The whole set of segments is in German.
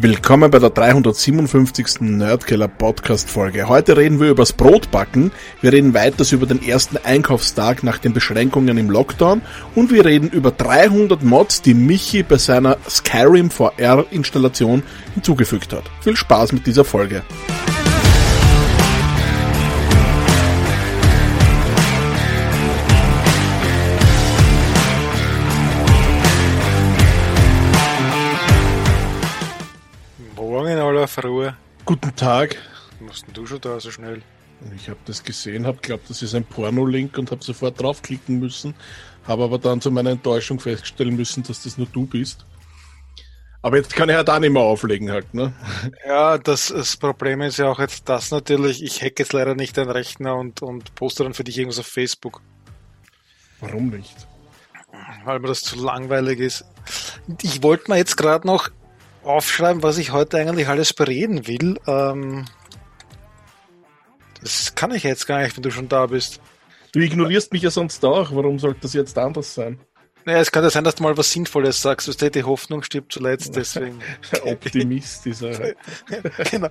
Willkommen bei der 357. Nerdkeller Podcast Folge. Heute reden wir übers Brotbacken, wir reden weiters über den ersten Einkaufstag nach den Beschränkungen im Lockdown und wir reden über 300 Mods, die Michi bei seiner Skyrim VR Installation hinzugefügt hat. Viel Spaß mit dieser Folge. Aller Ruhe. Guten Tag. Was denn du schon da so schnell? Ich habe das gesehen, habe glaubt, das ist ein Porno-Link und habe sofort draufklicken müssen, habe aber dann zu meiner Enttäuschung feststellen müssen, dass das nur du bist. Aber jetzt kann ich ja da nicht mehr auflegen halt, ne? Ja, das, das Problem ist ja auch jetzt das natürlich, ich hacke jetzt leider nicht deinen Rechner und, und poste dann für dich irgendwas auf Facebook, Warum nicht? weil mir das zu langweilig ist. Ich wollte mir jetzt gerade noch aufschreiben, was ich heute eigentlich alles bereden will. Ähm, das kann ich jetzt gar nicht, wenn du schon da bist. Du ignorierst mich ja sonst auch. Warum sollte das jetzt anders sein? Naja, es kann ja sein, dass du mal was Sinnvolles sagst. Du die Hoffnung stirbt zuletzt, deswegen. Optimist dieser. genau.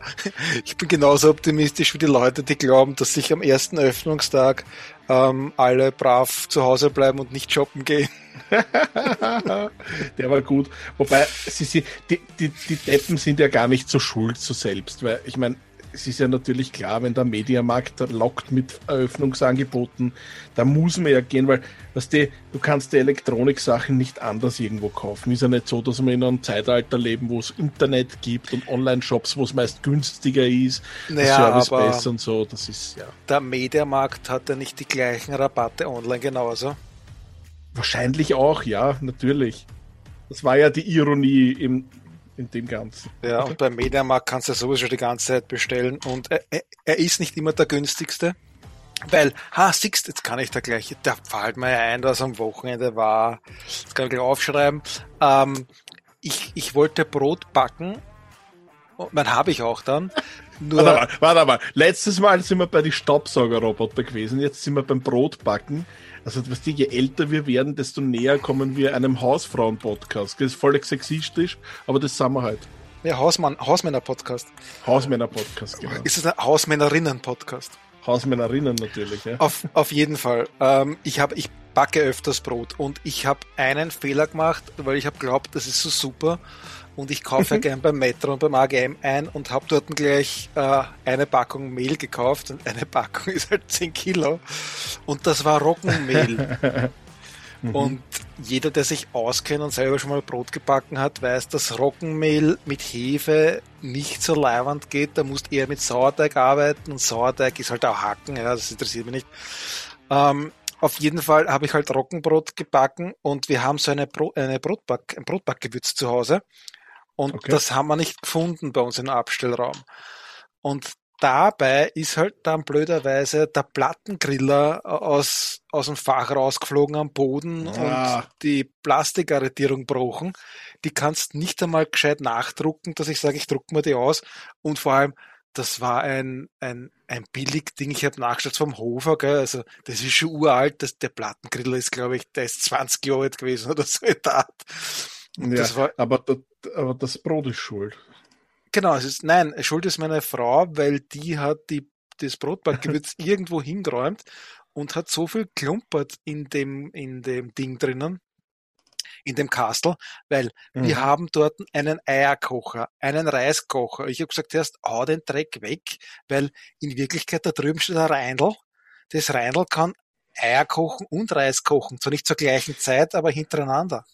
Ich bin genauso optimistisch wie die Leute, die glauben, dass sich am ersten Öffnungstag ähm, alle brav zu Hause bleiben und nicht shoppen gehen. Der war gut. Wobei, sie, sie, die, die, die Deppen sind ja gar nicht so schuld so selbst, weil ich meine, es ist ja natürlich klar, wenn der Mediamarkt lockt mit Eröffnungsangeboten, da muss man ja gehen, weil weißt du, du kannst die Elektroniksachen nicht anders irgendwo kaufen. Ist ja nicht so, dass wir in einem Zeitalter leben, wo es Internet gibt und Online-Shops, wo es meist günstiger ist, Naja, der Service aber- besser und so. Das ist ja Der Mediamarkt hat ja nicht die gleichen Rabatte online genauso. Wahrscheinlich auch, ja, natürlich. Das war ja die Ironie im, in dem Ganzen. Ja, und beim Mediamarkt kannst du sowieso die ganze Zeit bestellen und er, er, er ist nicht immer der günstigste. Weil, ha, siehst, jetzt kann ich da gleich, da fällt mir ein, was am Wochenende war. Das kann ich gleich aufschreiben. Ähm, ich, ich wollte Brot backen. Und Man habe ich auch dann. Nur, Warte mal, warte mal. Letztes Mal sind wir bei den Staubsaugerroboter gewesen, jetzt sind wir beim Brotbacken. Also, weißt du, je älter wir werden, desto näher kommen wir einem Hausfrauen-Podcast. Das ist voll sexistisch, aber das sind wir halt. ja, Hausmann, Hausmänner-Podcast. Hausmänner-Podcast, genau. Ist es ein Hausmännerinnen-Podcast? Hausmännerinnen natürlich, ja. Auf, auf jeden Fall. Ähm, ich habe, ich backe öfters Brot. Und ich habe einen Fehler gemacht, weil ich habe glaubt, das ist so super. Und ich kaufe ja gern beim Metro und beim AGM ein und habe dort gleich äh, eine Packung Mehl gekauft. Und eine Packung ist halt 10 Kilo. Und das war Roggenmehl. Und jeder, der sich auskennt und selber schon mal Brot gebacken hat, weiß, dass Roggenmehl mit Hefe nicht so leiwand geht. Da musst eher mit Sauerteig arbeiten. Und Sauerteig ist halt auch Hacken, ja, das interessiert mich nicht. Ähm, auf jeden Fall habe ich halt Roggenbrot gebacken und wir haben so eine, Bro eine Brotback ein Brotbackgewürz zu Hause und Okay. das haben wir nicht gefunden bei uns im Abstellraum. Und dabei ist halt dann blöderweise der Plattengriller aus, aus dem Fach rausgeflogen am Boden Ah. und die Plastikarretierung gebrochen. Die kannst nicht einmal gescheit nachdrucken, dass ich sage, ich druck mir die aus. Und vor allem, das war ein, ein, ein billig Ding. Ich habe nachgeschaut vom Hofer, gell? also das ist schon uralt. Das, der Plattengriller ist, glaube ich, der ist 20 Jahre alt gewesen oder so. Und ja das war, aber, das, aber das Brot ist schuld. Genau, es ist, nein, schuld ist meine Frau, weil die hat die, das Brotbackgewürz irgendwo hingeräumt und hat so viel klumpert in dem, in dem Ding drinnen, in dem Kastel, weil wir Mhm. haben dort einen Eierkocher, einen Reiskocher. Ich habe gesagt, erst hau den Dreck weg, weil in Wirklichkeit da drüben steht ein Reindl. Das Reindl kann Eier kochen und Reis kochen. Zwar nicht zur gleichen Zeit, aber hintereinander.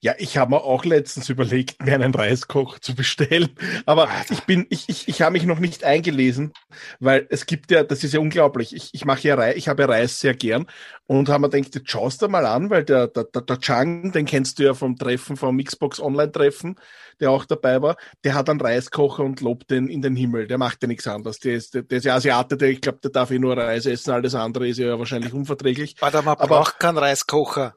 Ja, ich habe mir auch letztens überlegt, mir einen Reiskocher zu bestellen. Aber ich bin, ich, ich, ich habe mich noch nicht eingelesen, weil es gibt ja, das ist ja unglaublich. Ich, ich mache ja Reis, ich habe ja Reis sehr gern und habe mir gedacht, jetzt schaust du mal an, weil der, der, der, der Chang, den kennst du ja vom Treffen, vom Xbox Online-Treffen, der auch dabei war, der hat einen Reiskocher und lobt den in den Himmel. Der macht ja nichts anderes. Der ist, der, der ist ja Asiate, der, ich glaube, der darf eh nur Reis essen, alles andere ist ja wahrscheinlich unverträglich. Warte, man Aber- braucht keinen Reiskocher.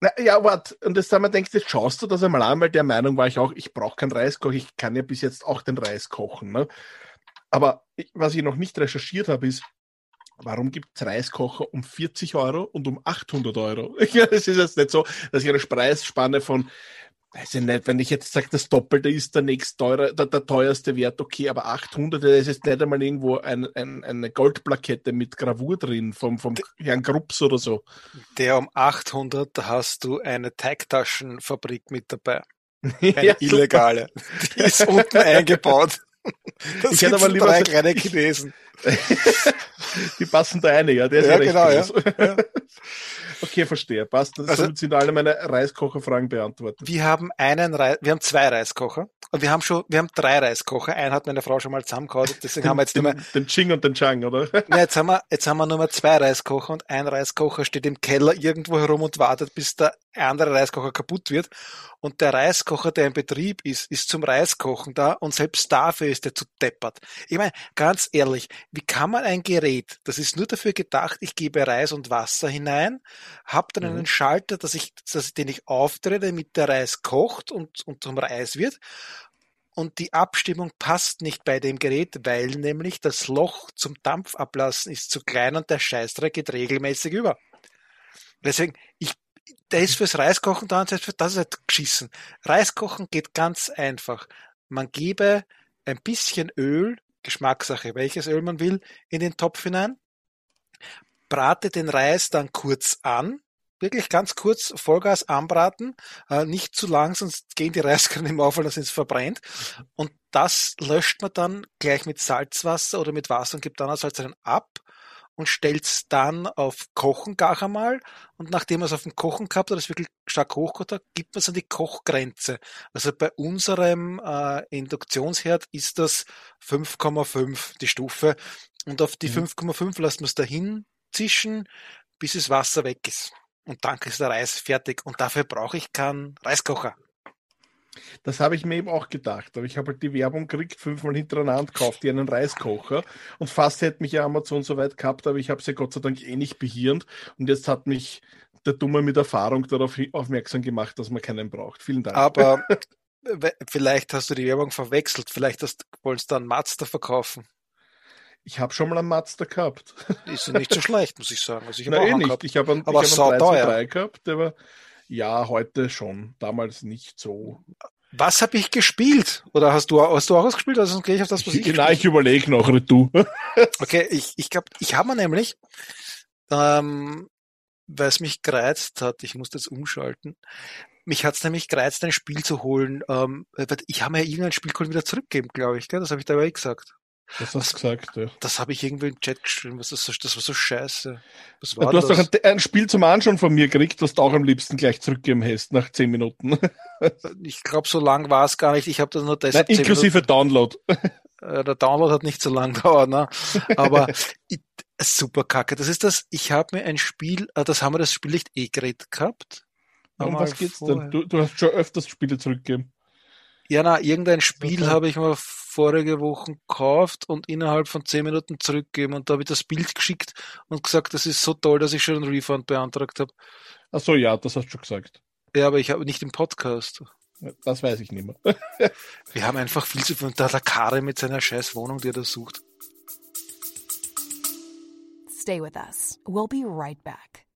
Na, ja, warte, und das haben wir denkt, jetzt schaust du das einmal an, weil der Meinung war ich auch, ich brauche keinen Reiskocher, ich kann ja bis jetzt auch den Reis kochen. Ne? Aber ich, was ich noch nicht recherchiert habe, ist, warum gibt es Reiskocher um 40 Euro und um 800 Euro? Es ist jetzt nicht so, dass ich eine Preisspanne von, weiß ich nicht, wenn ich jetzt sage, das Doppelte ist der nächst teure, der, der teuerste Wert, okay, aber 800, das ist jetzt nicht einmal irgendwo ein, ein, eine Goldplakette mit Gravur drin vom, vom Herrn Grups oder so. Der um 800, da hast du eine Teigtaschenfabrik mit dabei. Eine Ja, illegale. Die ist unten eingebaut. Da Ich hätte aber lieber drei kleine Chinesen. Die passen da ja. Der ist Ja, ja, recht genau, groß. Ja. Okay, verstehe. Passt. Das Also- somit sind alle meine Reiskocherfragen beantwortet. Wir haben einen Reis, wir haben zwei Reiskocher und wir haben schon, wir haben drei Reiskocher. Einen hat meine Frau schon mal zusammengehauen, deswegen haben wir jetzt nur mehr, den, den Ching und den Chang, oder? na, jetzt haben wir, jetzt haben wir nur mehr zwei Reiskocher und ein Reiskocher steht im Keller irgendwo herum und wartet, bis der andere Reiskocher kaputt wird. Und der Reiskocher, der in Betrieb ist, ist zum Reiskochen da und selbst dafür ist er zu deppert. Ich meine, ganz ehrlich, wie kann man ein Gerät, das ist nur dafür gedacht, ich gebe Reis und Wasser hinein, hab dann Mhm. einen Schalter, dass ich, dass, den ich aufdrehe, damit der Reis kocht und, und zum Reis wird. Und die Abstimmung passt nicht bei dem Gerät, weil nämlich das Loch zum Dampfablassen ist zu klein und der Scheißdreck geht regelmäßig über. Deswegen, ich, der ist fürs Reiskochen da und für das ist halt geschissen. Reiskochen geht ganz einfach. Man gebe ein bisschen Öl, Geschmackssache, welches Öl man will, in den Topf hinein, brate den Reis dann kurz an, wirklich ganz kurz Vollgas anbraten, äh, nicht zu lang, sonst gehen die Reiskörner im auf, weil sonst verbrennt. Und das löscht man dann gleich mit Salzwasser oder mit Wasser und gibt dann das Salz rein ab und stellt's dann auf Kochen gar einmal. Und nachdem man es auf dem Kochen gehabt hat, das wirklich stark hochgekocht hat, gibt man es an die Kochgrenze. Also bei unserem äh, Induktionsherd ist das 5,5 die Stufe. Und auf die Mhm. 5,5 lassen wir es dahin zischen, bis das Wasser weg ist. Und dann ist der Reis fertig. Und dafür brauche ich keinen Reiskocher. Das habe ich mir eben auch gedacht. Aber ich habe halt die Werbung gekriegt, fünfmal hintereinander, kauft die einen Reiskocher. Und fast hätte mich ja Amazon so weit gehabt, aber ich habe sie Gott sei Dank eh nicht behirnt. Und jetzt hat mich der Dumme mit Erfahrung darauf aufmerksam gemacht, dass man keinen braucht. Vielen Dank. Aber vielleicht hast du die Werbung verwechselt. Vielleicht hast, wolltest du einen Mazda verkaufen. Ich habe schon mal einen Mazda gehabt. Ist ja nicht so schlecht, muss ich sagen. Also ich habe eh einen nicht. Ich habe einen, Aber ich habe einen sauteuer. 323 gehabt, der war ja heute schon. Damals nicht so. Was habe ich gespielt? Oder hast du, hast du auch was gespielt? Also gehe ich auf das, was ich Ich, na, ich überlege noch, du. Okay, ich, ich glaube, ich habe mir nämlich, ähm, weil es mich gereizt hat, ich musste jetzt umschalten, mich hat es nämlich gereizt, ein Spiel zu holen. Ähm, ich habe mir ja irgendein Spiel wieder zurückgeben, glaube ich. Gell? Das habe ich dabei gesagt. Das hast du gesagt, ja. Das habe ich irgendwie im Chat geschrieben. Was ist das, das war so scheiße. Was war Du hast das? doch ein, ein Spiel zum Anschauen von mir gekriegt, was du auch am liebsten gleich zurückgeben hast, nach 10 Minuten. ich glaube, so lang war es gar nicht. Ich habe das nur Nein, deshalb zehn inklusive Download. Äh, der Download hat nicht so lang gedauert, ne? Aber ich, super kacke. Das ist das, ich habe mir ein Spiel, äh, das haben wir das Spiel nicht eh geredet gehabt. Um was geht's vorher. denn? Du, du hast schon öfters Spiele zurückgegeben. Ja, na, irgendein Spiel Okay. habe ich mir vorige Woche gekauft und innerhalb von zehn Minuten zurückgegeben und da habe ich das Bild geschickt und gesagt, das ist so toll, dass ich schon einen Refund beantragt habe. Ach so, ja, das hast du schon gesagt. Ja, aber ich habe nicht im Podcast. Das weiß ich nicht mehr. Wir haben einfach viel zu tun. Da hat der Kare mit seiner scheiß Wohnung, die er da sucht. Stay with us. We'll be right back.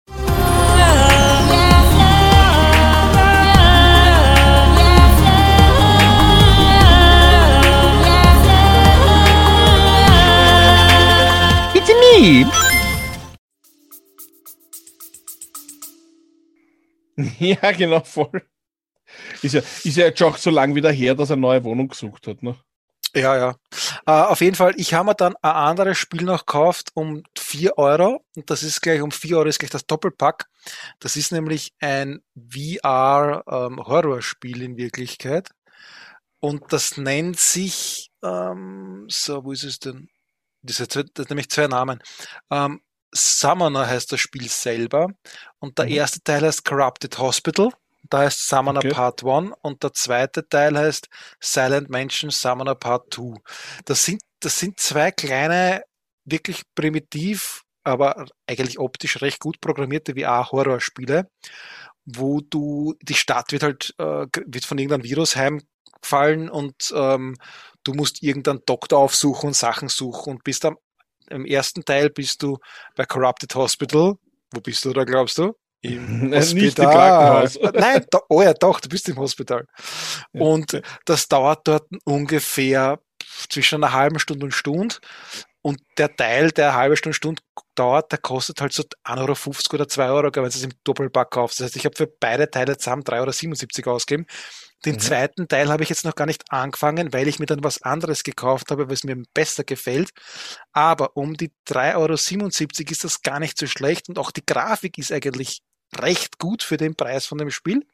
Ja, genau, voll. Ist ja, ist ja jetzt schon auch so lang wieder her, dass er eine neue Wohnung gesucht hat. Ne? Ja, ja. auf jeden Fall, ich habe mir dann ein anderes Spiel noch gekauft um 4 Euro und das ist gleich um 4 Euro ist gleich das Doppelpack. Das ist nämlich ein VR-Horrorspiel ähm, in Wirklichkeit. Und das nennt sich, ähm, so, wo ist es denn? Hat nämlich zwei Namen. Ähm, Summoner heißt das Spiel selber und der mhm. erste Teil heißt Corrupted Hospital. Da heißt Summoner okay. Part 1 und der zweite Teil heißt Silent Mansion Summoner Part 2. Das sind, das sind zwei kleine, wirklich primitiv, aber eigentlich optisch recht gut programmierte VR-Horrorspiele, wo du, die Stadt wird halt, äh, wird von irgendeinem Virus heimgefallen und ähm, du musst irgendeinen Doktor aufsuchen und Sachen suchen und bist am im ersten Teil bist du bei Corrupted Hospital. Wo bist du da, glaubst du? Im Hospital. Nicht im Krankenhaus. Nein, da, oh ja, doch, du bist im Hospital. Ja. Und das dauert dort ungefähr zwischen einer halben Stunde und Stunde. Und der Teil, der eine halbe Stunde, Stunde dauert, der kostet halt so 1,50 Euro oder 2 Euro, wenn du es im Doppelpack kaufst. Das heißt, ich habe für beide Teile zusammen 3,77 Euro ausgegeben. Den mhm. zweiten Teil habe ich jetzt noch gar nicht angefangen, weil ich mir dann was anderes gekauft habe, was mir besser gefällt. Aber um die 3,77 Euro ist das gar nicht so schlecht und auch die Grafik ist eigentlich recht gut für den Preis von dem Spiel.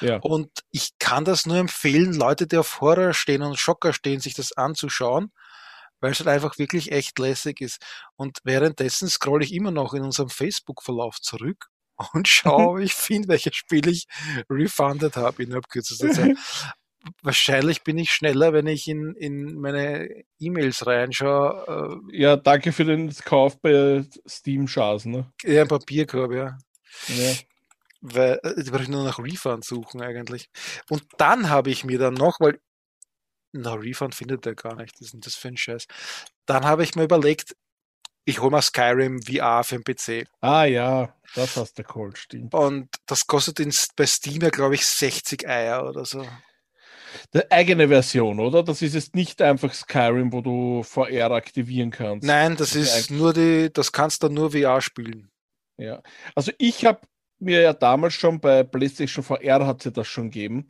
Ja. Und ich kann das nur empfehlen, Leute, die auf Horror stehen und Schocker stehen, sich das anzuschauen, weil es halt einfach wirklich echt lässig ist. Und währenddessen scrolle ich immer noch in unserem Facebook-Verlauf zurück und schaue, ob ich finde, welches Spiel ich refunded habe innerhalb kürzester Zeit. Wahrscheinlich bin ich schneller, wenn ich in, in meine E-Mails reinschaue. Äh, ja, danke für den Kauf bei Steam Chars, ne? Ja, ein Papierkorb, ja. ja. Weil, äh, da brauche ich nur nach Refund suchen eigentlich. Und dann habe ich mir dann noch, weil na, Refund findet er gar nicht. Was ist denn das für ein Scheiß? Dann habe ich mir überlegt, ich hole mal Skyrim VR für den PC. Ah ja, das hast du geholt, stimmt. Und das kostet in, bei Steam ja, glaube ich, 60 Eier oder so. Die eigene Version, oder? Das ist jetzt nicht einfach Skyrim, wo du VR aktivieren kannst. Nein, das, das ist nur die, das kannst du nur VR spielen. Ja, also ich habe mir ja damals schon bei PlayStation VR hat sie das schon gegeben.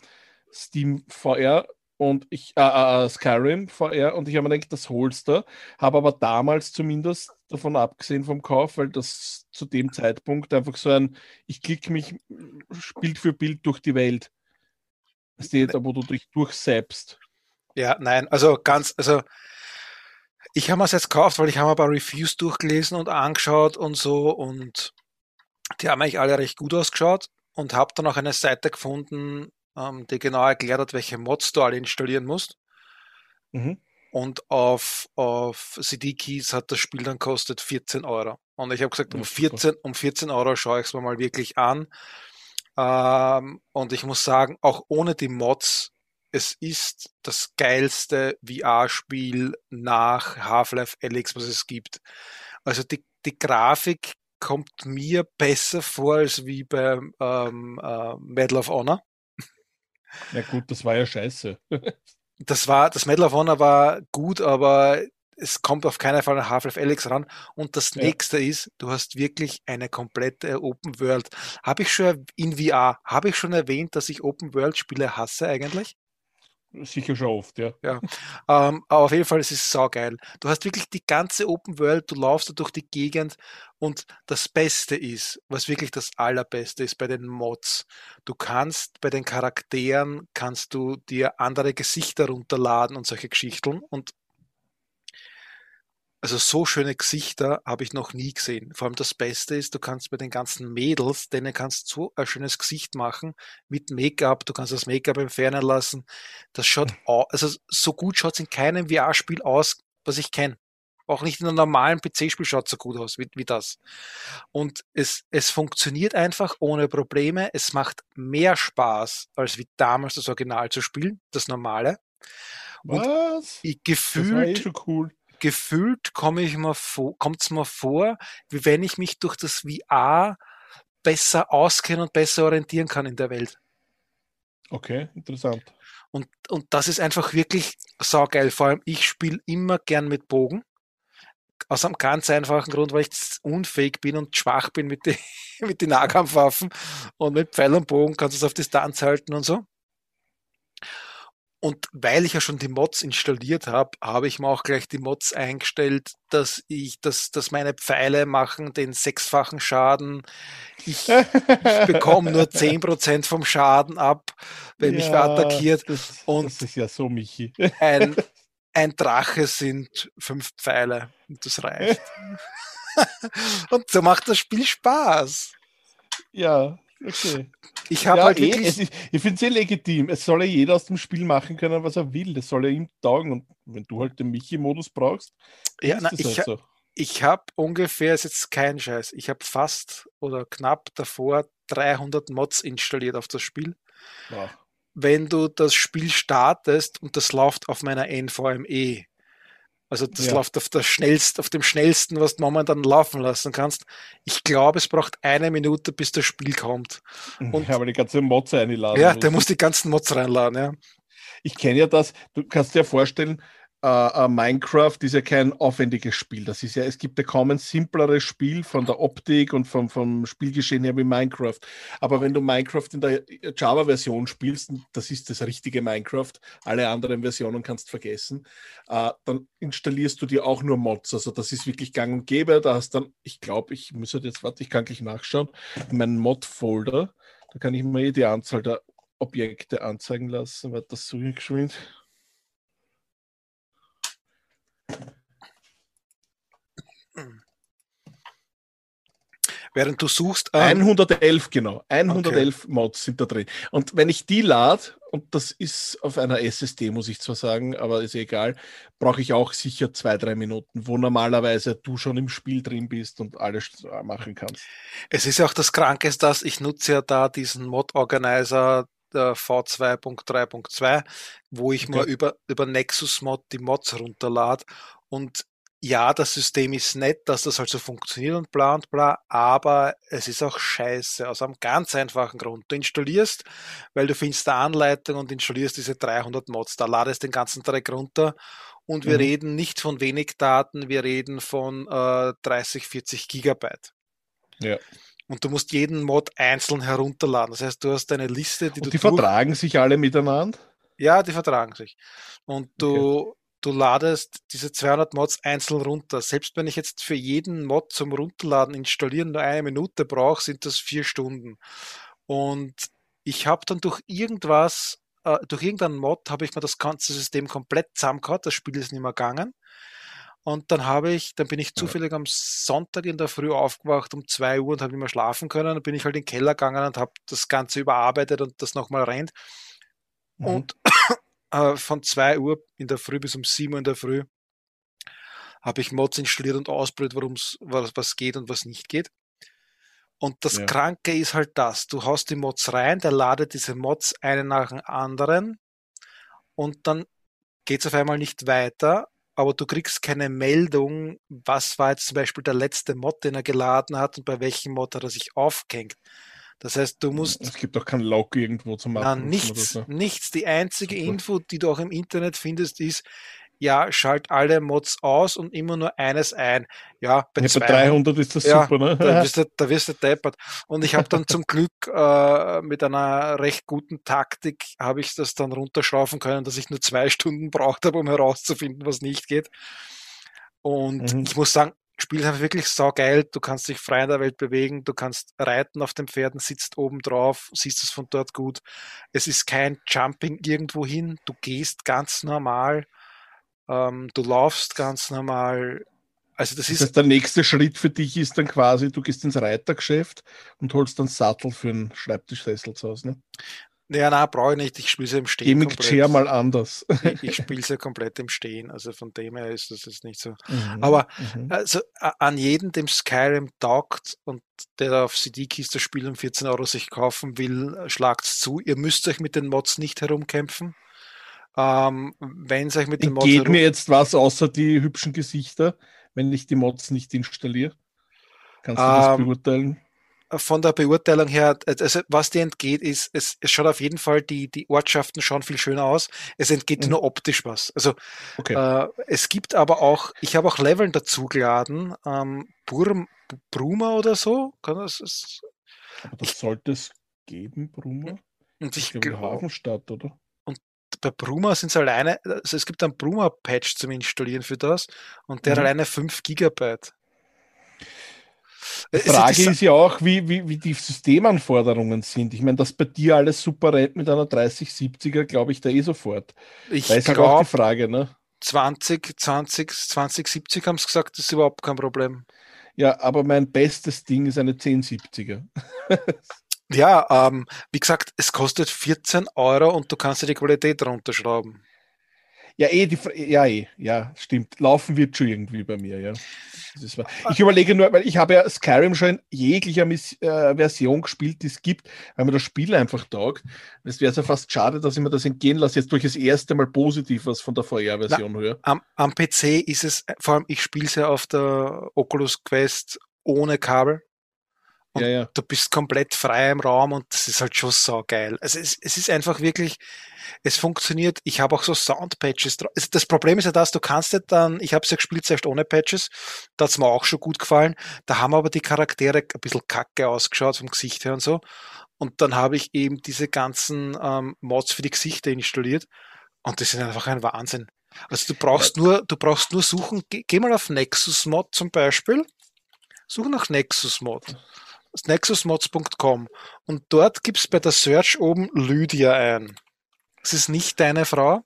Steam VR und ich, äh, äh, äh Skyrim VR und ich habe mir gedacht, das holst du, habe aber damals zumindest davon abgesehen vom Kauf, weil das zu dem Zeitpunkt einfach so ein, ich klicke mich Bild für Bild durch die Welt. Das ist da, wo du dich durchsäbst. Ja, nein, also ganz, also ich habe es jetzt gekauft, weil ich habe ein paar Reviews durchgelesen und angeschaut und so und die haben eigentlich alle recht gut ausgeschaut und habe dann auch eine Seite gefunden, ähm, die genau erklärt hat, welche Mods du alle installieren musst. Mhm. Und auf, auf CD-Keys hat das Spiel dann kostet 14 Euro. Und ich habe gesagt, um 14, um 14 Euro schaue ich es mir mal wirklich an. Ähm, und ich muss sagen, auch ohne die Mods, es ist das geilste VR-Spiel nach Half-Life Alyx, was es gibt. Also die, die Grafik kommt mir besser vor als wie beim ähm, äh, Medal of Honor. Ja gut, das war ja scheiße. das war, das Medal of Honor war gut, aber es kommt auf keinen Fall an Half-Life Alex ran. Und das ja. nächste ist, du hast wirklich eine komplette Open World. Habe ich schon in VR, habe ich schon erwähnt, dass ich Open World Spiele hasse eigentlich? Sicher schon oft, ja. ja. Ähm, aber auf jeden Fall, es ist saugeil. Du hast wirklich die ganze Open World, du laufst da durch die Gegend und das Beste ist, was wirklich das Allerbeste ist bei den Mods. Du kannst bei den Charakteren, kannst du dir andere Gesichter runterladen und solche Geschichten und also so schöne Gesichter habe ich noch nie gesehen. Vor allem das Beste ist, du kannst bei den ganzen Mädels, denen kannst so ein schönes Gesicht machen mit Make-up. Du kannst das Make-up entfernen lassen. Das schaut, hm. also so gut schaut es in keinem VR-Spiel aus, was ich kenne. Auch nicht in einem normalen PC-Spiel schaut es so gut aus wie, wie das. Und es, es funktioniert einfach ohne Probleme. Es macht mehr Spaß, als wie damals das Original zu spielen, das normale. Und Was? Ich gefühlt, das war eh schon cool gefühlt komme ich mir vor, kommt es mir vor, wie wenn ich mich durch das VR besser auskennen und besser orientieren kann in der Welt. Okay, interessant. Und, und das ist einfach wirklich saugeil. Vor allem, ich spiele immer gern mit Bogen. Aus einem ganz einfachen Grund, weil ich unfähig bin und schwach bin mit, die, mit den Nahkampfwaffen. Und mit Pfeil und Bogen kannst du es auf Distanz halten und so. Und weil ich ja schon die Mods installiert habe, habe ich mir auch gleich die Mods eingestellt, dass ich, dass, dass meine Pfeile machen den sechsfachen Schaden. Ich, ich bekomme nur zehn Prozent vom Schaden ab, wenn ja, mich wer attackiert. Das, und das ist ja so, Michi. Ein, ein Drache sind fünf Pfeile und das reicht. und so macht das Spiel Spaß. Ja, okay. Ich habe ja, halt eh, ist, ich finde es eh legitim. Es soll ja jeder aus dem Spiel machen können, was er will. Das soll ja ihm taugen. Und wenn du halt den Michi-Modus brauchst, ja, na, ich, halt so. ich habe ungefähr, ist jetzt kein Scheiß, ich habe fast oder knapp davor 300 Mods installiert auf das Spiel. Wow. Wenn du das Spiel startest und das läuft auf meiner NVMe, also das ja. läuft auf, der schnellst, auf dem schnellsten, was du momentan laufen lassen kannst. Ich glaube, es braucht eine Minute, bis das Spiel kommt. Und, ja, aber die ganze Mods einladen. Ja, der muss die ganzen Mods reinladen, ja. Ich kenne ja das, du kannst dir vorstellen, Uh, Minecraft ist ja kein aufwendiges Spiel. Das ist ja, es gibt ja kaum ein simpleres Spiel von der Optik und vom, vom Spielgeschehen her wie Minecraft. Aber wenn du Minecraft in der Java-Version spielst, das ist das richtige Minecraft, alle anderen Versionen kannst vergessen, uh, dann installierst du dir auch nur Mods. Also das ist wirklich gang und gäbe. Da hast dann, ich glaube, ich muss halt jetzt, warte, ich kann gleich nachschauen, in meinen Mod-Folder, da kann ich mir eh die Anzahl der Objekte anzeigen lassen. Warte, das so geschwind. Während du suchst. Ähm, 111, genau. 111 okay. Mods sind da drin. Und wenn ich die lade, und das ist auf einer SSD, muss ich zwar sagen, aber ist egal, brauche ich auch sicher zwei, drei Minuten, wo normalerweise du schon im Spiel drin bist und alles machen kannst. Es ist ja auch das Kranke, dass ich nutze ja da diesen Mod-Organizer der V2.3.2, wo ich okay. mal über, über Nexus Mod die Mods runterlade und ja, das System ist nett, dass das halt so funktioniert und bla und bla, aber es ist auch scheiße, aus einem ganz einfachen Grund. Du installierst, weil du findest eine Anleitung und installierst diese 300 Mods, da ladest den ganzen Dreck runter und wir mhm. reden nicht von wenig Daten, wir reden von äh, 30, 40 Gigabyte. Ja. Und du musst jeden Mod einzeln herunterladen. Das heißt, du hast eine Liste, die und du. Die vertragen sich alle miteinander? Ja, die vertragen sich. Und du, okay du ladest diese 200 Mods einzeln runter. Selbst wenn ich jetzt für jeden Mod zum Runterladen installieren nur eine Minute brauche, sind das vier Stunden. Und ich habe dann durch irgendwas, äh, durch irgendeinen Mod habe ich mir das ganze System komplett zusammengehauen. Das Spiel ist nicht mehr gegangen. Und dann habe ich, dann bin ich zufällig am Sonntag in der Früh aufgewacht um 2 Uhr und habe nicht mehr schlafen können. Dann bin ich halt in den Keller gegangen und habe das Ganze überarbeitet und das nochmal rennt. Mhm. Und äh, von 2 Uhr in der Früh bis um 7 Uhr in der Früh habe ich Mods installiert und ausprobiert, warum was, was geht und was nicht geht. Und das ja. Kranke ist halt das, du haust die Mods rein, der ladet diese Mods einen nach dem anderen und dann geht es auf einmal nicht weiter, aber du kriegst keine Meldung, was war jetzt zum Beispiel der letzte Mod, den er geladen hat und bei welchem Mod hat er sich aufgehängt. Das heißt, du musst. Es gibt auch keinen Log irgendwo zu machen. Nein, nichts, so. nichts. Die einzige. Info, die du auch im Internet findest, ist, ja, schalt alle Mods aus und immer nur eines ein. Ja, bei, ja, bei 300 ist das ja, super, ne? Da wirst du, da wirst du deppert. Und ich habe dann zum Glück äh, mit einer recht guten Taktik habe ich das dann runterschrauben können, dass ich nur zwei Stunden braucht habe, um herauszufinden, was nicht geht. Und mhm. ich muss sagen, Spiel ist einfach wirklich saugeil. Du kannst dich frei in der Welt bewegen, du kannst reiten auf den Pferden, sitzt oben drauf, siehst es von dort gut. Es ist kein Jumping irgendwo hin. Du gehst ganz normal, ähm, du laufst ganz normal. Also das, das ist heißt, der nächste Schritt für dich ist dann quasi, du gehst ins Reitergeschäft und holst dann Sattel für einen Schreibtischsessel zu Hause. Ne? Ja, nein, brauche ich nicht. Ich spiele sie im Stehen. Geh mit Chair mal anders. ich, ich spiele sie komplett im Stehen. Also von dem her ist das jetzt nicht so. Mhm, Aber mhm. also an jeden, dem Skyrim taugt und der auf CD-Kiste Spiel um 14 Euro sich kaufen will, schlagt's zu. Ihr müsst euch mit den Mods nicht herumkämpfen. Ähm, wenn es euch mit den Mods. Geht mir jetzt was außer die hübschen Gesichter, wenn ich die Mods nicht installiere? Kannst du das ähm, beurteilen? von der Beurteilung her, also was dir entgeht, ist, es, es schaut auf jeden Fall, die, die Ortschaften schauen viel schöner aus. Es entgeht mhm. nur optisch was. Also okay. äh, es gibt aber auch, ich habe auch Leveln dazugeladen, ähm, Burm, Bruma oder so. Kann das, ist, aber das sollte es geben, Bruma? Und ich, ich glaube, Hafenstadt, oder? Bei Bruma sind es alleine, also es gibt einen Bruma-Patch zum Installieren für das und der Mhm. alleine 5 Gigabyte. Die ist- Frage es- ist ja auch, wie, wie, wie die Systemanforderungen sind. Ich meine, dass bei dir alles super rennt mit einer 3070er, glaube ich da eh sofort. ich Da ist halt auch die Frage, ne? 20, 20, 2070 haben sie gesagt, das ist überhaupt kein Problem. Ja, aber mein bestes Ding ist eine 1070er. Ja, ähm, wie gesagt, es kostet 14 Euro und du kannst dir die Qualität runterschrauben. Ja, eh, die, ja, eh, ja, stimmt. Laufen wird schon irgendwie bei mir, ja. Ich überlege nur, weil ich habe ja Skyrim schon in jeglicher Miss, äh, Version gespielt, die es gibt, weil mir das Spiel einfach taugt. Es wäre ja fast schade, dass ich mir das entgehen lasse, jetzt durch das erste Mal positiv was von der VR-Version höre. Am, am PC ist es, vor allem ich spiele es ja auf der Oculus Quest ohne Kabel. Und Ja, ja. du bist komplett frei im Raum und das ist halt schon so geil. Also es, es ist einfach wirklich, es funktioniert. Ich habe auch so Soundpatches. dra- Es- Das Problem ist ja das, du kannst ja dann, ich habe es ja gespielt zuerst ohne Patches, da hat's mir auch schon gut gefallen. Da haben aber die Charaktere ein bisschen kacke ausgeschaut vom Gesicht her und so. Und dann habe ich eben diese ganzen ähm, Mods für die Gesichter installiert und die sind einfach ein Wahnsinn. Also du brauchst nur, du brauchst nur suchen, geh, geh mal auf Nexus Mod zum Beispiel, suche nach Nexus Mod nexusmods.com und dort gibst bei der Search oben Lydia ein. Das ist nicht deine Frau?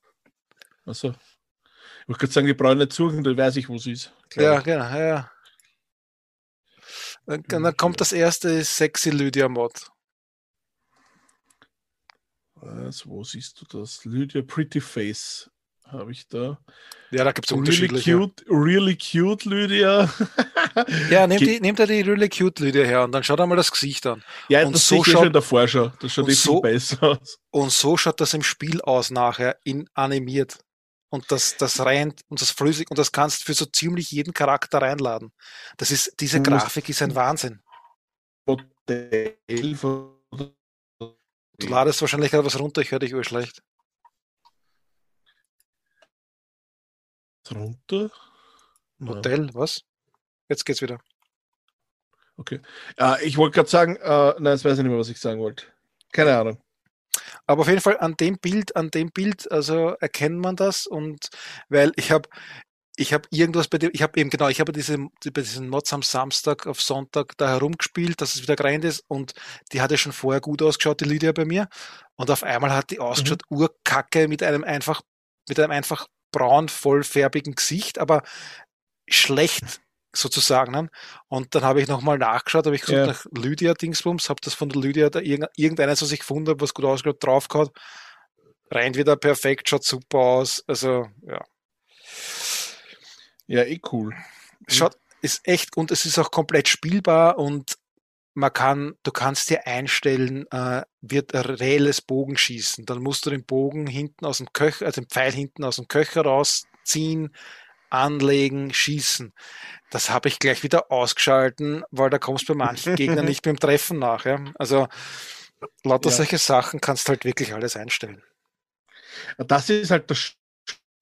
Also, ich wollte gerade sagen, die brauchen nicht suchen, dann weiß ich, wo sie ist. Ja, glaub genau, ja, ja. Dann, dann kommt das erste Sexy Lydia Mod. Was, wo siehst du das? Lydia Pretty Face habe ich da. Ja, da gibt es Really unterschiedliche. cute, really cute, Lydia. Ja, Ge- die, nimm da die really cute Lydia her und dann schau dir mal das Gesicht an. Ja, Und das so sehe ich eh schaut- schon in der Vorschau. Das schaut eh so- viel besser aus. Und so schaut das im Spiel aus nachher, in animiert. Und das, das rennt und das flüssig und das kannst du für so ziemlich jeden Charakter reinladen. Das ist, diese Du musst- Grafik ist ein Wahnsinn. Modell von Du ladest wahrscheinlich gerade was runter, ich höre dich urschlecht. Runter. Nein. Modell, was? Jetzt geht's wieder. Okay. Äh, ich wollte gerade sagen, äh, nein, jetzt weiß ich nicht mehr, was ich sagen wollte. Keine Ahnung. Aber auf jeden Fall an dem Bild, an dem Bild, also erkennt man das und weil ich habe ich habe irgendwas bei dem, ich habe eben genau, ich habe diese, die- bei diesen Mods am Samstag auf Sonntag da herumgespielt, dass es wieder gerannt ist und die hatte schon vorher gut ausgeschaut, die Lydia bei mir und auf einmal hat die ausgeschaut urkacke mit einem einfach, mit einem einfach braun vollfärbigen Gesicht, aber schlecht sozusagen. Ne? Und dann habe ich nochmal nachgeschaut, habe ich gesucht Ja. nach Lydia Dingsbums, habe das von der Lydia da irgend, irgendeines, was ich gefunden habe, was gut ausgeschaut, draufgehauen. Rennt wieder perfekt, schaut super aus. Also, ja. Ja, eh cool. Schaut, ist echt, und es ist auch komplett spielbar und man kann, du kannst dir einstellen, äh, wird reelles Bogenschießen. Dann musst du den Bogen hinten aus dem Köcher, also den Pfeil hinten aus dem Köcher rausziehen, anlegen, schießen. Das habe ich gleich wieder ausgeschalten, weil da kommst du bei manchen Gegnern nicht dem Treffen nach. Ja? Also lauter Ja. solche Sachen kannst du halt wirklich alles einstellen. Das ist halt das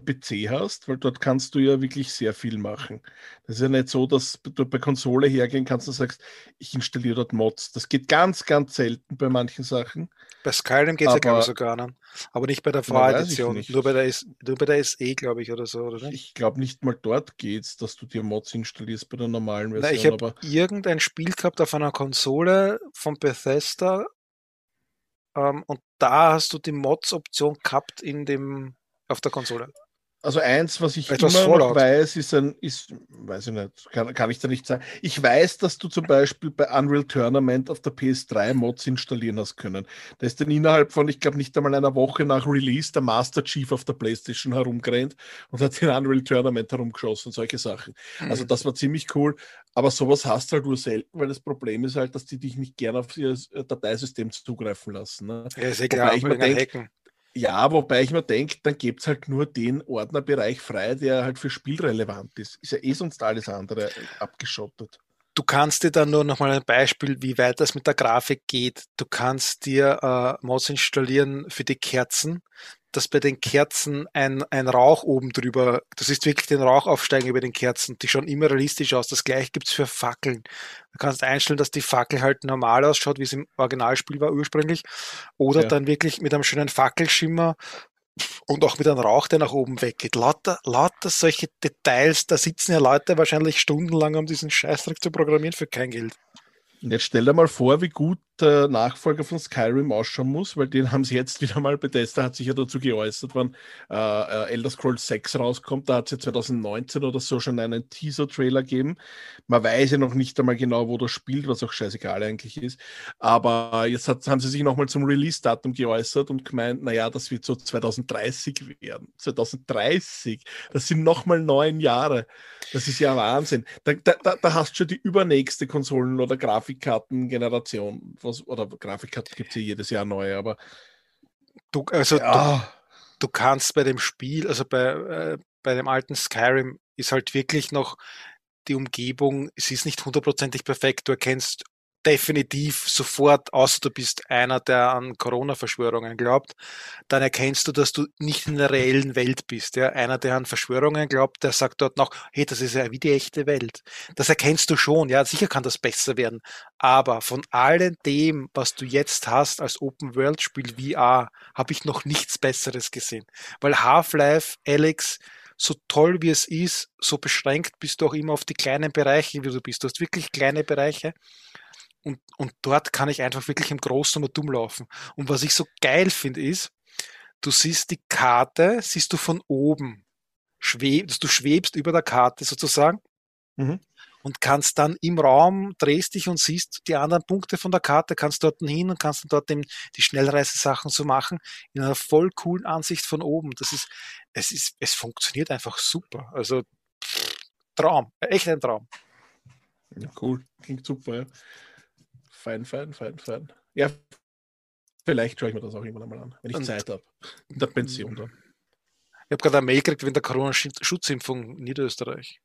PC hast, weil dort kannst du ja wirklich sehr viel machen. Das ist ja nicht so, dass du bei Konsole hergehen kannst und sagst, ich installiere dort Mods. Das geht ganz, ganz selten bei manchen Sachen. Bei Skyrim geht es ja, glaube ich, Aber- sogar. Ne? Aber nicht bei der Na, nicht. Nur bei der, S- nur bei der SE, glaube ich, oder so, oder? nicht? Ich glaube nicht mal dort geht's, dass du dir Mods installierst bei der normalen Na, Version. ich habe irgendein Spiel gehabt auf einer Konsole von Bethesda ähm, und da hast du die Mods-Option gehabt in dem auf der Konsole. Also eins, was ich Etwas immer noch weiß, ist ein, ist, weiß ich nicht, kann, kann ich da nicht sagen. Ich weiß, dass du zum Beispiel bei Unreal Tournament auf der PS3 Mods installieren hast können. Da ist dann innerhalb von, ich glaube, nicht einmal einer Woche nach Release der Master Chief auf der Playstation herumgerannt und hat in Unreal Tournament herumgeschossen, solche Sachen. Also Mhm. das war ziemlich cool. Aber sowas hast du halt nur selten, weil das Problem ist halt, dass die dich nicht gerne auf ihr Dateisystem zugreifen lassen. Ne? ja, ist klar, ich mir denk- Hacken. Ja, wobei ich mir denke, dann gibt es halt nur den Ordnerbereich frei, der halt für Spiel relevant ist. Ist ja eh sonst alles andere abgeschottet. Du kannst dir dann nur noch mal ein Beispiel, wie weit das mit der Grafik geht. Du kannst dir äh, Mods installieren für die Kerzen, dass bei den Kerzen ein, ein Rauch oben drüber, das ist wirklich den Rauch aufsteigen über den Kerzen. Die schauen immer realistisch aus. Das gleiche gibt's für Fackeln. Du kannst einstellen, dass die Fackel halt normal ausschaut, wie es im Originalspiel war ursprünglich. Oder Ja. dann wirklich mit einem schönen Fackelschimmer Und auch mit einem Rauch, der nach oben weggeht. Lauter, lauter solche Details, da sitzen ja Leute wahrscheinlich stundenlang, um diesen Scheißdreck zu programmieren für kein Geld. Jetzt stell dir mal vor, wie gut der Nachfolger von Skyrim ausschauen muss, weil den haben sie jetzt wieder mal, Bethesda hat sich ja dazu geäußert, wann äh, äh Elder Scrolls 6 rauskommt, da hat es ja 2019 oder so schon einen Teaser-Trailer gegeben. Man weiß ja noch nicht einmal genau, wo das spielt, was auch scheißegal eigentlich ist. Aber jetzt hat, haben sie sich nochmal zum Release-Datum geäußert und gemeint, naja, das wird so 2030 werden. 2030, das sind nochmal neun Jahre. Das ist ja Wahnsinn. Da, da, da hast du schon die übernächste Konsolen- oder Grafikkartengeneration, was oder Grafikkarte gibt es ja jedes Jahr neue, aber. Du, also ja. du, du, kannst bei dem Spiel, also bei, äh, bei dem alten Skyrim ist halt wirklich noch die Umgebung, es ist nicht hundertprozentig perfekt. Du erkennst definitiv sofort, außer du bist einer, der an Corona-Verschwörungen glaubt, dann erkennst du, dass du nicht in der reellen Welt bist. Ja? Einer, der an Verschwörungen glaubt, der sagt dort noch, hey, das ist ja wie die echte Welt. Das erkennst du schon, ja, sicher kann das besser werden. Aber von allem dem, was du jetzt hast als Open-World-Spiel VR, habe ich noch nichts Besseres gesehen. Weil Half-Life, Alex, so toll wie es ist, so beschränkt bist du auch immer auf die kleinen Bereiche, wie du bist. Du hast wirklich kleine Bereiche und, und dort kann ich einfach wirklich im Großen und dumm laufen. Und was ich so geil finde, ist, du siehst die Karte, siehst du von oben. Schweb, du schwebst über der Karte sozusagen. Mhm. Und kannst dann im Raum, drehst dich und siehst die anderen Punkte von der Karte, kannst dort hin und kannst dann dort eben die Schnellreisesachen so machen, in einer voll coolen Ansicht von oben. Das ist, es ist, es funktioniert einfach super. Also, Traum, echt ein Traum. Ja, cool, klingt super, ja fein, fein, fein, fein. Ja, vielleicht schaue ich mir das auch irgendwann einmal an, wenn ich Und Zeit habe. In der Pension dann. Ich habe gerade eine Mail gekriegt wegen der Corona-Schutzimpfung in Niederösterreich.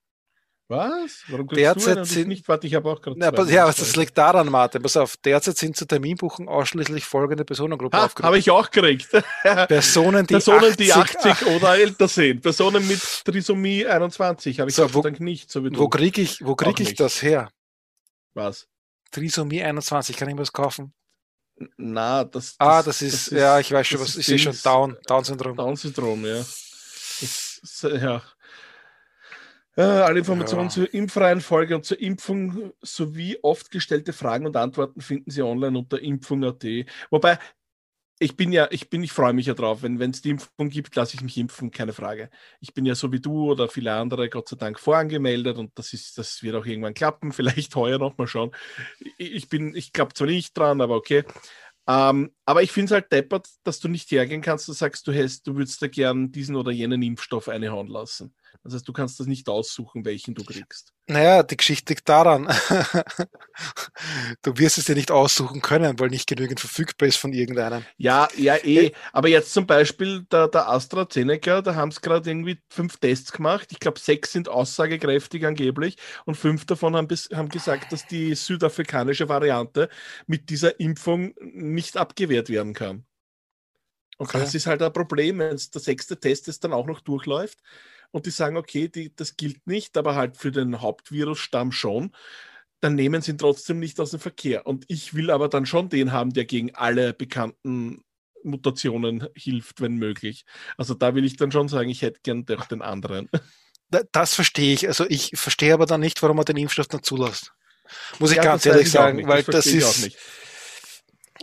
Was? Warum derzeit du sind, nicht? Warte, ich habe auch gerade. Ja, ja das liegt daran, Martin. Pass auf, derzeit sind zur Terminbuchung ausschließlich folgende Personengruppen aufgerufen. Habe ich auch gekriegt. Personen, die, Personen, 80, die 80 oder älter sind. Personen mit Trisomie 21 habe ich so, wo, nicht. So wo kriege ich, wo krieg ich das her? Was? Trisomie 21, kann ich was kaufen? Na, das, das Ah, das ist, das ist ja, ich weiß schon, was ist, ist ja schon Down, Down-Syndrom. Down-Syndrom, ja. Das, ja. ja. Alle Informationen ja. zur Impfreihenfolge und zur Impfung sowie oft gestellte Fragen und Antworten finden Sie online unter impfung.at. Wobei, ich bin ja, ich bin, ich freue mich ja drauf. Wenn es die Impfung gibt, lasse ich mich impfen, keine Frage. Ich bin ja so wie du oder viele andere, Gott sei Dank, vorangemeldet und das ist, das wird auch irgendwann klappen, vielleicht heuer noch mal schauen. Ich bin, ich glaube zwar nicht dran, aber okay. Ähm, aber ich finde es halt deppert, dass du nicht hergehen kannst und sagst, du hast, du würdest da gern diesen oder jenen Impfstoff einhauen lassen. Das heißt, du kannst das nicht aussuchen, welchen du kriegst. Naja, die Geschichte liegt daran. du wirst es dir nicht aussuchen können, weil nicht genügend verfügbar ist von irgendeinem. Ja, ja, eh. Aber jetzt zum Beispiel der, der AstraZeneca, da haben es gerade irgendwie fünf Tests gemacht. Ich glaube, sechs sind aussagekräftig angeblich und fünf davon haben, bis, haben gesagt, dass die südafrikanische Variante mit dieser Impfung nicht abgewehrt werden kann. Und okay. das ist halt ein Problem, wenn der sechste Test es dann auch noch durchläuft und die sagen, okay, die, das gilt nicht, aber halt für den Hauptvirusstamm schon, dann nehmen sie ihn trotzdem nicht aus dem Verkehr. Und ich will aber dann schon den haben, der gegen alle bekannten Mutationen hilft, wenn möglich. Also da will ich dann schon sagen, ich hätte gern doch den anderen. Das verstehe ich. Also ich verstehe aber dann nicht, warum man den Impfstoff dann zulässt. Muss ich ja, ganz ehrlich sagen, weil das ist,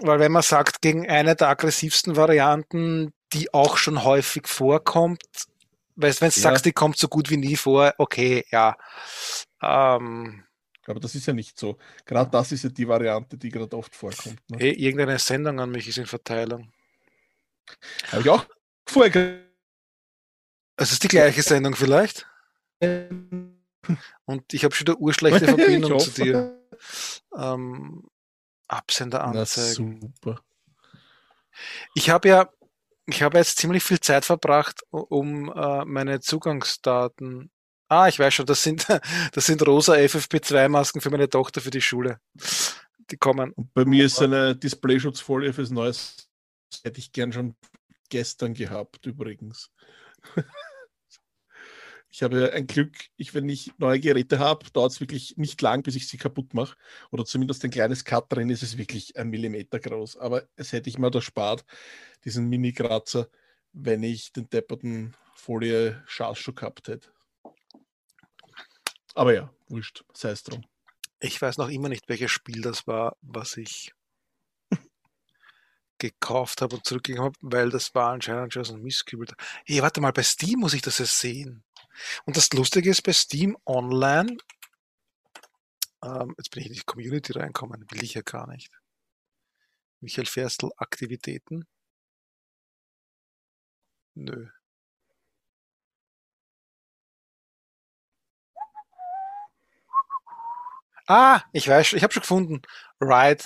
weil wenn man sagt, gegen eine der aggressivsten Varianten, die auch schon häufig vorkommt, Weißt, wenn du ja. sagst, die kommt so gut wie nie vor, okay, ja. Ähm, aber das ist ja nicht so. Gerade das ist ja die Variante, die gerade oft vorkommt. Ne? Hey, irgendeine Sendung an mich ist in Verteilung. Habe ich auch vorher. Es ist die gleiche Sendung vielleicht. Und ich habe schon eine urschlechte Verbindung zu dir. Ähm, Absender anzeigen. Na, super. Ich habe ja, ich habe jetzt ziemlich viel Zeit verbracht, um äh, meine Zugangsdaten. Ah, ich weiß schon, das sind, das sind rosa FFP2-Masken für meine Tochter für die Schule. Die kommen. Und bei mir ist eine Displayschutzfolie fürs Neues. Das hätte ich gern schon gestern gehabt, übrigens. Ich habe ein Glück, ich, wenn ich neue Geräte habe, dauert es wirklich nicht lang, bis ich sie kaputt mache. Oder zumindest ein kleines Cut drin ist es wirklich ein Millimeter groß. Aber es hätte ich mal erspart, diesen Mini-Kratzer. wenn ich den depperten Folie Schaß schon gehabt hätte. Aber ja, wurscht, sei es drum. Ich weiß noch immer nicht, welches Spiel das war, was ich gekauft habe und zurückgegeben habe, weil das war anscheinend schon so ein Misskübel. Hey, warte mal, bei Steam muss ich das ja sehen. Und das Lustige ist, bei Steam Online, ähm, jetzt bin ich in die Community reinkommen, will ich ja gar nicht. Michael Ferstl, Aktivitäten. Nö. Ah, ich weiß, ich habe schon gefunden. Ride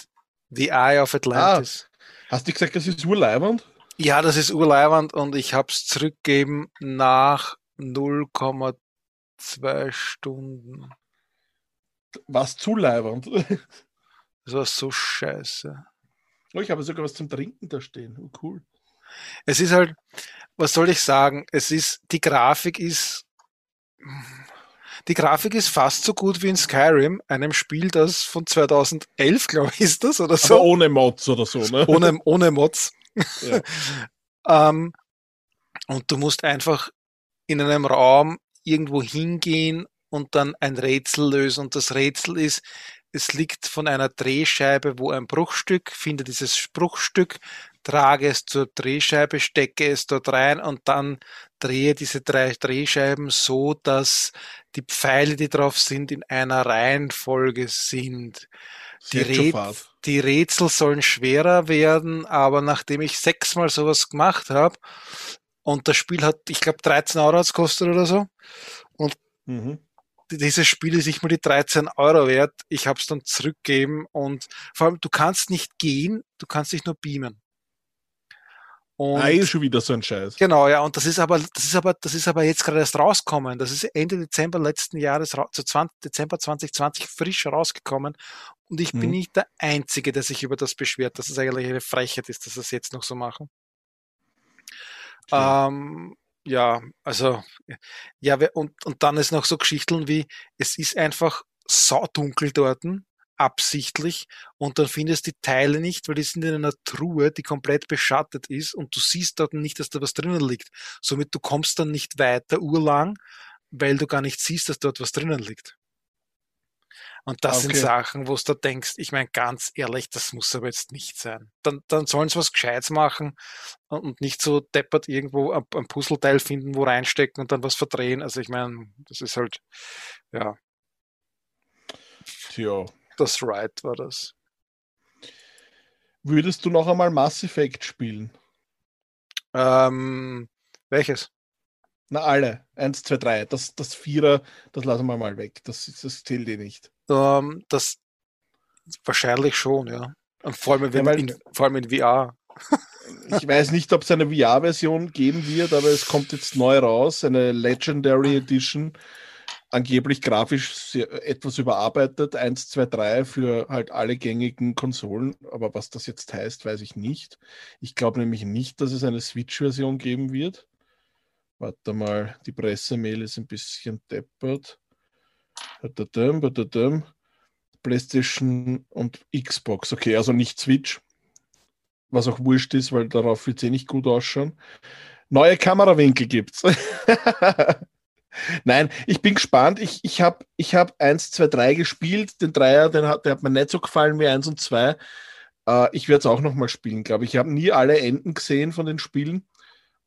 the Eye of Atlantis. Ah, hast du gesagt, das ist urleibend? Ja, das ist urleibend und ich habe es zurückgegeben nach 0,2 Stunden. Was zu leibend? Das war so scheiße. Oh, ich habe sogar was zum Trinken da stehen. Oh, cool. Es ist halt, was soll ich sagen? Es ist, die Grafik ist, die Grafik ist fast so gut wie in Skyrim, einem Spiel, das von 2011, glaube ich, ist das oder so. Aber ohne Mods oder so, ne? Ohne, ohne Mods. Ja. ähm, und du musst einfach in einem Raum irgendwo hingehen und dann ein Rätsel lösen. Und das Rätsel ist, es liegt von einer Drehscheibe, wo ein Bruchstück, finde dieses Bruchstück, trage es zur Drehscheibe, stecke es dort rein und dann drehe diese drei Drehscheiben so, dass die Pfeile, die drauf sind, in einer Reihenfolge sind. Die, Rä die, Rätsel sollen schwerer werden, aber nachdem ich sechsmal sowas gemacht habe und das Spiel hat, ich glaube, 13 Euro hat's gekostet oder so und mhm dieses Spiel ist nicht mal die 13 Euro wert. Ich habe es dann zurückgegeben und vor allem, du kannst nicht gehen, du kannst dich nur beamen. Und, ah, ist schon wieder so ein Scheiß. Genau, ja, und das ist aber, das ist aber, das ist aber jetzt gerade erst rausgekommen. Das ist Ende Dezember letzten Jahres, zu 20, Dezember 2020 frisch rausgekommen. Und ich mhm. bin nicht der Einzige, der sich über das beschwert, dass es eigentlich eine Frechheit ist, dass sie es jetzt noch so machen. Ähm, ja, also, ja, und, und dann ist noch so Geschichten wie, es ist einfach saudunkel dort, absichtlich und dann findest du die Teile nicht, weil die sind in einer Truhe, die komplett beschattet ist und du siehst dort nicht, dass da was drinnen liegt. Somit du kommst dann nicht weiter urlang, weil du gar nicht siehst, dass dort was drinnen liegt. Und das okay. sind Sachen, wo du da denkst, ich meine ganz ehrlich, das muss aber jetzt nicht sein. Dann, dann sollen sie was Gescheites machen und nicht so deppert irgendwo ein, ein Puzzleteil finden, wo reinstecken und dann was verdrehen. Also ich meine, das ist halt, ja. Tja, das Ride war das. Würdest du noch einmal Mass Effect spielen? Ähm, welches? Na, alle. Eins, zwei, drei. Das, das Vierer, das lassen wir mal weg. Das, das zählt eh nicht. Ähm, das wahrscheinlich schon, ja. Und vor allem, wenn, ja, in, vor allem in VR. ich weiß nicht, ob es eine VR-Version geben wird, aber es kommt jetzt neu raus, eine Legendary Edition angeblich grafisch sehr, etwas überarbeitet, 1, 2, 3 für halt alle gängigen Konsolen. Aber was das jetzt heißt, weiß ich nicht. Ich glaube nämlich nicht, dass es eine Switch-Version geben wird. Warte mal, die Pressemail ist ein bisschen deppert. PlayStation und Xbox. Okay, also nicht Switch. Was auch wurscht ist, weil darauf wird es eh nicht gut ausschauen. Neue Kamerawinkel gibt's. Nein, ich bin gespannt. Ich, ich habe ich hab 1, 2, 3 gespielt. Den Dreier, den hat, der hat mir nicht so gefallen wie 1 und 2. Äh, ich werde es auch nochmal spielen, glaube ich. Ich habe nie alle Enden gesehen von den Spielen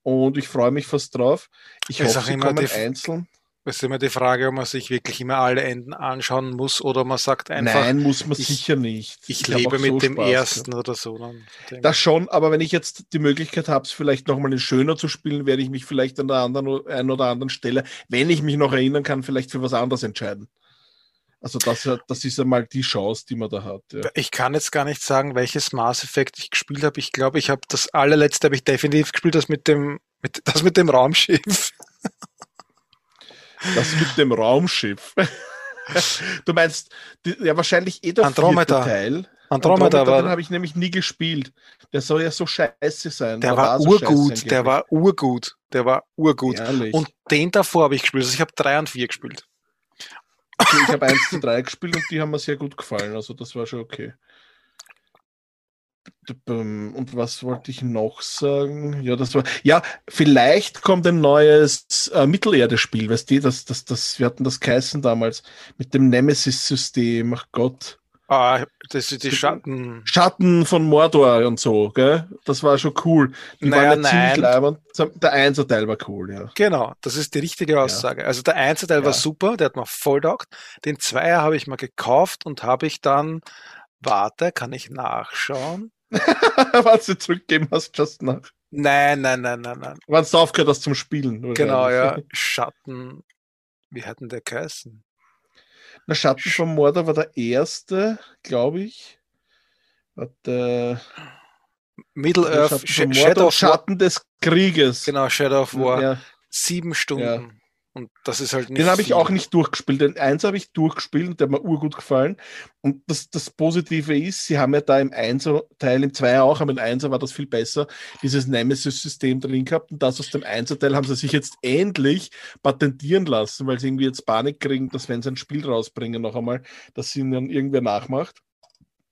und ich freue mich fast drauf. Ich es hoffe, sie kommen einzeln. Es ist immer die Frage, ob man sich wirklich immer alle Enden anschauen muss oder man sagt einfach. Nein, muss man ich, sicher nicht. Ich, ich lebe mit so dem Spaß, ersten ja. oder so. Dann das schon, aber wenn ich jetzt die Möglichkeit habe, es vielleicht nochmal schöner zu spielen, werde ich mich vielleicht an der anderen, einen oder anderen Stelle, wenn ich mich noch erinnern kann, vielleicht für was anderes entscheiden. Also das, das ist einmal die Chance, die man da hat. Ja. Ich kann jetzt gar nicht sagen, welches Mass Effect ich gespielt habe. Ich glaube, ich habe das allerletzte habe ich definitiv gespielt, das mit dem, mit, das mit dem Raumschiff. Das mit dem Raumschiff. Du meinst, die, ja, wahrscheinlich eh der Andromeda. Teil. Andromeda, Andromeda war. Den habe ich nämlich nie gespielt. Der soll ja so scheiße sein. Der, war, war urgut, so der war urgut. Der war urgut. Ehrlich? Und den davor habe ich gespielt. Also ich habe drei und vier gespielt. Ich habe eins zu drei gespielt und die haben mir sehr gut gefallen. Also das war schon okay. Und was wollte ich noch sagen? Ja, das war. Ja, vielleicht kommt ein neues äh, Mittelerde-Spiel, weißt du, das, das, das, wir hatten das geheißen damals mit dem Nemesis-System, ach Gott. Ah, das sind die Schatten. Schatten von Mordor und so, gell? Das war schon cool. Die naja, waren ja ziemlich leibend. Der Einser-Teil war cool, ja. Genau, das ist die richtige Aussage. Ja. Also der Einser-Teil ja. war super, der hat mir voll taugt. Den Zweier habe ich mal gekauft und habe ich dann, warte, kann ich nachschauen? Was du zurückgeben hast, just nach. Nein, nein, nein, nein, nein. Wann du aufgehört hast zum Spielen. Genau, ja. Schatten. Wie hat denn der geheißen? Na, Schatten vom Mordor war der erste, glaube ich. Warte. Middle Earth, Schatten, Shadow of Schatten des Krieges. Genau, Shadow of War. Ja. Sieben Stunden. Ja. Und das ist halt nicht. Den habe ich auch nicht durchgespielt. Den eins habe ich durchgespielt und der hat mir urgut gefallen. Und das, das Positive ist, sie haben ja da im Einser-Teil, im Zweier auch, aber im Einser war das viel besser, dieses Nemesis-System drin gehabt. Und das aus dem Einser-Teil haben sie sich jetzt endlich patentieren lassen, weil sie irgendwie jetzt Panik kriegen, dass wenn sie ein Spiel rausbringen, noch einmal, dass sie ihnen irgendwer nachmacht.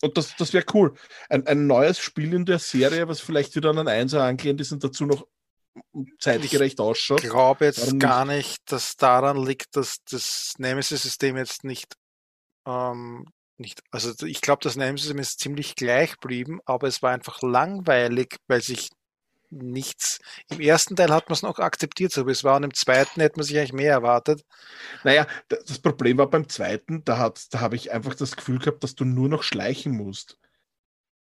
Und das, das wäre cool. Ein, ein neues Spiel in der Serie, was vielleicht wieder an einen Einser angelehnt ist und dazu noch zeitgerecht ausschaut. Ich glaube jetzt Warum gar nicht, dass daran liegt, dass das Nemesis-System jetzt nicht, ähm, nicht, also ich glaube, das Nemesis-System ist ziemlich gleich geblieben, aber es war einfach langweilig, weil sich nichts. Im ersten Teil hat man es noch akzeptiert, aber es war und im zweiten hätte man sich eigentlich mehr erwartet. Naja, das Problem war beim zweiten, da, hat, da habe ich einfach das Gefühl gehabt, dass du nur noch schleichen musst.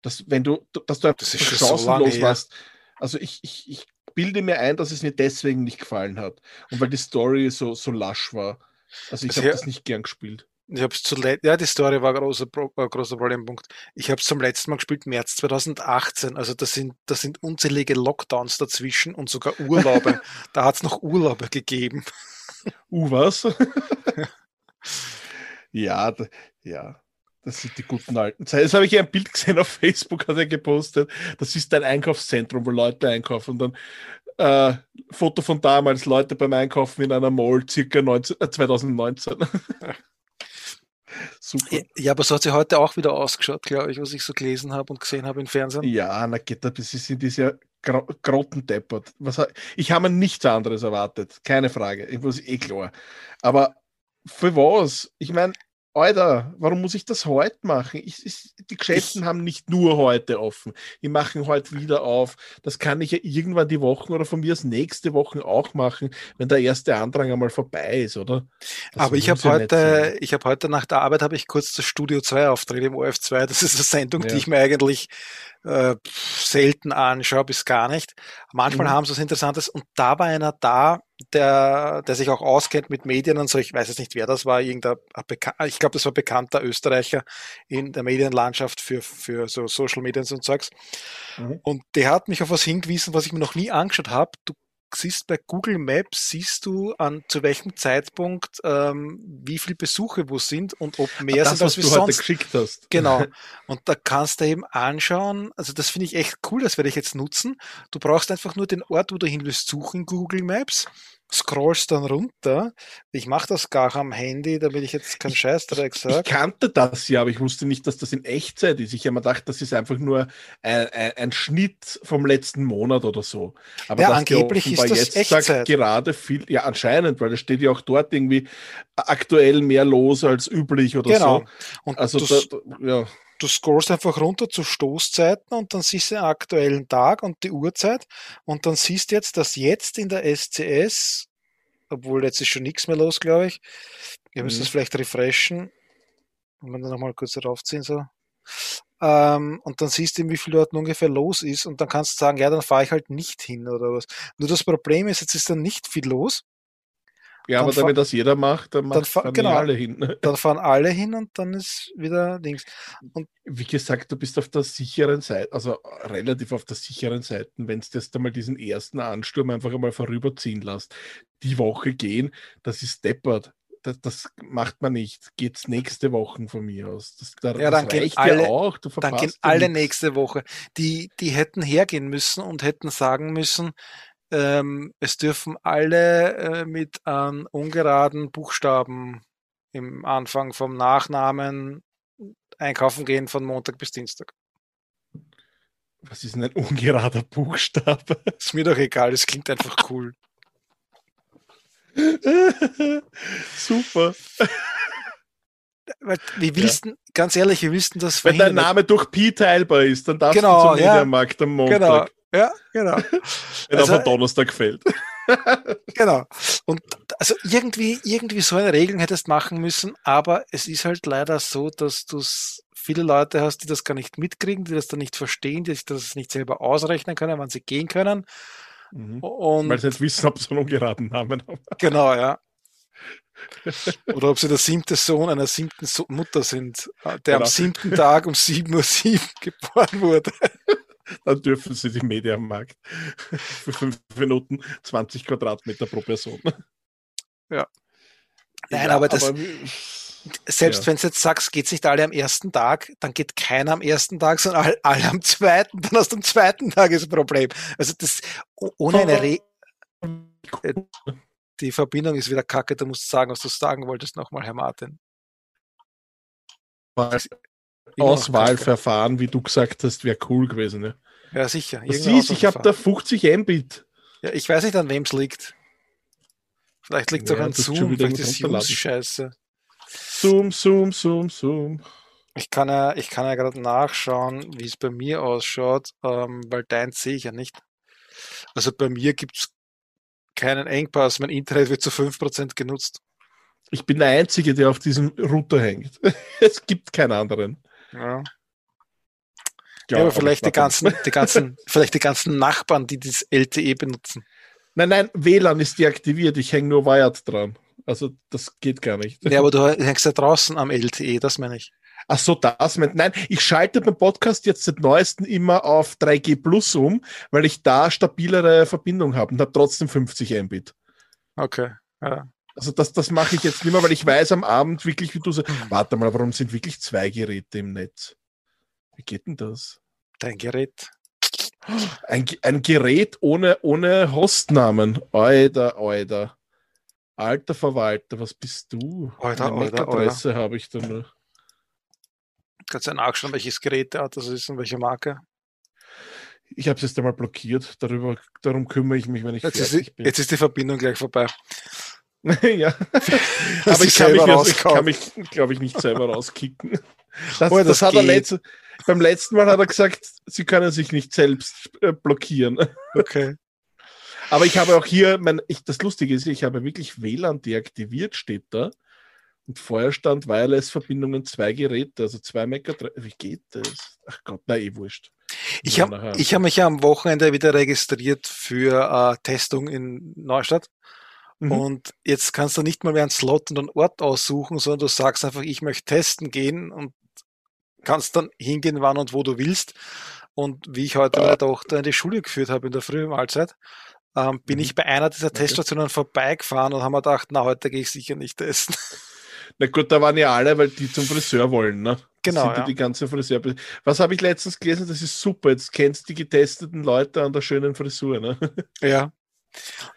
Dass, wenn du, dass du einfach das chancenlos so warst. Also ich, ich, ich bilde mir ein, dass es mir deswegen nicht gefallen hat. Und weil die Story so, so lasch war. Also ich also habe das nicht gern gespielt. Ich habe es zuletzt, ja, die Story war ein großer, äh, großer Problempunkt. Ich habe es zum letzten Mal gespielt, März 2018. Also das sind, das sind unzählige Lockdowns dazwischen und sogar Urlaube. da hat es noch Urlaube gegeben. Uh, was? ja, ja. Das sind die guten alten Zeiten. Jetzt habe ich ein Bild gesehen auf Facebook, hat er gepostet. Das ist ein Einkaufszentrum, wo Leute einkaufen. Und dann äh, Foto von damals, Leute beim Einkaufen in einer Mall, circa 19, äh, 2019. Super. Ja, aber so hat sie heute auch wieder ausgeschaut, glaube ich, was ich so gelesen habe und gesehen habe im Fernsehen. Ja, na geht das ist in dieser Grottendeppert. Was, ich habe mir nichts anderes erwartet, keine Frage. Ich muss eh klar. Aber für was? Ich meine, Alter, warum muss ich das heute machen? Ich, ich, die Geschäften ich, haben nicht nur heute offen. Die machen heute wieder auf. Das kann ich ja irgendwann die Wochen oder von mir aus nächste Woche auch machen, wenn der erste Andrang einmal vorbei ist, oder? Das Aber ich habe ja heute, ich habe heute nach der Arbeit habe ich kurz das Studio 2 Auftritt im OF2. Das ist eine Sendung, ja. die ich mir eigentlich äh, selten anschaue, bis gar nicht. Manchmal mhm. haben sie was Interessantes und da war einer da, der, der sich auch auskennt mit Medien und so. Ich weiß jetzt nicht, wer das war. Irgendein, ich glaube, das war bekannter Österreicher in der Medienlandschaft für, für so Social Media und Zeugs. Mhm. Und der hat mich auf was hingewiesen, was ich mir noch nie angeschaut habe. Du siehst bei Google Maps, siehst du an zu welchem Zeitpunkt ähm, wie viele Besuche wo sind und ob mehr das, sind als wie sonst. Heute geschickt hast. Genau. Und da kannst du eben anschauen, also das finde ich echt cool, das werde ich jetzt nutzen. Du brauchst einfach nur den Ort, wo du hin willst, suchen Google Maps scrollst dann runter. Ich mache das gar am Handy, damit ich jetzt keinen Scheißdreck sage. Ich kannte das ja, aber ich wusste nicht, dass das in Echtzeit ist. Ich habe mir gedacht, das ist einfach nur ein, ein, ein, Schnitt vom letzten Monat oder so. Aber ja, angeblich ist das jetzt Echtzeit. Sagt, gerade viel, ja anscheinend, weil es steht ja auch dort irgendwie aktuell mehr los als üblich oder genau. so. Und also das, da, ja du scrollst einfach runter zu Stoßzeiten und dann siehst du den aktuellen Tag und die Uhrzeit und dann siehst du jetzt, dass jetzt in der SCS, obwohl jetzt ist schon nichts mehr los, glaube ich, wir müssen mhm. das vielleicht refreshen, wenn wir dann nochmal kurz draufziehen, so. Ähm, und dann siehst du, wie viel dort ungefähr los ist und dann kannst du sagen, ja, dann fahre ich halt nicht hin oder was. Nur das Problem ist, jetzt ist dann nicht viel los ja, aber damit das jeder macht, dann, dann fahren genau, alle hin. Dann fahren alle hin und dann ist wieder Dings. Und wie gesagt, du bist auf der sicheren Seite, also relativ auf der sicheren Seite, wenn es jetzt einmal diesen ersten Ansturm einfach einmal vorüberziehen lässt. Die Woche gehen, das ist deppert. Das, das, macht man nicht. Geht's nächste Woche von mir aus. Das, da, ja, dann gehen alle, ja auch. dann gehen alle nächste Woche. Die, die hätten hergehen müssen und hätten sagen müssen, ähm, es dürfen alle äh, mit einem ungeraden Buchstaben im Anfang vom Nachnamen einkaufen gehen von Montag bis Dienstag. Was ist denn ein ungerader Buchstabe? Ist mir doch egal, es klingt einfach cool. Super. Wie willst du, ganz ehrlich, wie willst du das Wenn dein verhindern? Name durch Pi teilbar ist, dann darfst Genau, du zum ja. Mediamarkt am Genau, Montag, ja, genau. wenn Also- auf Donnerstag fällt. Genau. Und also irgendwie, irgendwie so eine Regelung hättest machen müssen, aber es ist halt leider so, dass du viele Leute hast, die das gar nicht mitkriegen, die das dann nicht verstehen, die sich das nicht selber ausrechnen können, wann sie gehen können. Mhm. Und Weil sie jetzt wissen, ob sie einen ungeraden Namen haben. genau, ja. Oder ob sie der siebte Sohn einer siebten so Mutter sind, äh, der am Genau. siebten Tag um 7.07 Uhr geboren wurde. Dann dürfen sie die Mediamarkt für fünf Minuten 20 Quadratmeter pro Person. Nein, aber das- wie- Selbst Ja. wenn du jetzt sagst, geht's nicht alle am ersten Tag, dann geht keiner am ersten Tag, sondern alle, alle am zweiten, dann hast du am zweiten Tag das Problem. Also das oh- ohne eine Re die Verbindung ist wieder kacke, du musst sagen, was du sagen wolltest nochmal, Herr Martin. Kacke. Auswahlverfahren, wie du gesagt hast, wäre cool gewesen. Ne? Ja, sicher. Siehst, ich habe da 50 Mbit. Ja, ich weiß nicht, an wem es liegt. Vielleicht liegt es Ja, auch an Zoom, vielleicht ist Zoom scheiße. Zoom, zoom, zoom, zoom. Ich kann ja, ich kann ja gerade nachschauen, wie es bei mir ausschaut, ähm, weil deins sehe ich ja nicht. Also bei mir gibt's keinen Engpass, mein Internet wird zu 5% genutzt. Ich bin der Einzige, der auf diesem Router hängt. es gibt keinen anderen. Ja. Ja, Ja, aber vielleicht die ganzen, die ganzen, vielleicht die ganzen Nachbarn, die das LTE benutzen. Nein, nein, WLAN ist deaktiviert. Ich hänge nur Wired dran. Also das geht gar nicht. Ja, aber du hängst ja draußen am LTE, das meine ich. Ach so, das meint. Nein, ich schalte beim Podcast jetzt seit neuestem immer auf 3G Plus um, weil ich da stabilere Verbindung habe und habe trotzdem 50 Mbit. Okay. Ja. Also das, das mache ich jetzt nicht mehr, weil ich weiß am Abend wirklich, wie du sagst, warte mal, warum sind wirklich zwei Geräte im Netz? Wie geht denn das? Dein Gerät. Ein, ein Gerät ohne, ohne Hostnamen. Alter, Alter. Alter Verwalter, was bist du? Alter, Eine MAC-Adresse habe ich da nur. Kannst du ja nachschauen, welches Gerät der hat, das ist und welche Marke. Ich habe es jetzt einmal blockiert. Darüber, darum kümmere ich mich, wenn ich Jetzt ist, fertig die, bin. jetzt ist die Verbindung gleich vorbei. ja. Aber ich kann, mich, also, ich kann mich, glaube ich, nicht selber rauskicken. Das, Oh, das, das hat er geht. letzte, beim letzten Mal hat er gesagt, sie können sich nicht selbst äh, blockieren. Okay. Aber ich habe auch hier, mein, ich, das Lustige ist, ich habe wirklich WLAN deaktiviert, steht da. Und vorher stand Wireless-Verbindungen zwei Geräte, also zwei Mac. Wie geht das? Ach Gott, na eh wurscht. Ich habe ich hab mich ja am Wochenende wieder registriert für äh, Testung in Neustadt. Mhm. Und jetzt kannst du nicht mal mehr einen Slot und einen Ort aussuchen, sondern du sagst einfach, ich möchte testen gehen und kannst dann hingehen, wann und wo du willst. Und wie ich heute meine Tochter in die Schule geführt habe in der frühen Mahlzeit, ähm, bin Mhm. ich bei einer dieser Okay. Teststationen vorbeigefahren und haben mir gedacht, na, heute gehe ich sicher nicht testen. Na gut, da waren ja alle, weil die zum Friseur wollen, ne? Genau, Sind ja. ja. die ganze Friseur. Was habe ich letztens gelesen? Das ist super. Jetzt kennst du die getesteten Leute an der schönen Frisur, ne? Ja.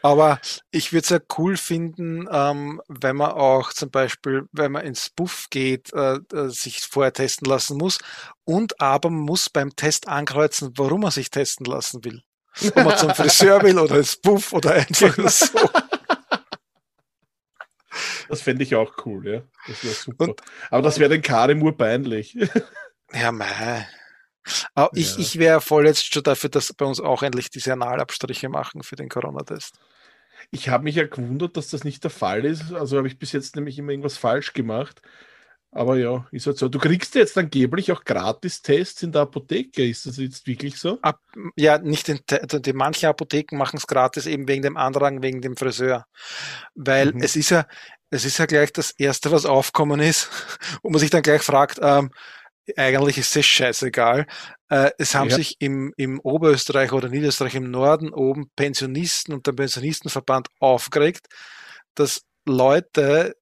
Aber ich würde es ja cool finden, ähm, wenn man auch zum Beispiel, wenn man ins Buff geht, äh, äh, sich vorher testen lassen muss und aber man muss beim Test ankreuzen, warum man sich testen lassen will. Ob man zum Friseur will oder ins Buff oder einfach nur so. Das fände ich auch cool, ja. Das wäre super. Und- Aber das wäre den Karim urpeinlich. Ja, mei. Aber ich, Ja. ich wäre voll jetzt schon dafür, dass bei uns auch endlich diese Analabstriche machen für den Corona-Test. Ich habe mich ja gewundert, dass das nicht der Fall ist. Also habe ich bis jetzt nämlich immer irgendwas falsch gemacht. Aber ja, ist halt so. Du kriegst jetzt angeblich auch Gratis-Tests in der Apotheke. Ist das jetzt wirklich so? Ab, ja, nicht in, die manche Apotheken machen es gratis eben wegen dem Andrang, wegen dem Friseur. Weil Mhm. es ist ja, es ist ja gleich das erste, was aufkommen ist, wo man sich dann gleich fragt, ähm, eigentlich ist es scheißegal. Äh, es haben Ja. sich im, im Oberösterreich oder Niederösterreich im Norden oben Pensionisten und der Pensionistenverband aufgeregt, dass Leute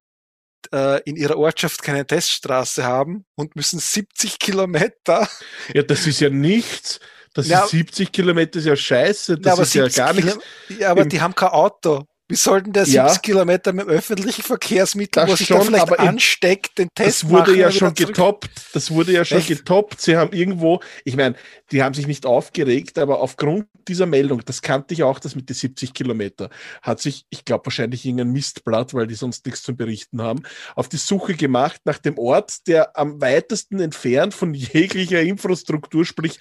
äh, in ihrer Ortschaft keine Teststraße haben und müssen 70 Kilometer Ja, das ist ja nichts. Das Ja. ist 70 Kilometer, ist ja scheiße. Das Ja, aber ist ja 70 gar nichts. Ja, aber Im- die haben kein Auto. Wie sollten der 70 Ja. Kilometer mit dem öffentlichen Verkehrsmittel, Das wo sich schon, da vielleicht ansteckt, den Test Das wurde machen ja schon getoppt. Das wurde ja schon Echt? getoppt. Sie haben irgendwo, ich meine, die haben sich nicht aufgeregt, aber aufgrund dieser Meldung, das kannte ich auch, das mit den 70 Kilometer, hat sich, ich glaube wahrscheinlich irgendein Mistblatt, weil die sonst nichts zu berichten haben, auf die Suche gemacht nach dem Ort, der am weitesten entfernt von jeglicher Infrastruktur, sprich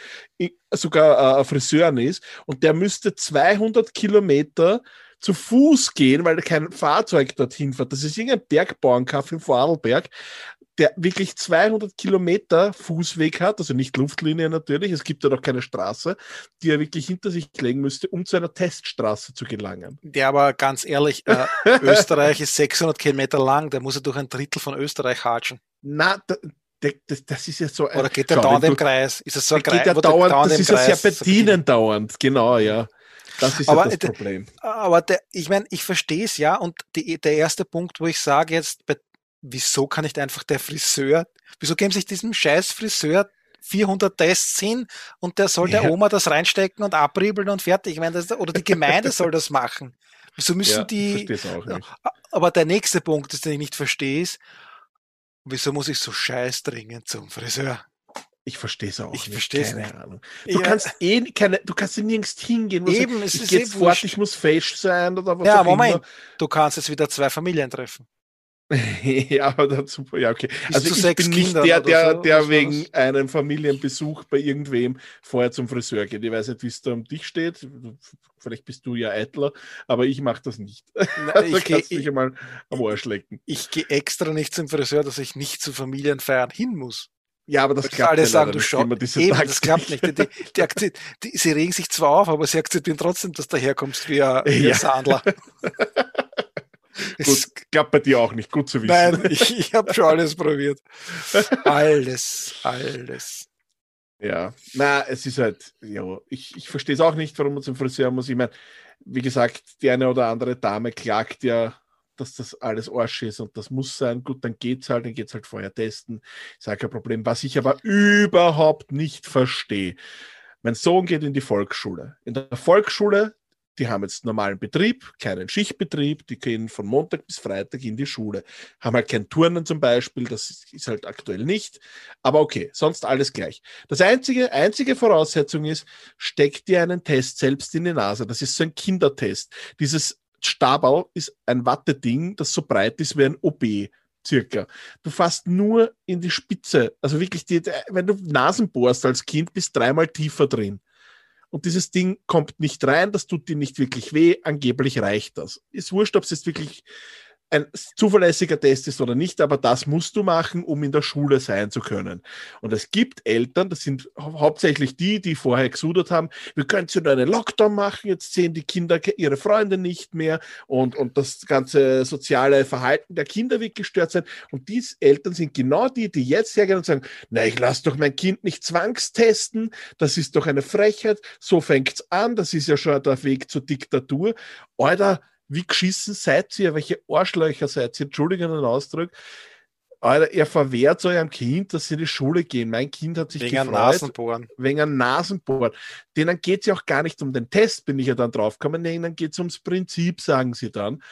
sogar äh, Friseuren ist. Und der müsste 200 Kilometer zu Fuß gehen, weil kein Fahrzeug dorthin fährt. Das ist irgendein Bergbauernkaff in Vorarlberg, der wirklich 200 Kilometer Fußweg hat, also nicht Luftlinie natürlich, es gibt ja noch keine Straße, die er wirklich hinter sich legen müsste, um zu einer Teststraße zu gelangen. Ja, aber ganz ehrlich, äh, Österreich ist 600 Kilometer lang, der muss ja durch ein Drittel von Österreich hatschen. Na, da, da, das, das ist ja so ein... Oder geht der dauernd im Kreis? Ist es so ein Der geht der dauernd, das ist ja Kreis- Serpentinen dauernd, genau, ja. Das ist Aber ja das der- Problem. Aber der, ich meine, ich verstehe es ja und die, der erste Punkt, wo ich sage jetzt, bei, wieso kann nicht einfach der Friseur, wieso geben sich diesem scheiß Friseur 400 Tests hin und der soll der Ja. Oma das reinstecken und abriebeln und fertig. Ich meine, das, oder die Gemeinde soll das machen. Wieso müssen Ja, ich die, aber der nächste Punkt, den ich nicht verstehe, ist, wieso muss ich so scheiß dringend zum Friseur? Ich verstehe es auch Ich versteh's keine nicht. Ahnung. Du Ja. kannst eh keine, du kannst nirgends hingehen. Eben, sagst, es ich ist gehe eh jetzt fort, wurscht. ich muss fesch sein oder was Ja, auch Moment, immer. du kannst jetzt wieder zwei Familien treffen. ja, aber dazu, ja, okay. Bis also ich bin nicht der, der, so, der wegen das? einem Familienbesuch bei irgendwem vorher zum Friseur geht. Ich weiß nicht, wie es da um dich steht. Vielleicht bist du ja eitler, aber ich mache das nicht. Na, da ich gehe kannst du dich einmal am Arsch lecken. ich geh extra nicht zum Friseur, dass ich nicht zu Familienfeiern hin muss. Ja, aber das Weil klappt alle ja sagen, du nicht schau, eben, das klappt nicht. Die, die, die, sie regen sich zwar auf, aber sie akzeptieren trotzdem, dass du herkommst wie ein, wie Ja. ein Sandler. Es- Gut, klappt bei dir auch nicht. Gut zu wissen. Nein, ich, ich habe schon alles probiert. Alles, alles. Ja, na, es ist halt, ja, ich, ich verstehe es auch nicht, warum man zum Friseur muss. Ich meine, wie gesagt, die eine oder andere Dame klagt ja, dass das alles Arsch ist und das muss sein. Gut, dann geht's halt, dann geht's halt vorher testen. Ist ja kein Problem. Was ich aber überhaupt nicht verstehe. Mein Sohn geht in die Volksschule. In der Volksschule, die haben jetzt normalen Betrieb, keinen Schichtbetrieb, die gehen von Montag bis Freitag in die Schule. Haben halt kein Turnen zum Beispiel, das ist- halt aktuell nicht. Aber okay, sonst alles gleich. Das einzige, einzige Voraussetzung ist, steck dir einen Test selbst in die Nase. Das ist so ein Kindertest. Dieses Stabal ist ein Watteding, das so breit ist wie ein OB, circa. Du fasst nur in die Spitze. Also wirklich, die, wenn du Nasen bohrst als Kind, bist dreimal tiefer drin. Und dieses Ding kommt nicht rein, das tut dir nicht wirklich weh, angeblich reicht das. Ist wurscht, ob es jetzt wirklich ein zuverlässiger Test ist oder nicht, aber das musst du machen, um in der Schule sein zu können. Und es gibt Eltern, das sind hau- hauptsächlich die, die vorher gesudert haben, wir können jetzt nur einen Lockdown machen, jetzt sehen die Kinder ihre Freunde nicht mehr und, und das ganze soziale Verhalten der Kinder wird gestört sein. Und diese Eltern sind genau die, die jetzt hergehen und sagen, na, ich lasse doch mein Kind nicht zwangstesten, das ist doch eine Frechheit, so fängt's an, das ist ja schon der Weg zur Diktatur. Alter, wie geschissen seid ihr? Welche Arschlöcher seid ihr? Entschuldigung den Ausdruck. Alter, ihr verwehrt eurem Kind, dass sie in die Schule gehen. Mein Kind hat sich Wegen gefreut, Nasenbohren. wegen einem Nasenbohren. Denen geht es ja auch gar nicht um den Test, bin ich ja dann draufgekommen. Dann geht es ums Prinzip, sagen sie dann.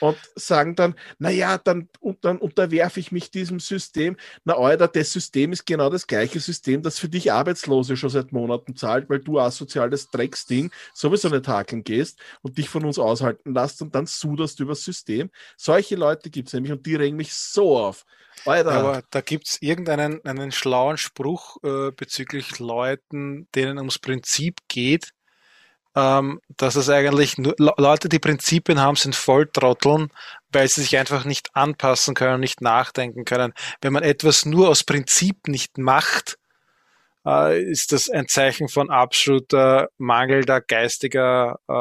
Und sagen dann, naja, dann, und dann unterwerfe ich mich diesem System. Na, Alter, das System ist genau das gleiche System, das für dich Arbeitslose schon seit Monaten zahlt, weil du asoziales Drecksding sowieso nicht hakeln gehst und dich von uns aushalten lässt und dann suderst über das System. Solche Leute gibt es nämlich und die regen mich so auf. Alter, Aber da gibt's irgendeinen einen schlauen Spruch äh, bezüglich Leuten, denen ums Prinzip geht, ähm, dass es eigentlich nur Le Leute, die Prinzipien haben, sind Volltrotteln, weil sie sich einfach nicht anpassen können, nicht nachdenken können. Wenn man etwas nur aus Prinzip nicht macht, äh, ist das ein Zeichen von absoluter mangelnder geistiger äh,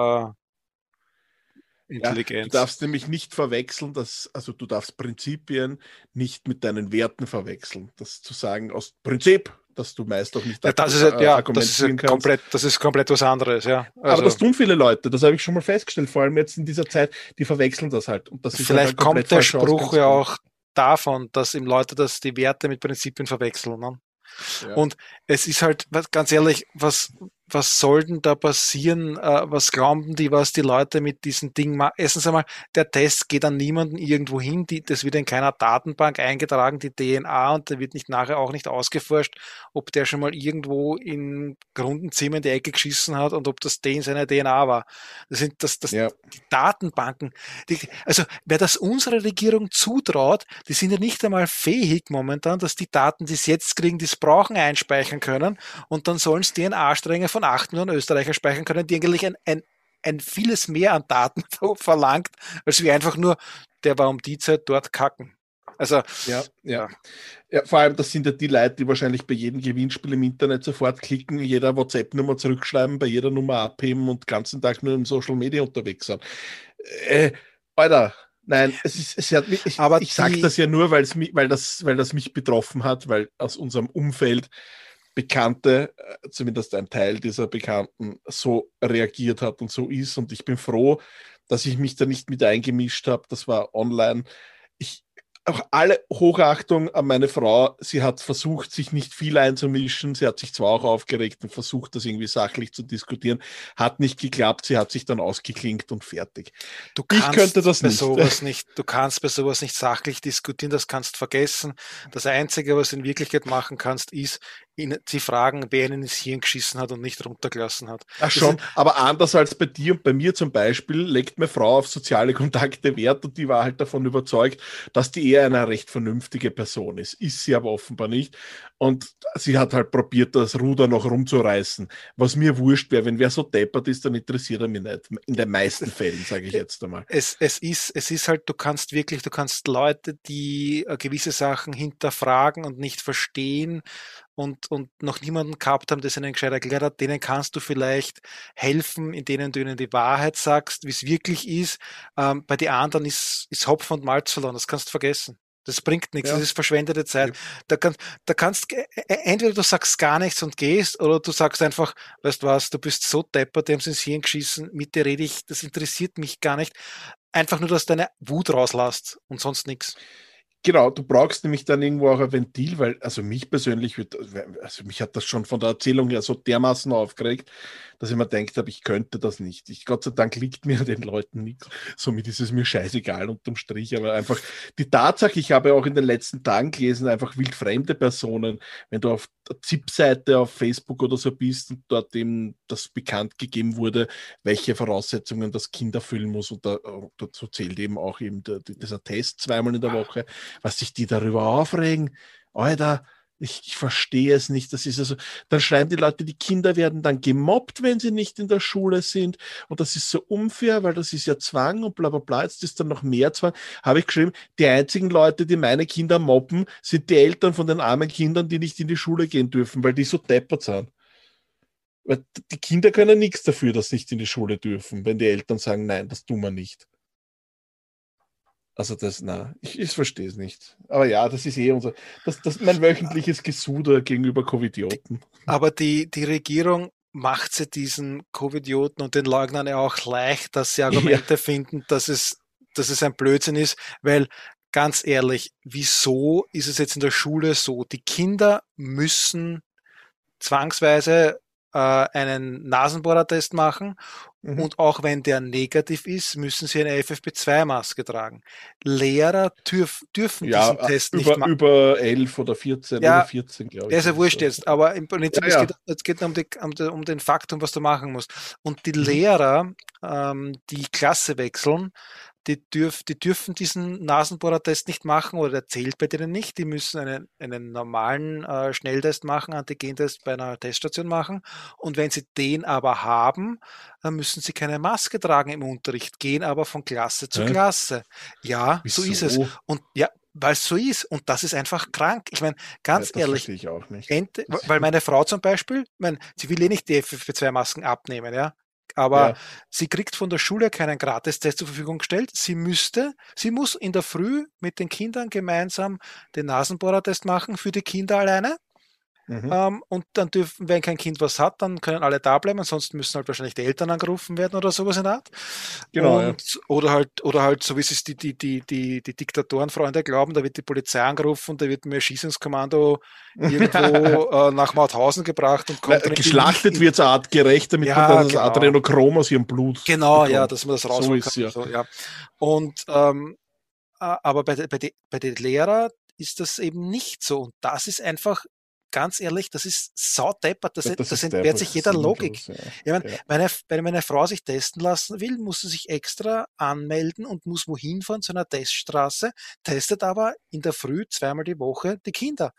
Ja, Intelligenz. du darfst nämlich nicht verwechseln, dass, also du darfst Prinzipien nicht mit deinen Werten verwechseln. Das zu sagen aus Prinzip, dass du meist auch nicht ja, das ist, äh, ja, das ist komplett, das ist komplett was anderes, ja. Aber Also- das tun viele Leute, das habe ich schon mal festgestellt, vor allem jetzt in dieser Zeit, die verwechseln das halt. Und das ist Vielleicht halt kommt der Spruch ja auch davon, dass ihm Leute das die Werte mit Prinzipien verwechseln. Ne? Ja. Und es ist halt, ganz ehrlich, was, was soll denn da passieren? Äh, was glauben die, was die Leute mit diesem Ding machen? Erstens einmal, der Test geht an niemanden irgendwo hin. Die, das wird in keiner Datenbank eingetragen, die DNA, und da wird nicht nachher auch nicht ausgeforscht, ob der schon mal irgendwo in Grundenzimmer in die Ecke geschissen hat und ob das den seine DNA war. Das sind das, das ja. die Datenbanken. Die, also wer das unserer Regierung zutraut, die sind ja nicht einmal fähig momentan, dass die Daten, die sie jetzt kriegen, die es brauchen, einspeichern können und dann sollen es DNA-Stränge von 8 Millionen Österreicher speichern können, die eigentlich ein, ein, ein vieles mehr an Daten verlangt, als wie einfach nur, der war um die Zeit dort kacken. Also, ja, ja, ja. Vor allem, das sind ja die Leute, die wahrscheinlich bei jedem Gewinnspiel im Internet sofort klicken, jeder WhatsApp-Nummer zurückschreiben, bei jeder Nummer abheben und den ganzen Tag nur im Social Media unterwegs sind. Äh, Alter, nein, es ist, es hat, ich, Aber ich sage das ja nur, weil, das, weil das mich betroffen hat, weil aus unserem Umfeld Bekannte, äh, zumindest ein Teil dieser Bekannten, so reagiert hat und so ist. Und ich bin froh, dass ich mich da nicht mit eingemischt habe. Das war online. Ich, auch alle Hochachtung an meine Frau. Sie hat versucht, sich nicht viel einzumischen. Sie hat sich zwar auch aufgeregt und versucht, das irgendwie sachlich zu diskutieren. Hat nicht geklappt. Sie hat sich dann ausgeklinkt und fertig. Du ich könnte das bei nicht. Sowas nicht. Du kannst bei sowas nicht sachlich diskutieren. Das kannst vergessen. Das Einzige, was du in Wirklichkeit machen kannst, ist, ihn, sie fragen, wer ihnen ins Hirn geschissen hat und nicht runtergelassen hat. Ach schon, aber anders als bei dir und bei mir zum Beispiel legt meine Frau auf soziale Kontakte Wert und die war halt davon überzeugt, dass die eher eine recht vernünftige Person ist. Ist sie aber offenbar nicht. Und sie hat halt probiert, das Ruder noch rumzureißen. Was mir wurscht wäre, wenn wer so deppert ist, dann interessiert er mich nicht. In den meisten Fällen, sage ich jetzt einmal. Es, es, ist, es ist halt, du kannst wirklich, du kannst Leute, die äh, gewisse Sachen hinterfragen und nicht verstehen, und, und noch niemanden gehabt haben, der es ihnen gescheit erklärt hat, denen kannst du vielleicht helfen, in denen du ihnen die Wahrheit sagst, wie es wirklich ist. Ähm, bei den anderen ist, ist Hopfen und Malz verloren, das kannst du vergessen. Das bringt nichts, ja. das ist verschwendete Zeit. Ja. Da, kann, da kannst äh, äh, entweder du sagst gar nichts und gehst, oder du sagst einfach, weißt du was, du bist so deppert, die haben sie ins Hirn geschissen, mit dir rede ich, das interessiert mich gar nicht. Einfach nur, dass deine Wut rauslässt und sonst nichts. Genau, du brauchst nämlich dann irgendwo auch ein Ventil, weil, also mich persönlich wird, also mich hat das schon von der Erzählung her so dermaßen aufgeregt, dass ich mir denkt habe, ich könnte das nicht. Ich, Gott sei Dank liegt mir den Leuten nichts. Somit ist es mir scheißegal unterm Strich, aber einfach die Tatsache, ich habe auch in den letzten Tagen gelesen, einfach wildfremde Personen, wenn du auf der ZIP-Seite auf Facebook oder so bist und dort eben das bekannt gegeben wurde, welche Voraussetzungen das Kind erfüllen muss und da, dazu zählt eben auch eben der, dieser Test zweimal in der Woche was sich die darüber aufregen. Alter, ich, ich verstehe es nicht. Das ist also, dann schreiben die Leute, die Kinder werden dann gemobbt, wenn sie nicht in der Schule sind. Und das ist so unfair, weil das ist ja Zwang und bla bla bla. Jetzt ist dann noch mehr Zwang. Habe ich geschrieben, die einzigen Leute, die meine Kinder mobben, sind die Eltern von den armen Kindern, die nicht in die Schule gehen dürfen, weil die so deppert sind. Weil die Kinder können nichts dafür, dass sie nicht in die Schule dürfen, wenn die Eltern sagen, nein, das tun wir nicht. Also das, na, ich, ich verstehe es nicht. Aber ja, das ist eh unser, das, das mein wöchentliches Gesuder gegenüber Covidioten. Aber die, die Regierung macht sie diesen Covidioten und den Leugnern ja auch leicht, dass sie Argumente ja. finden, dass es, dass es ein Blödsinn ist, weil ganz ehrlich, wieso ist es jetzt in der Schule so? Die Kinder müssen zwangsweise äh, einen Nasenbohrertest machen mhm. und auch wenn der negativ ist, müssen sie eine FFP2-Maske tragen. Lehrer dürf, dürfen ja, diesen Test über, nicht machen. Über 11 oder 14 ja, oder 14, glaube ich. Der ist ja wurscht jetzt, aber im Prinzip ja, ja. Es geht, es um, um, um den Faktum, was du machen musst. Und die mhm. Lehrer, ähm, die Klasse wechseln, die, dürf, die dürfen diesen Nasenbohrertest nicht machen oder der zählt bei denen nicht. Die müssen einen, einen normalen äh, Schnelltest machen, Antigentest bei einer Teststation machen. Und wenn sie den aber haben, dann müssen sie keine Maske tragen im Unterricht, gehen aber von Klasse zu Hä? Klasse. Ja, Wieso? so ist es. Und ja, weil es so ist. Und das ist einfach krank. Ich meine, ganz ja, ehrlich, ich weil meine Frau zum Beispiel, mein, sie will eh nicht die FFP2-Masken abnehmen, ja aber ja. sie kriegt von der Schule keinen Gratistest zur Verfügung gestellt. Sie müsste, sie muss in der Früh mit den Kindern gemeinsam den Nasenbohrertest machen für die Kinder alleine. Mhm. Ähm, und dann dürfen, wenn kein Kind was hat, dann können alle da bleiben, ansonsten müssen halt wahrscheinlich die Eltern angerufen werden oder sowas in der Art. Genau. Und, ja. Oder halt, oder halt, so wie es die, die, die, die, die Diktatorenfreunde glauben, da wird die Polizei angerufen, da wird mir Schießungskommando irgendwo äh, nach Mauthausen gebracht und kommt Na, Geschlachtet wird es artgerecht, damit ja, man das genau. Adrenochrom aus ihrem Blut. Genau, bekommt. ja, dass man das rausholen so kann. Ja. So, ja. Und ähm, aber bei, bei, bei den Lehrern ist das eben nicht so. Und das ist einfach ganz ehrlich, das ist saudeppert. Das, das, das entbehrt sich jeder Logik. Ja. Ich meine, ja. meine, wenn meine Frau sich testen lassen will, muss sie sich extra anmelden und muss wohin fahren zu einer Teststraße, testet aber in der Früh zweimal die Woche die Kinder.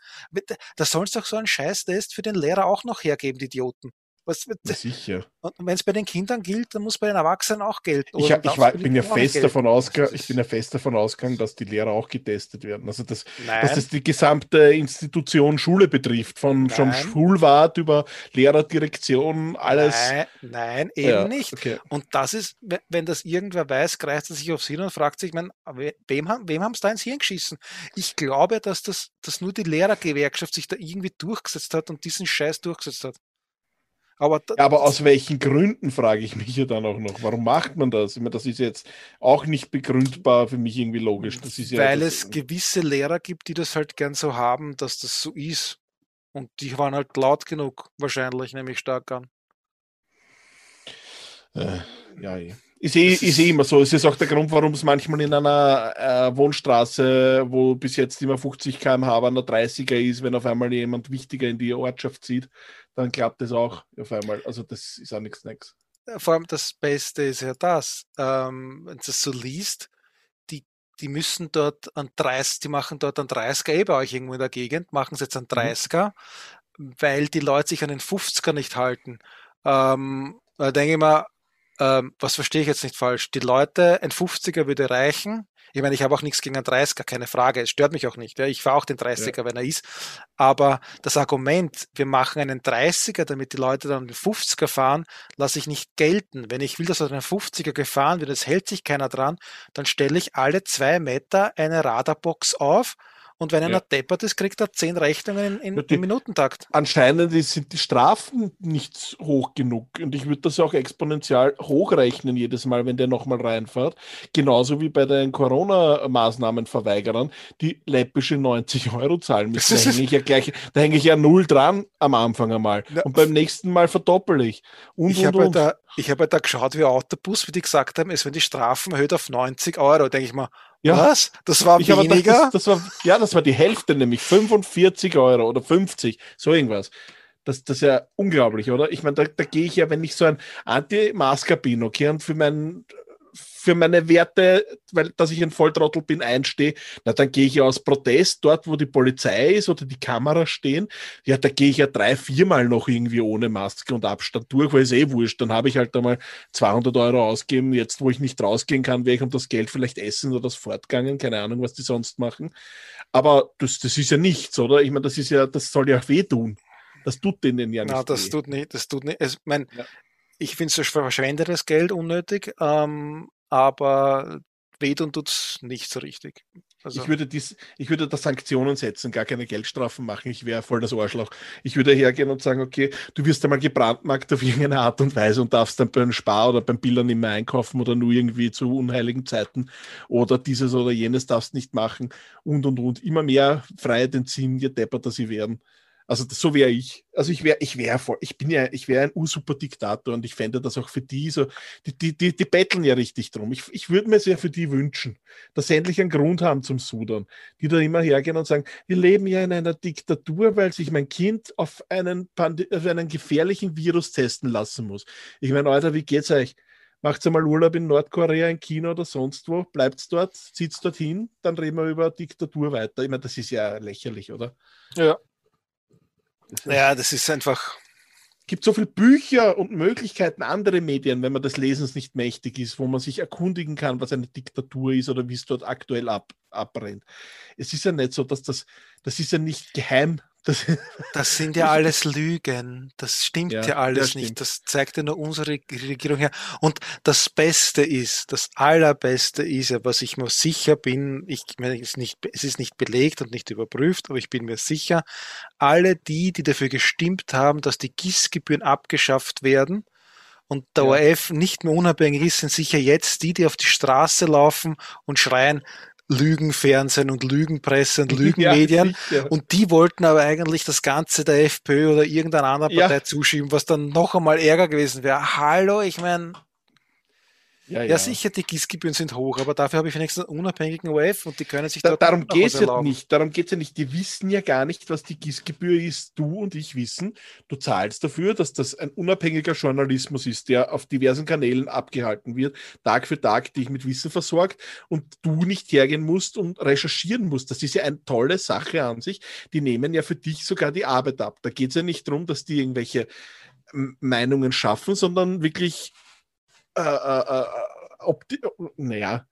Da soll es doch so einen Scheiß-Test für den Lehrer auch noch hergeben, die Idioten. Was, sicher. Und wenn es bei den Kindern gilt, dann muss bei den Erwachsenen auch gelten. Ich, ich war, bin ja fest davon ausgegangen, ich bin ja fest davon ausgegangen, dass die Lehrer auch getestet werden. Also das, dass das die gesamte Institution Schule betrifft, von vom Schulwart über Lehrerdirektion, alles. Nein, nein eben ja, nicht. Okay. Und das ist, wenn das irgendwer weiß, greift er sich aufs Hirn und fragt sich, mein, wem, haben, wem haben es da ins Hirn geschissen? Ich glaube, dass das dass nur die Lehrergewerkschaft sich da irgendwie durchgesetzt hat und diesen Scheiß durchgesetzt hat. Aber, ja, aber aus welchen Gründen, frage ich mich ja dann auch noch. Warum macht man das? Ich meine, das ist jetzt auch nicht begründbar für mich irgendwie logisch. Das ist ja Weil es gewisse Lehrer gibt, die das halt gern so haben, dass das so ist. Und die waren halt laut genug, wahrscheinlich, nehme ich stark an. Äh, ja, eh. Ist eh, ist eh immer so. Es ist auch der Grund, warum es manchmal in einer äh, Wohnstraße, wo bis jetzt immer 50 km/h, aber einer 30er ist, wenn auf einmal jemand wichtiger in die Ortschaft zieht, dann klappt das auch auf einmal. Also das ist auch nichts Neues. Vor allem das Beste ist ja das, ähm, wenn du das so liest, die, die müssen dort an 30, die machen dort an 30er, eh bei euch irgendwo in der Gegend, machen sie jetzt an 30er, mhm. weil die Leute sich an den 50er nicht halten. Ähm, da denke ich mal, ähm, was verstehe ich jetzt nicht falsch? Die Leute, ein 50er würde reichen, ich meine, ich habe auch nichts gegen einen 30er, keine Frage. Es stört mich auch nicht. Ja. Ich fahre auch den 30er, ja. wenn er ist. Aber das Argument, wir machen einen 30er, damit die Leute dann den 50er fahren, lasse ich nicht gelten. Wenn ich will, dass er einen 50er gefahren wird, es hält sich keiner dran, dann stelle ich alle zwei Meter eine Radarbox auf und wenn einer ja. deppert ist, kriegt er zehn Rechnungen in, in, im Minutentakt. Anscheinend sind die Strafen nicht hoch genug. Und ich würde das auch exponentiell hochrechnen jedes Mal, wenn der nochmal reinfährt. Genauso wie bei den Corona-Maßnahmenverweigerern, die läppische 90 Euro zahlen müssen. Da hänge ich ja gleich, da hänge ich ja null dran am Anfang einmal. Und beim nächsten Mal verdoppel ich. Und, ich habe da, ich hab da geschaut, wie Autobus, wie die gesagt haben, es werden die Strafen erhöht auf 90 Euro. Denke ich mal, ja. Was? Das war ich weniger? Gedacht, das, das, war, ja, das war die Hälfte, nämlich 45 Euro oder 50, so irgendwas. Das, das ist ja unglaublich, oder? Ich meine, da, da gehe ich ja, wenn ich so ein Anti-Masker bin, okay, und für meinen für meine Werte, weil dass ich ein Volltrottel bin, einstehe, na dann gehe ich ja aus Protest dort, wo die Polizei ist oder die Kameras stehen. Ja, da gehe ich ja drei, viermal noch irgendwie ohne Maske und Abstand durch, weil es eh wurscht. Dann habe ich halt einmal 200 Euro ausgeben. Jetzt, wo ich nicht rausgehen kann, werde ich um das Geld vielleicht essen oder das fortgangen. Keine Ahnung, was die sonst machen. Aber das, das ist ja nichts, oder? Ich meine, das ist ja, das soll ja auch wehtun. Das tut denen ja nicht. Na, das weh. tut nicht, das tut nicht. Es, mein, ja. Ich finde es verschwendetes Geld unnötig. Ähm, aber wehtun tut es nicht so richtig. Also. Ich, würde dies, ich würde da Sanktionen setzen, gar keine Geldstrafen machen. Ich wäre voll das Arschloch. Ich würde hergehen und sagen, okay, du wirst einmal gebrandmarkt auf irgendeine Art und Weise und darfst dann beim Spar oder beim Bildern nicht mehr einkaufen oder nur irgendwie zu unheiligen Zeiten oder dieses oder jenes darfst nicht machen und und und. Immer mehr Freiheit entziehen, je depperter sie werden. Also so wäre ich. Also ich wäre, ich wäre voll, ich bin ja, ich wäre ein ursuper Diktator und ich fände das auch für die so, die, die, die, die betteln ja richtig drum. Ich, ich würde mir sehr für die wünschen, dass sie endlich einen Grund haben zum Sudern, die da immer hergehen und sagen, wir leben ja in einer Diktatur, weil sich mein Kind auf einen, Pand auf einen gefährlichen Virus testen lassen muss. Ich meine, Alter, wie geht's euch? Macht mal Urlaub in Nordkorea, in China oder sonst wo, bleibt dort, zieht dorthin, dann reden wir über Diktatur weiter. Ich meine, das ist ja lächerlich, oder? Ja, das ja, das ist einfach. Es gibt so viele Bücher und Möglichkeiten, andere Medien, wenn man des Lesens nicht mächtig ist, wo man sich erkundigen kann, was eine Diktatur ist oder wie es dort aktuell ab, abbrennt. Es ist ja nicht so, dass das, das ist ja nicht geheim Das, das sind ja alles Lügen. Das stimmt ja, ja alles ja, nicht. Das zeigt ja nur unsere Regierung her. Und das Beste ist, das Allerbeste ist ja, was ich mir sicher bin, ich meine, es ist nicht, es ist nicht belegt und nicht überprüft, aber ich bin mir sicher, alle die, die dafür gestimmt haben, dass die GIS-Gebühren abgeschafft werden, und der ja. ORF nicht mehr unabhängig ist, sind sicher jetzt die, die auf die Straße laufen und schreien, Lügenfernsehen und Lügenpresse und Lügenmedien. Ja, und die wollten aber eigentlich das Ganze der FPÖ oder irgendeiner anderen Partei ja. zuschieben, was dann noch einmal Ärger gewesen wäre. Hallo, ich meine, ja, ja. ja, sicher, die Gießgebühren sind hoch, aber dafür habe ich wenigstens einen unabhängigen OF und die können sich da, Darum geht es ja nicht. Darum geht es ja nicht. Die wissen ja gar nicht, was die Gießgebühr ist. Du und ich wissen, du zahlst dafür, dass das ein unabhängiger Journalismus ist, der auf diversen Kanälen abgehalten wird, Tag für Tag dich mit Wissen versorgt und du nicht hergehen musst und recherchieren musst. Das ist ja eine tolle Sache an sich. Die nehmen ja für dich sogar die Arbeit ab. Da geht es ja nicht darum, dass die irgendwelche Meinungen schaffen, sondern wirklich äh, äh, äh ob die, naja,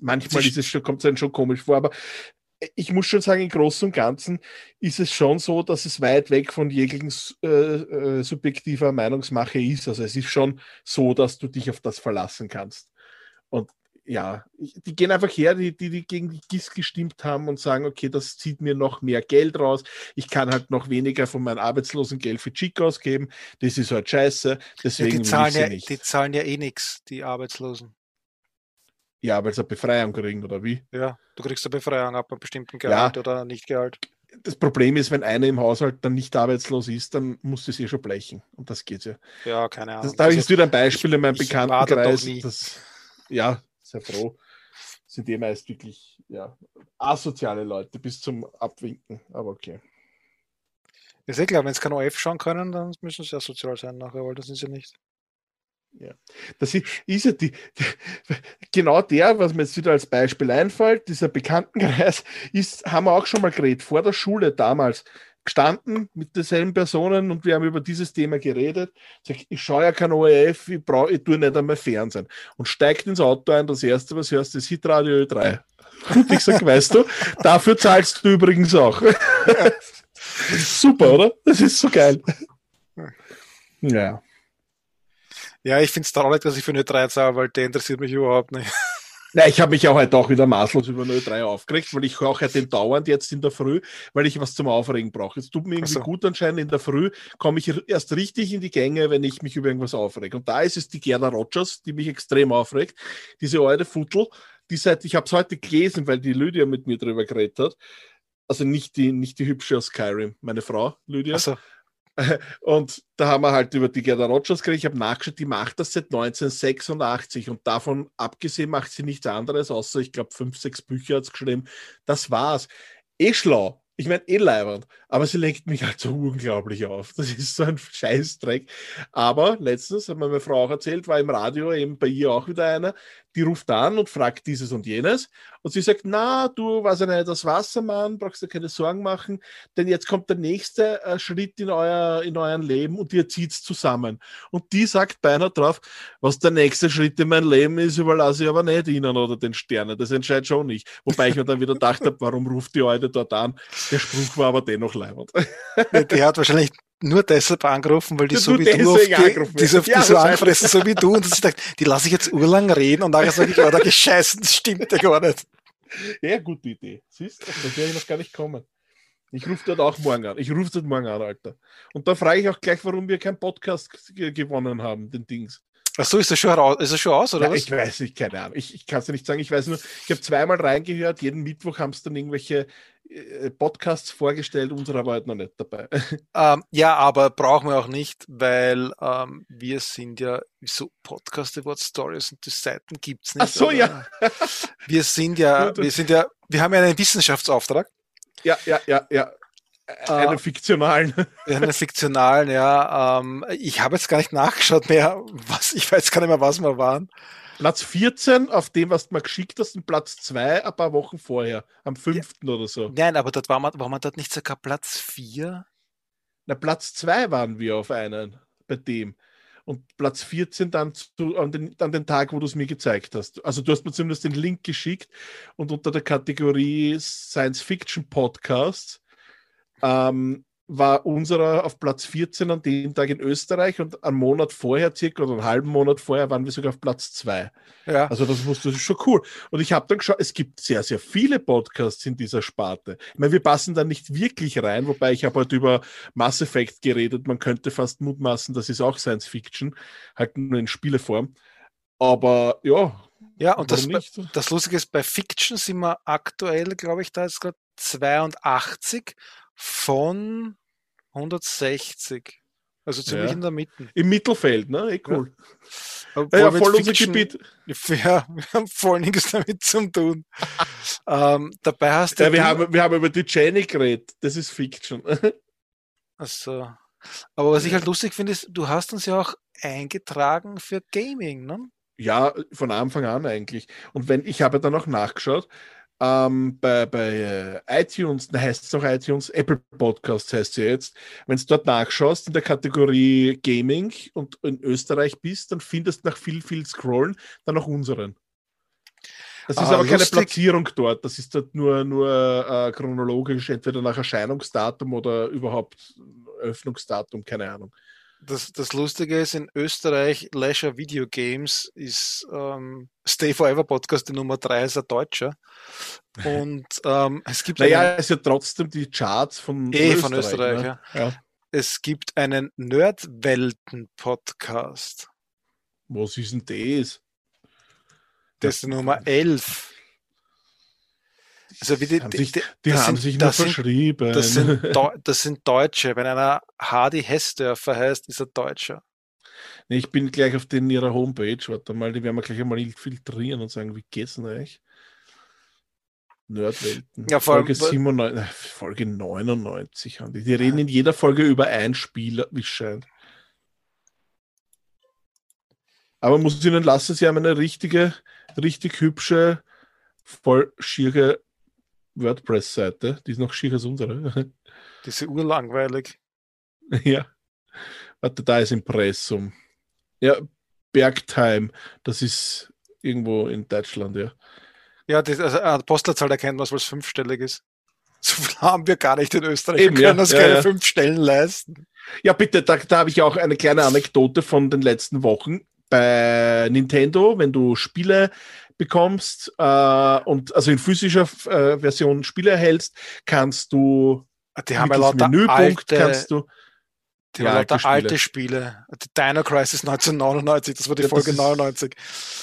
manchmal ist es schon, kommt es einem schon komisch vor, aber ich muss schon sagen, im Großen und Ganzen ist es schon so, dass es weit weg von jeglichen äh, äh, subjektiver Meinungsmache ist. Also es ist schon so, dass du dich auf das verlassen kannst. Und ja, die gehen einfach her, die, die, die gegen die GIS gestimmt haben und sagen, okay, das zieht mir noch mehr Geld raus. Ich kann halt noch weniger von meinem Arbeitslosengeld für Chick ausgeben. Das ist halt scheiße. Deswegen ja, die, zahlen ja, nicht. die zahlen ja eh nichts, die Arbeitslosen. Ja, weil sie eine Befreiung kriegen, oder wie? Ja, du kriegst eine Befreiung ab einem bestimmten Gehalt ja. oder nicht Gehalt. Das Problem ist, wenn einer im Haushalt dann nicht arbeitslos ist, dann muss es eh schon blechen. Und das geht ja. Ja, keine Ahnung. Das, da habe ich jetzt wieder ein Beispiel in meinem Bekanntenkreis. Das, ja, sehr froh, sind die meist wirklich ja, asoziale Leute bis zum Abwinken. Aber okay. Ist eh klar, wenn sie kein OF schauen können, dann müssen sie asozial sein nachher, weil das sind sie nicht. Ja. Das ist, ist ja die, die, genau der, was mir jetzt wieder als Beispiel einfällt, dieser Bekanntenkreis, ist, haben wir auch schon mal geredet, vor der Schule damals gestanden mit denselben Personen und wir haben über dieses Thema geredet. Sag, ich schaue ja kein ORF, ich, brauch, ich tue nicht einmal Fernsehen. Und steigt ins Auto ein, das erste, was hörst, ist Hitradio Ö3. Und ich sage, weißt du, dafür zahlst du übrigens auch. Super, oder? Das ist so geil. Ja. Ja, ich finde es traurig, dass ich für eine 3 zahle, weil der interessiert mich überhaupt nicht. Na, ich habe mich auch heute auch wieder maßlos über 03 aufgeregt, weil ich höre halt den dauernd jetzt in der Früh, weil ich was zum Aufregen brauche. Es tut mir irgendwie so. gut anscheinend in der Früh, komme ich erst richtig in die Gänge, wenn ich mich über irgendwas aufrege. Und da ist es die Gerda Rogers, die mich extrem aufregt. Diese alte Futtel, die seit, ich habe es heute gelesen, weil die Lydia mit mir drüber geredet hat. Also nicht die, nicht die hübsche aus Skyrim, meine Frau, Lydia. So. Und da haben wir halt über die Gerda Rogers geredet. Ich habe nachgeschaut, die macht das seit 1986 und davon abgesehen macht sie nichts anderes, außer ich glaube fünf, sechs Bücher hat es geschrieben. Das war's. Eh schlau ich meine, eh leibernd, aber sie lenkt mich halt so unglaublich auf. Das ist so ein Scheißdreck. Aber letztens hat mir meine Frau auch erzählt, war im Radio eben bei ihr auch wieder einer, die ruft an und fragt dieses und jenes. Und sie sagt, na, du, was nicht, das Wassermann, brauchst du keine Sorgen machen, denn jetzt kommt der nächste äh, Schritt in euer, in euren Leben und ihr zieht es zusammen. Und die sagt beinahe drauf, was der nächste Schritt in mein Leben ist, überlasse ich aber nicht ihnen oder den Sternen. Das entscheidet schon nicht. Wobei ich mir dann wieder dachte, warum ruft die heute dort an? Der Spruch war aber dennoch leibend. Die hat wahrscheinlich nur deshalb angerufen, weil die ja, so wie du auf die, die, auf ja, so anfressen, so wie du. Und ich dachte, die lasse ich jetzt urlang reden und nachher sage ich, oh, da gescheißen, das stimmt ja gar nicht. Ja, gute Idee. Siehst du, das werde ich noch gar nicht kommen. Ich rufe dort auch morgen an. Ich rufe dort morgen an, Alter. Und da frage ich auch gleich, warum wir keinen Podcast gewonnen haben, den Dings. Ach so, ist das schon, raus, ist das schon aus, oder Nein, was? Ich weiß nicht, keine Ahnung. Ich, ich kann es ja nicht sagen. Ich weiß nur, ich habe zweimal reingehört. Jeden Mittwoch haben es dann irgendwelche Podcasts vorgestellt. Unserer war halt noch nicht dabei. Ähm, ja, aber brauchen wir auch nicht, weil ähm, wir sind ja so Podcast About Stories und die Seiten gibt es nicht. Ach so, ja. wir sind ja, wir sind ja, wir haben ja einen Wissenschaftsauftrag. Ja, ja, ja, ja. Einen äh, fiktionalen. Einen fiktionalen, ja. Ähm, ich habe jetzt gar nicht nachgeschaut mehr, was, ich weiß gar nicht mehr, was wir waren. Platz 14 auf dem, was du mir geschickt hast, und Platz 2 ein paar Wochen vorher, am 5. Ja. oder so. Nein, aber dort war man, war man dort nicht sogar Platz 4? Na, Platz 2 waren wir auf einen, bei dem. Und Platz 14 dann zu, an, den, an den Tag, wo du es mir gezeigt hast. Also du hast mir zumindest den Link geschickt und unter der Kategorie Science Fiction Podcasts ähm, war unserer auf Platz 14 an dem Tag in Österreich und einen Monat vorher, circa oder einen halben Monat vorher, waren wir sogar auf Platz 2. Ja. Also das, muss, das ist schon cool. Und ich habe dann geschaut, es gibt sehr, sehr viele Podcasts in dieser Sparte. Ich meine, wir passen da nicht wirklich rein, wobei ich habe heute über Mass Effect geredet. Man könnte fast mutmaßen, das ist auch Science Fiction, halt nur in Spieleform. Aber ja. Ja, und das, das Lustige ist, bei Fiction sind wir aktuell, glaube ich, da ist gerade 82 von 160. Also ziemlich Ja. in der Mitte. Im Mittelfeld, ne? Eh cool. Ja, ja, wir voll unser Gebiet. Ja, wir haben voll nichts damit zu tun. ähm, dabei hast du. Ja, wir, haben, wir haben über die Jenny geredet. Das ist Fiction. Also, aber was ich halt lustig finde, ist, du hast uns ja auch eingetragen für Gaming, ne? Ja, von Anfang an eigentlich. Und wenn, ich habe dann auch nachgeschaut, ähm, bei, bei äh, iTunes, da heißt es auch iTunes, Apple Podcasts heißt es ja jetzt, wenn du dort nachschaust in der Kategorie Gaming und in Österreich bist, dann findest du nach viel, viel Scrollen dann auch unseren. Das ist Ah, aber keine lustig. Platzierung dort, das ist dort nur, nur äh, chronologisch, entweder nach Erscheinungsdatum oder überhaupt Öffnungsdatum, keine Ahnung. Das, das Lustige ist, in Österreich, Leisure Video Games ist ähm, Stay Forever Podcast, die Nummer 3 ist ein Deutscher. Und ähm, es gibt Naja, einen, es ist ja trotzdem die Charts von, Eh, von Österreich, ne? ja. ja. es gibt einen Nerdwelten-Podcast. Was ist denn das? Das ist die Nummer 11. Also wie die, haben sich, die, die haben sind- sich nur das sind- verschrieben. das, sind das sind Deutsche. Wenn einer Hardy Hessdörfer heißt, ist er Deutscher. nee, ich bin gleich auf den ihrer Homepage. Warte mal, die werden wir gleich einmal filtrieren und sagen, wie geht's denn euch? Nerdwelten. Ja, vor allem- Folge, 97, äh, Folge 99 haben die. Die reden in jeder Folge über ein Spiel, wie scheint. Aber muss ich ihnen lassen, sie haben eine richtige, richtig hübsche, voll schiere WordPress-Seite. Die ist noch schier als unsere. Diese urlangweilig. Ja. Warte, da ist Impressum. Ja, Bergheim, das ist irgendwo in Deutschland, ja. Ja, das, also eine Postleitzahl erkennt man, weil es fünfstellig ist. So viel haben wir gar nicht in Österreich. Eben, wir ja, können uns ja, keine ja. fünf Stellen leisten. Ja, bitte, da, da habe ich auch eine kleine Anekdote von den letzten Wochen. Bei Nintendo, wenn du Spiele bekommst äh, und also in physischer äh, Version Spiele erhältst, kannst du Die haben ja lauter Menüpunkt alte, kannst du die ja, lauter alte Spiele. Die Dino Crisis 1999, das war die Ja, Folge ist- 99.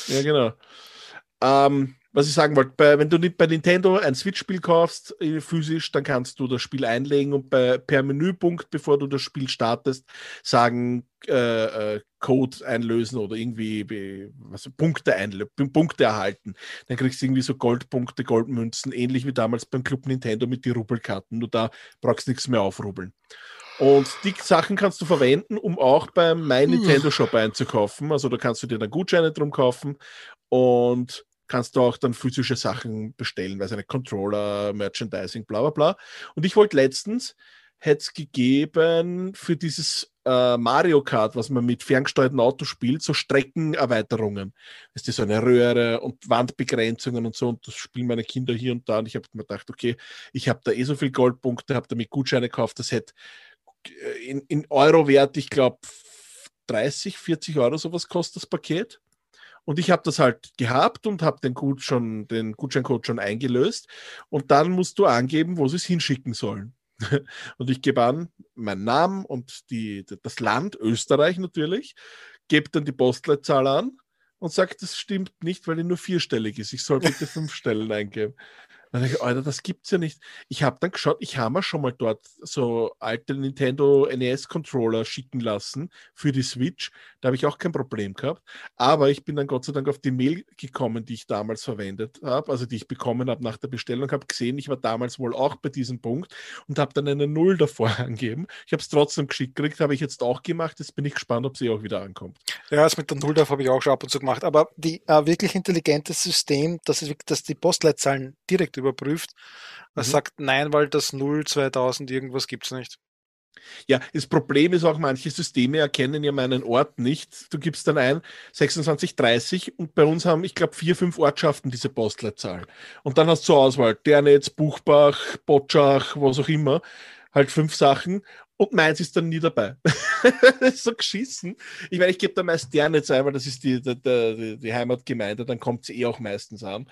Ja, genau. Ähm, was ich sagen wollte, bei, wenn du nicht bei Nintendo ein Switch-Spiel kaufst, äh, physisch, dann kannst du das Spiel einlegen und bei, per Menüpunkt, bevor du das Spiel startest, sagen, äh, äh, Code einlösen oder irgendwie be- was, Punkte, einlösen, Punkte erhalten. Dann kriegst du irgendwie so Goldpunkte, Goldmünzen, ähnlich wie damals beim Club Nintendo mit den Rubbelkarten. Nur da brauchst du nichts mehr aufrubbeln. Und die Sachen kannst du verwenden, um auch beim My Nintendo Shop einzukaufen. Also da kannst du dir dann Gutscheine drum kaufen und kannst du auch dann physische Sachen bestellen, weiß eine Controller, Merchandising, bla bla bla. Und ich wollte letztens, hätte es gegeben für dieses äh, Mario Kart, was man mit ferngesteuerten Autos spielt, so Streckenerweiterungen. Das ist so eine Röhre und Wandbegrenzungen und so. Und das spielen meine Kinder hier und da. Und ich habe mir gedacht, okay, ich habe da eh so viel Goldpunkte, habe damit Gutscheine gekauft. Das hätte äh, in, in Euro wert, ich glaube, 30, 40 Euro sowas kostet das Paket. Und ich habe das halt gehabt und habe den, Gut schon, den Gutscheincode schon eingelöst. Und dann musst du angeben, wo sie es hinschicken sollen. und ich gebe an meinen Namen und die, das Land, Österreich natürlich, gebe dann die Postleitzahl an und sage, das stimmt nicht, weil die nur vierstellig ist. Ich soll bitte fünf Stellen eingeben. Dann dachte ich, Alter, das gibt's ja nicht. Ich habe dann geschaut, ich habe mir schon mal dort so alte Nintendo NES-Controller schicken lassen für die Switch. Da habe ich auch kein Problem gehabt. Aber ich bin dann Gott sei Dank auf die Mail gekommen, die ich damals verwendet habe, also die ich bekommen habe nach der Bestellung, habe gesehen, ich war damals wohl auch bei diesem Punkt und habe dann eine Null davor angegeben. Ich habe es trotzdem geschickt gekriegt, habe ich jetzt auch gemacht. Jetzt bin ich gespannt, ob sie auch wieder ankommt. Ja, das mit der Nulldorf habe ich auch schon ab und zu gemacht. Aber die äh, wirklich intelligente System, das, ist, wirklich- das die Postleitzahlen direkt überprüft, das Mhm. sagt nein, weil das 0 2000 irgendwas gibt's nicht. Ja, das Problem ist auch, manche Systeme erkennen ja meinen Ort nicht. Du gibst dann ein 2630 und bei uns haben, ich glaube, vier, fünf Ortschaften diese Postleitzahl. Und dann hast du zur Auswahl Dernetz, Buchbach, Botschach, was auch immer. halt fünf Sachen und meins ist dann nie dabei. das ist so geschissen. Ich meine, ich gebe da meist der nicht ein, weil das ist die, die, die, die Heimatgemeinde, dann kommt sie eh auch meistens an.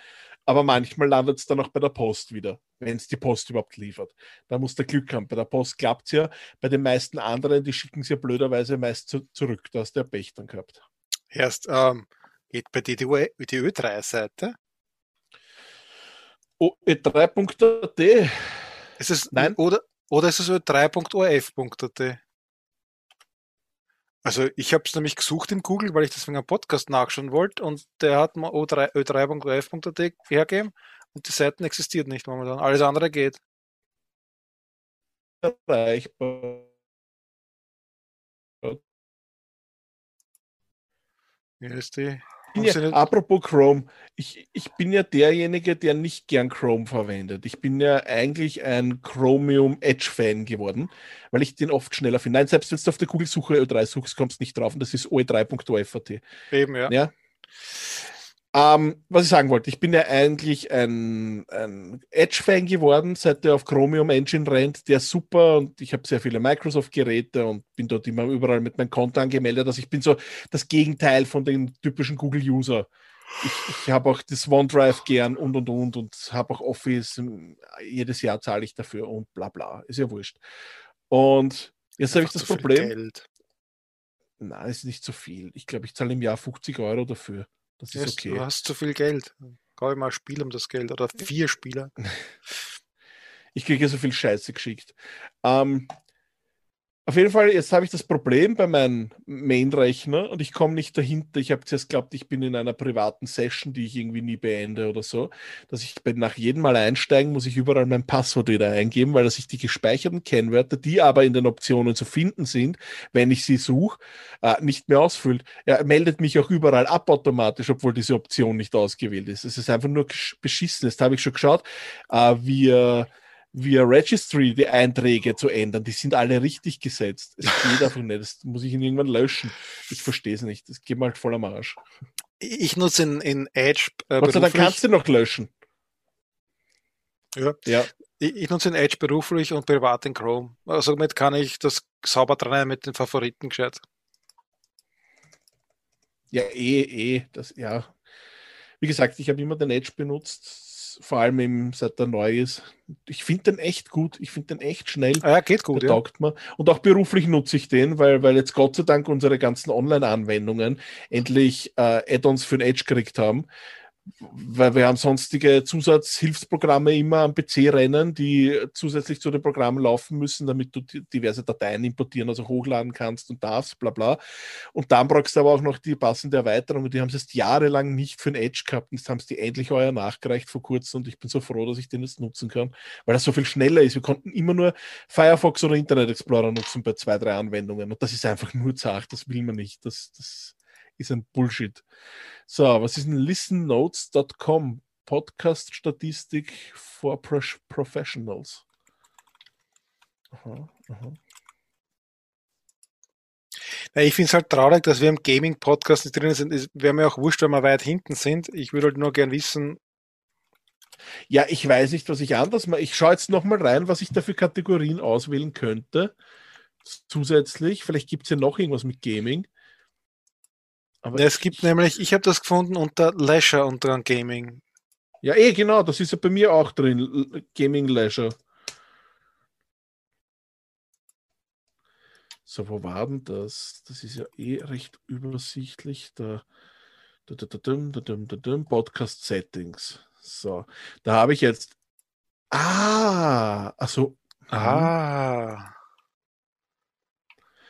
Aber manchmal landet es dann auch bei der Post wieder, wenn es die Post überhaupt liefert. Da muss der Glück haben. Bei der Post klappt es ja. Bei den meisten anderen, die schicken es ja blöderweise meist zu, zurück. Da hast du ja Pech dann gehabt. Erst ähm, geht bei dir die, die Ö3-Seite. Oh, e3.at. Ist es, Nein. Oder, oder ist es ö3.orf.at? Also ich habe es nämlich gesucht in Google, weil ich das wegen einem Podcast nachschauen wollte und der hat mir ö3 ö3.orf.at hergegeben und die Seiten existiert nicht momentan. Alles andere geht. erreichbar. Hier ist die. Bin ja, apropos Chrome, ich, ich bin ja derjenige, der nicht gern Chrome verwendet. Ich bin ja eigentlich ein Chromium Edge-Fan geworden, weil ich den oft schneller finde. Nein, selbst wenn du auf der Google-Suche Ö3 suchst, kommst du nicht drauf und das ist oe3.ofat. Eben, ja. Ja. Ähm, was ich sagen wollte, ich bin ja eigentlich ein, ein Edge-Fan geworden, seit der auf Chromium Engine rennt, der ist super und ich habe sehr viele Microsoft-Geräte und bin dort immer überall mit meinem Konto angemeldet. Also ich bin so das Gegenteil von den typischen Google-User. Ich, ich habe auch das OneDrive gern und und und und habe auch Office. Jedes Jahr zahle ich dafür und bla bla. Ist ja wurscht. Und jetzt habe ich das Problem. Geld. Nein, ist nicht so viel. Ich glaube, ich zahle im Jahr 50 Euro dafür. Das ist Du okay. hast zu viel Geld. Ich mal ein Spiel um das Geld oder vier Spieler. Ich kriege ja so viel Scheiße geschickt. Ähm, auf jeden Fall, jetzt habe ich das Problem bei meinem Main-Rechner und ich komme nicht dahinter. Ich habe zuerst geglaubt, ich bin in einer privaten Session, die ich irgendwie nie beende oder so, dass ich nach jedem Mal einsteigen muss ich überall mein Passwort wieder eingeben, weil er sich die gespeicherten Kennwörter, die aber in den Optionen zu finden sind, wenn ich sie suche, äh, nicht mehr ausfüllt. Er meldet mich auch überall ab automatisch, obwohl diese Option nicht ausgewählt ist. Es ist einfach nur beschissen. Jetzt habe ich schon geschaut, äh, wie er via Registry die Einträge zu ändern. Die sind alle richtig gesetzt. Es geht einfach nicht. Das muss ich ihn irgendwann löschen. Ich verstehe es nicht. Das geht mir halt voll am Arsch. Ich nutze in, in Edge äh, Dank beruflich. kannst du noch löschen. Ja. Ja. Ich, ich nutze in Edge beruflich und privat in Chrome. Also somit kann ich das sauber trennen mit den Favoriten gescheit. Ja, eh, eh. Das, ja. Wie gesagt, ich habe immer den Edge benutzt, vor allem eben, seit er neu ist. Ich finde den echt gut. Ich finde den echt schnell. Ah ja, geht gut, Der ja. taugt mir. Und auch beruflich nutze ich den, weil, weil jetzt Gott sei Dank unsere ganzen Online-Anwendungen endlich äh, Add-ons für den Edge gekriegt haben. Weil wir haben sonstige Zusatzhilfsprogramme immer am PC rennen, die zusätzlich zu den Programmen laufen müssen, damit du di- diverse Dateien importieren, also hochladen kannst und darfst, bla bla. Und dann brauchst du aber auch noch die passende Erweiterung und die haben es jetzt jahrelang nicht für den Edge gehabt jetzt haben sie die endlich heuer nachgereicht vor kurzem und ich bin so froh, dass ich den jetzt nutzen kann, weil das so viel schneller ist. Wir konnten immer nur Firefox oder Internet Explorer nutzen bei zwei, drei Anwendungen. Und das ist einfach nur zart, das will man nicht. Das, das ist ein Bullshit. So, was ist denn listennotes.com? Podcast-Statistik for Pro Professionals. Aha, aha. Ja, ich finde es halt traurig, dass wir im Gaming-Podcast nicht drin sind. Es wäre mir auch wurscht, wenn wir weit hinten sind. Ich würde halt nur gern wissen, Ja, ich weiß nicht, was ich anders mache. Ich schaue jetzt nochmal rein, was ich da für Kategorien auswählen könnte. Zusätzlich, vielleicht gibt es ja noch irgendwas mit Gaming. Aber es gibt nämlich, ich habe das gefunden unter Leisure und dann Gaming. Ja, eh, genau, das ist ja bei mir auch drin. Gaming Leisure. So, wo war denn das? Das ist ja eh recht übersichtlich. Da, da, da, da, da, dum, da, dum, Podcast Settings. So, da habe ich jetzt. Ah, also. Ah.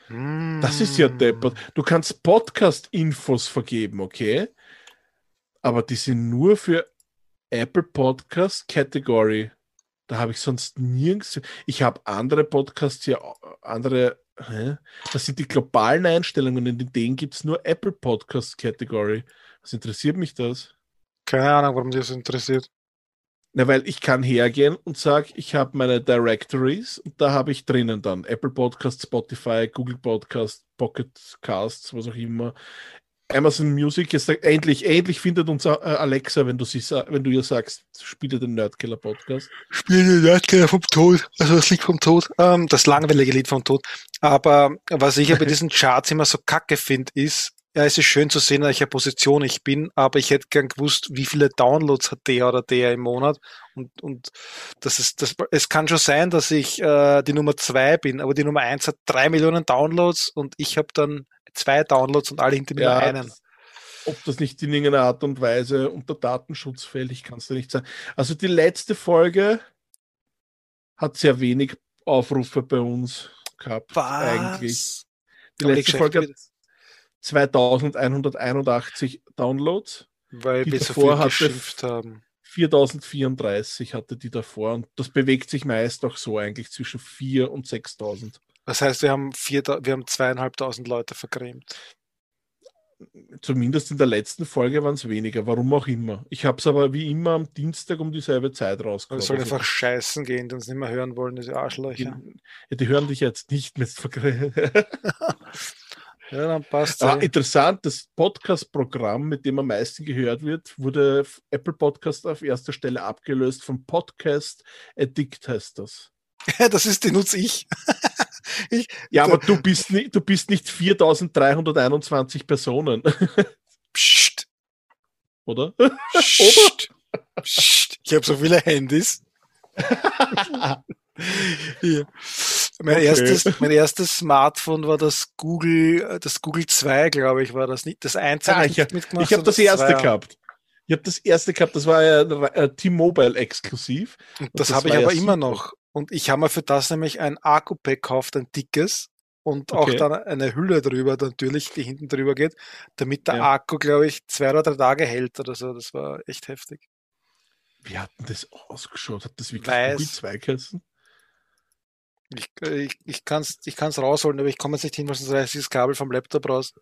Das ist ja deppert. Du kannst Podcast-Infos vergeben, okay? Aber die sind nur für Apple Podcast Category. Da habe ich sonst nirgends. Ich habe andere Podcasts hier, andere. Hä? Das sind die globalen Einstellungen. In denen gibt es nur Apple Podcast Category. Was interessiert mich das? Keine Ahnung, warum das interessiert. Na, weil ich kann hergehen und sage, ich habe meine Directories und da habe ich drinnen dann Apple Podcast, Spotify, Google Podcast, Pocket Casts, was auch immer, Amazon Music ist endlich, endlich findet uns äh, Alexa, wenn du sie, wenn du ihr sagst, spiele den Nerdkiller Podcast. Spiele den Nerdkiller vom Tod, also das Lied vom Tod, ähm, das langweilige Lied vom Tod. Aber was ich ja bei diesen Charts immer so kacke finde, ist, ja, es ist schön zu sehen, in welcher Position ich bin, aber ich hätte gern gewusst, wie viele Downloads hat der oder der im Monat. Und, und das ist, das, es kann schon sein, dass ich äh, die Nummer zwei bin, aber die Nummer eins hat drei Millionen Downloads und ich habe dann zwei Downloads und alle hinter mir ja, einen. Ob das nicht in irgendeiner Art und Weise unter Datenschutz fällt, ich kann es dir nicht sagen. Also die letzte Folge hat sehr wenig Aufrufe bei uns gehabt. Was? Eigentlich. Die letzte Folge hat 2181 Downloads. Weil die wir so viel geschimpft haben. 4034 hatte die davor und das bewegt sich meist auch so eigentlich zwischen 4 und 6000. Das heißt, wir haben, vier, wir haben zweieinhalbtausend Leute vergrämt. Zumindest in der letzten Folge waren es weniger, warum auch immer. Ich habe es aber wie immer am Dienstag um dieselbe Zeit rausgekommen. Wir sollen einfach scheißen gehen, die uns nicht mehr hören wollen, diese Arschlöcher. Die, die hören dich jetzt nicht mehr. ja, dann passt ah, Interessant, das Podcast-Programm, mit dem am meisten gehört wird, wurde Apple Podcast auf erster Stelle abgelöst vom Podcast Addict heißt das. das ist, die nutze ich. Ich, ja, aber du bist, nicht, du bist nicht 4321 Personen. Psst. Oder? Psst. Psst. Ich habe so viele Handys. Hier. Mein, okay. erstes, mein erstes Smartphone war das Google, das Google 2, glaube ich, war das nicht. Das einzige, ah, ich, mitgemacht Ich habe das, das erste gehabt. Ich habe das erste gehabt, das war ja äh, T-Mobile exklusiv. Und das, das habe ich aber ja immer noch. Und ich habe mir für das nämlich ein Akku-Pack gekauft, ein dickes und okay. auch dann eine Hülle drüber, natürlich, die hinten drüber geht, damit der ja. Akku, glaube ich, zwei oder drei Tage hält oder so. Das war echt heftig. Wie hat denn das ausgeschaut? Hat das wirklich Weiß. Google 2 geheißen? Ich, äh, ich, ich kann es ich kann's rausholen, aber ich komme jetzt nicht hin, weil sonst ich das Kabel vom Laptop raus.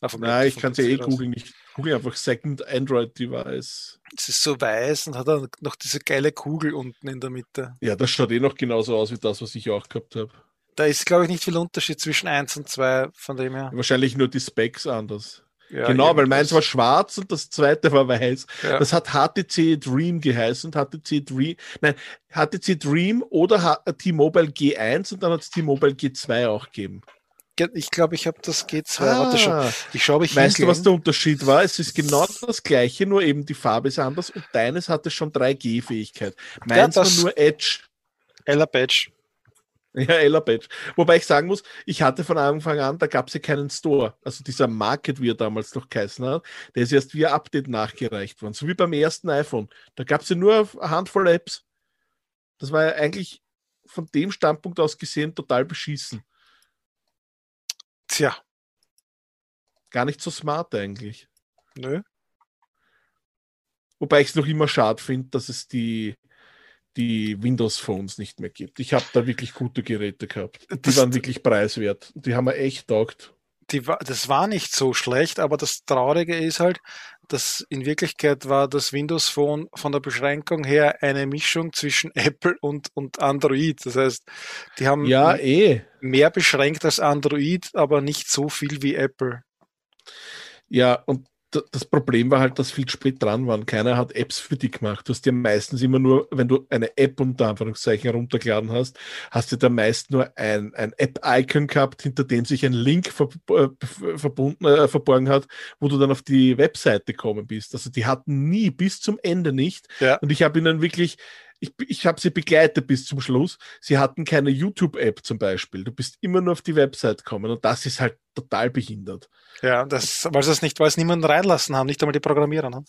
Ah, Nein, ich kann es ja eh googeln. nicht. google einfach Second Android Device. Es ist so weiß und hat dann noch diese geile Kugel unten in der Mitte. Ja, das schaut eh noch genauso aus wie das, was ich auch gehabt habe. Da ist, glaube ich, nicht viel Unterschied zwischen 1 und 2 von dem her. Wahrscheinlich nur die Specs anders. Ja, genau, weil meins war schwarz und das zweite war weiß. Ja. Das hat HTC Dream geheißen. HTC Dream, nein, HTC Dream oder T-Mobile G1 und dann hat es T-Mobile G2 auch gegeben ich glaube, ich habe das G2. Ah, Warte schon. Ich schaue, ich Weißt du, was der Unterschied war? Es ist genau das gleiche, nur eben die Farbe ist anders und deines hatte schon 3G-Fähigkeit. Meins ja, war nur Edge. Ella Badge. Ja, Ella Badge. Wobei ich sagen muss, ich hatte von Anfang an, da gab es ja keinen Store. Also dieser Market, wie er damals noch geheißen hat, der ist erst via Update nachgereicht worden. So wie beim ersten iPhone. Da gab es ja nur eine Handvoll Apps. Das war ja eigentlich von dem Standpunkt aus gesehen total beschissen. Tja. Gar nicht so smart eigentlich. Nö. Wobei ich es noch immer schade finde, dass es die, die Windows Phones nicht mehr gibt. Ich habe da wirklich gute Geräte gehabt. Die das waren wirklich preiswert. Die haben mir echt taugt die, das war nicht so schlecht, aber das Traurige ist halt, dass in Wirklichkeit war das Windows Phone von der Beschränkung her eine Mischung zwischen Apple und, und Android. Das heißt, die haben ja, eh. mehr beschränkt als Android, aber nicht so viel wie Apple. Ja, und das Problem war halt, dass viel spät dran waren. Keiner hat Apps für dich gemacht. Du hast ja meistens immer nur, wenn du eine App unter Anführungszeichen heruntergeladen hast, hast du da meist nur ein, ein App-Icon gehabt, hinter dem sich ein Link ver, äh, verbunden, äh, verborgen hat, wo du dann auf die Webseite gekommen bist. Also die hatten nie bis zum Ende nicht. Ja. Und ich habe ihnen wirklich ich, ich habe sie begleitet bis zum Schluss. Sie hatten keine YouTube-App zum Beispiel. Du bist immer nur auf die Website gekommen und das ist halt total behindert. Ja, das, weil sie es nicht, weil es niemanden reinlassen haben, nicht einmal die Programmierer. Ne?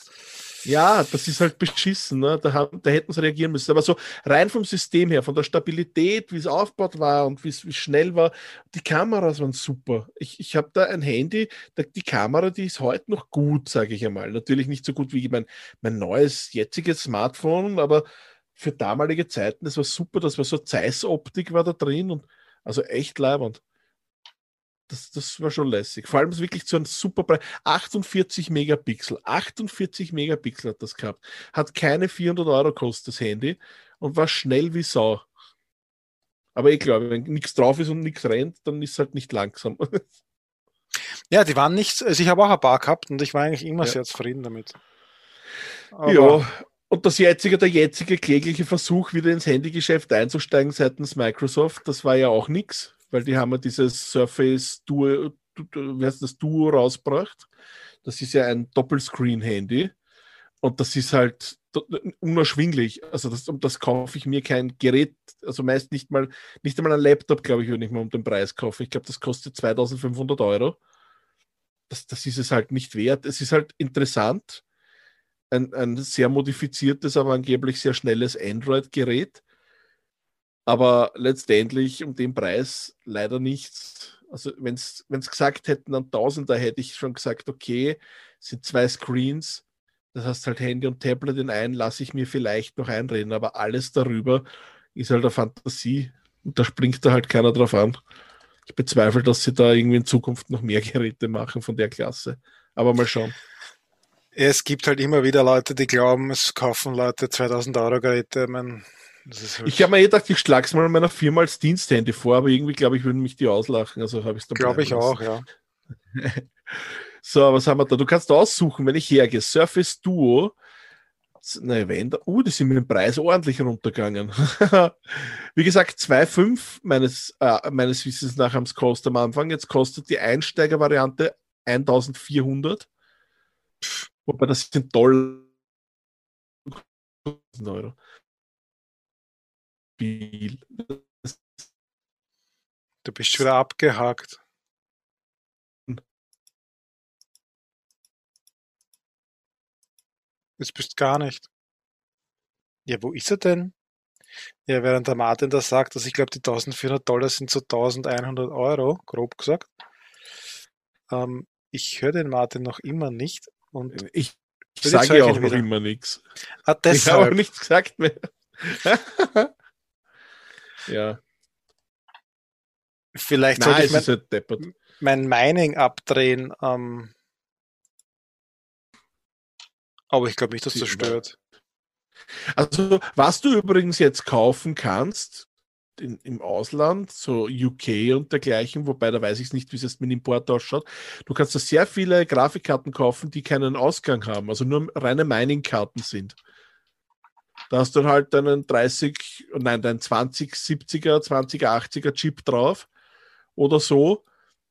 Ja, das ist halt beschissen. Ne? Da, haben, da hätten sie reagieren müssen. Aber so rein vom System her, von der Stabilität, wie es aufgebaut war und wie es schnell war, die Kameras waren super. Ich, ich habe da ein Handy, da, die Kamera, die ist heute noch gut, sage ich einmal. Natürlich nicht so gut wie mein, mein neues, jetziges Smartphone, aber für damalige Zeiten, das war super, das war so Zeiss-Optik war da drin und also echt leibend. Das, das war schon lässig. Vor allem wirklich zu einem super Preis. 48 Megapixel. 48 Megapixel hat das gehabt. Hat keine 400 Euro kostet das Handy und war schnell wie Sau. Aber ich glaube, wenn nichts drauf ist und nichts rennt, dann ist es halt nicht langsam. Ja, die waren nicht, also ich habe auch ein paar gehabt und ich war eigentlich immer Ja. sehr zufrieden damit. Aber ja, und das jetzige, der jetzige klägliche Versuch, wieder ins Handygeschäft einzusteigen seitens Microsoft, das war ja auch nix, weil die haben ja dieses Surface Duo, du- du- wie heißt das, Duo rausgebracht. Das ist ja ein Doppelscreen-Handy. Und das ist halt unerschwinglich. Also das, um das kaufe ich mir kein Gerät, also meist nicht mal, nicht einmal ein Laptop, glaube ich, würde ich mal um den Preis kaufen. Ich glaube, das kostet 2500 Euro. Das, das ist es halt nicht wert. Es ist halt interessant. Ein, ein sehr modifiziertes, aber angeblich sehr schnelles Android-Gerät. Aber letztendlich um den Preis leider nichts. Also wenn es gesagt hätten an Tausender, hätte ich schon gesagt, okay, sind zwei Screens, das heißt halt Handy und Tablet in einen, lasse ich mir vielleicht noch einreden, aber alles darüber ist halt eine Fantasie und da springt da halt keiner drauf an. Ich bezweifle, dass sie da irgendwie in Zukunft noch mehr Geräte machen von der Klasse. Aber mal schauen. Es gibt halt immer wieder Leute, die glauben, es kaufen Leute 2000 Euro Geräte. Ich mein, halt, Ich habe mir eh gedacht, ich schlage es mal meiner Firma als Diensthandy vor, aber irgendwie glaube ich, würden mich die auslachen. Also habe ich es dann glaube ich auch, ja. So, was haben wir da? Du kannst aussuchen, wenn ich hergehe. Surface Duo. Wenn da, uh, die sind mit dem Preis ordentlich runtergegangen. Wie gesagt, 2,5 meines, äh, meines Wissens nach haben es kostet am Anfang. Jetzt kostet die Einsteigervariante 1400. Wobei das sind Dollar. Euro. Du bist wieder abgehakt. Jetzt bist gar nicht. Ja, wo ist er denn? Ja, während der Martin das sagt, dass ich glaube, die 1400 Dollar sind so 1100 Euro, grob gesagt. Ähm, ich höre den Martin noch immer nicht. Und Ich, ich Jetzt sage ja ich auch noch wieder. immer nichts. ah, Ich habe auch nichts gesagt mehr. ja, Vielleicht nein, sollte ich mein, halt deppert. mein Mining abdrehen. Ähm, aber ich glaube nicht, dass das stört. Also, was du übrigens jetzt kaufen kannst in, im Ausland, so UK und dergleichen, wobei da weiß ich nicht, wie es jetzt mit Import ausschaut. Du kannst da sehr viele Grafikkarten kaufen, die keinen Ausgang haben, also nur reine Mining-Karten sind. Da hast du halt deinen 30, nein, deinen 2070er, 2080er Chip drauf oder so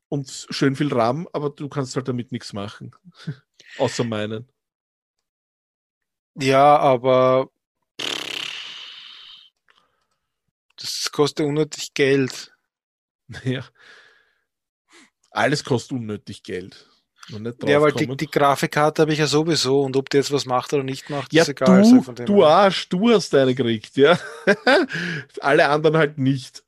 und schön viel RAM, aber du kannst halt damit nichts machen. Außer meinen. Ja, aber das kostet unnötig Geld. Ja. Alles kostet unnötig Geld. Ja, weil die, die Grafikkarte habe ich ja sowieso und ob die jetzt was macht oder nicht macht, ja, ist egal. du, du. Arsch, du hast eine gekriegt, ja. Alle anderen halt nicht.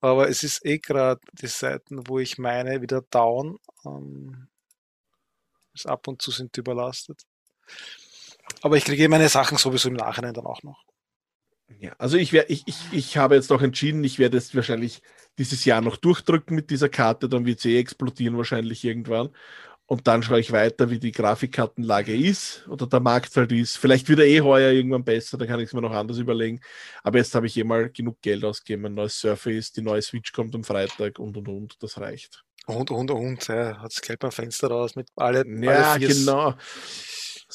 Aber es ist eh gerade die Seiten, wo ich meine, wieder down. Ähm, ab und zu sind die überlastet. Aber ich kriege meine Sachen sowieso im Nachhinein dann auch noch. Ja, also ich, wär, ich, ich, ich habe jetzt auch entschieden, ich werde jetzt wahrscheinlich dieses Jahr noch durchdrücken mit dieser Karte, dann wird sie eh explodieren wahrscheinlich irgendwann. Und dann schaue ich weiter, wie die Grafikkartenlage ist oder der Markt halt ist. Vielleicht wird er eh heuer irgendwann besser, dann kann ich es mir noch anders überlegen. Aber jetzt habe ich eh mal genug Geld ausgegeben. Ein neues Surface, die neue Switch kommt am Freitag und und und. Das reicht. Und, und, und, ja, hat das Geld beim Fenster raus mit alle, Ja, alle genau.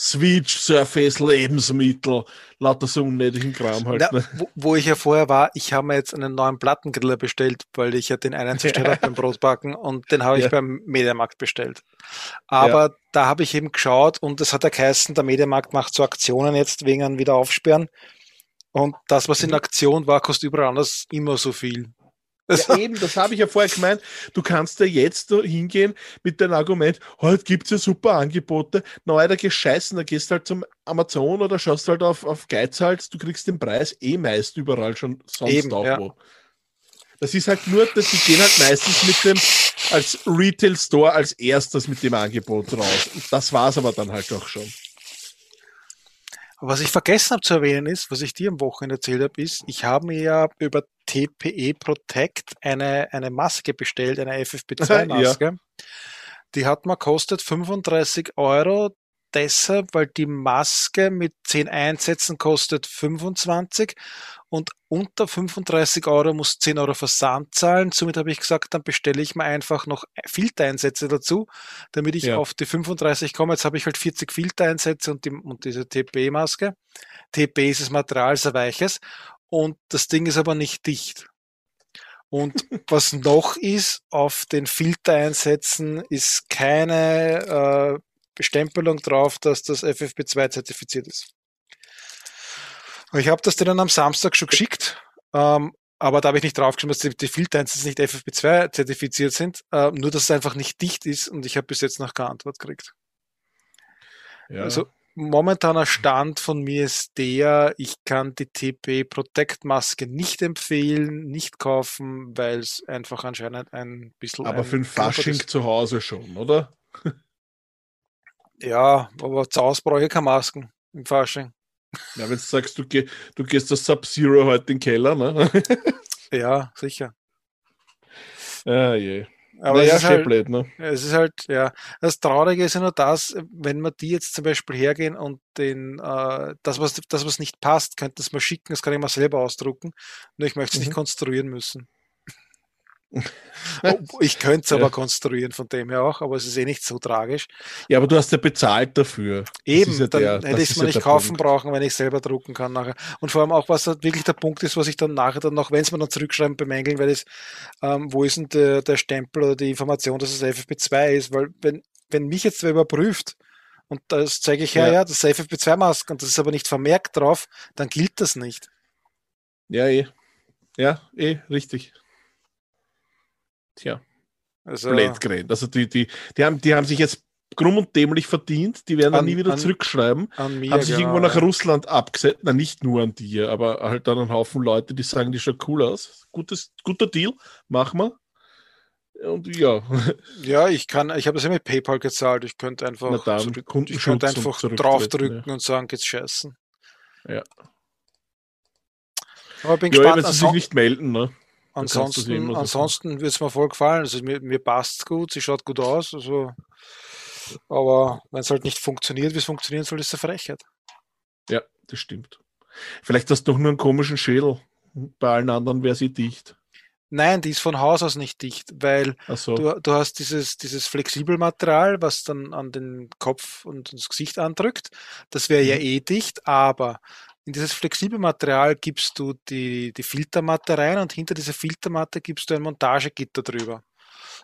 Switch, Surface, Lebensmittel, lauter so unnötigen Kram halt. Ja, ne? wo, wo ich ja vorher war, ich habe mir jetzt einen neuen Plattengriller bestellt, weil ich ja den einen zerstört habe beim Brotbacken und den habe ich Ja. beim Mediamarkt bestellt. Aber da habe ich eben geschaut und es hat ja geheißen, der Mediamarkt macht so Aktionen jetzt wegen einem Wiederaufsperren. Und das, was Mhm. in Aktion war, kostet überall anders immer so viel. Ja, eben, das habe ich ja vorher gemeint. Du kannst ja jetzt hingehen mit dem Argument, heute gibt es ja super Angebote. Na, Alter, geh scheißen, da gehst halt zum Amazon oder schaust halt auf, auf Geizhals, du kriegst den Preis eh meist überall schon sonst Eben, auch ja. wo. Das ist halt nur, dass die gehen halt meistens mit dem als Retail Store als erstes mit dem Angebot raus. Und das war's aber dann halt auch schon. Was ich vergessen habe zu erwähnen ist, was ich dir am Wochenende erzählt habe, ist, ich habe mir ja über TPE Protect eine, eine Maske bestellt, eine FFP2 Maske. Die hat mir kostet 35 Euro deshalb, weil die Maske mit 10 Einsätzen kostet 25 und unter 35 Euro muss 10 Euro Versand zahlen. Somit habe ich gesagt, dann bestelle ich mir einfach noch Filtereinsätze dazu, damit ich Ja. auf die 35 komme. Jetzt habe ich halt 40 Filtereinsätze und, die, und diese TP-Maske. TP ist das Material, sehr weiches. Und das Ding ist aber nicht dicht. Und was noch ist, auf den Filtereinsätzen ist keine äh, Bestempelung drauf, dass das FFP2 zertifiziert ist. Ich habe das denen am Samstag schon geschickt, ähm, aber da habe ich nicht draufgeschrieben, dass die, die Filtereinsätze nicht FFP2 zertifiziert sind, äh, nur dass es einfach nicht dicht ist und ich habe bis jetzt noch keine Antwort gekriegt. Ja. Also momentaner Stand von mir ist der, ich kann die TP Protect Maske nicht empfehlen, nicht kaufen, weil es einfach anscheinend ein bisschen. aber ein für ein Fasching ist. zu Hause schon, oder? Ja, aber zu Hause brauche ich keine Masken im Fasching. Ja, wenn du sagst, du, geh, du gehst das Sub-Zero heute in den Keller, ne? Ja, sicher. ah, je. Aber es, ist halt, blöd, ne? es ist halt, ja, das Traurige ist ja nur das, wenn wir die jetzt zum Beispiel hergehen und den, äh, das, was, das, was nicht passt, könnten es mal schicken, das kann ich mal selber ausdrucken. Nur ich möchte es Mhm. nicht konstruieren müssen. Oh, ich könnte es aber Ja. konstruieren von dem her auch, aber es ist eh nicht so tragisch. Ja, aber du hast ja bezahlt dafür. Eben, ja dann der- hätte ich es mir ja nicht kaufen Punkt. brauchen, wenn ich selber drucken kann nachher. Und vor allem auch, was wirklich der Punkt ist, was ich dann nachher dann noch, wenn es mir dann zurückschreiben, bemängeln werde, ist, ähm, wo ist denn der, der Stempel oder die Information, dass es FFP2 ist? Weil wenn, wenn mich jetzt wer überprüft und das zeige ich her, ja, Ja. das ist FFP2-Maske und das ist aber nicht vermerkt drauf, dann gilt das nicht. Ja, eh. Ja, eh, richtig. Tja, Also, blöd geredet. Also die, die, die, haben, die haben sich jetzt krumm und dämlich verdient, die werden dann An- nie wieder an- zurückschreiben. an mir, haben sich genau, irgendwo nach ja. Russland abgesetzt, na nicht nur an dir, aber halt dann einen Haufen Leute, die sagen, die schaut cool aus. Gutes, guter Deal, machen wir. Und ja, Ja, ich kann, ich habe das ja mit PayPal gezahlt. Ich könnte einfach, dann, zurück, ich könnte und einfach draufdrücken ja. und sagen, geht's scheißen. Ja. Aber bin ja, gespannt. wenn sie sich Anson nicht melden, ne? Ansonsten so ansonsten wird es mir voll gefallen. Also mir, mir passt gut, sie schaut gut aus. Also, aber wenn es halt nicht funktioniert, wie es funktionieren soll, ist es eine Frechheit. Ja, das stimmt. Vielleicht hast du doch nur einen komischen Schädel. Bei allen anderen wäre sie dicht. Nein, die ist von Haus aus nicht dicht, weil Achso, du, du hast dieses, dieses Flexibelmaterial, was dann an den Kopf und das Gesicht andrückt. Das wäre ja Mhm. eh dicht, aber in dieses Flexibelmaterial gibst du die, die Filtermatte rein und hinter dieser Filtermatte gibst du ein Montagegitter drüber.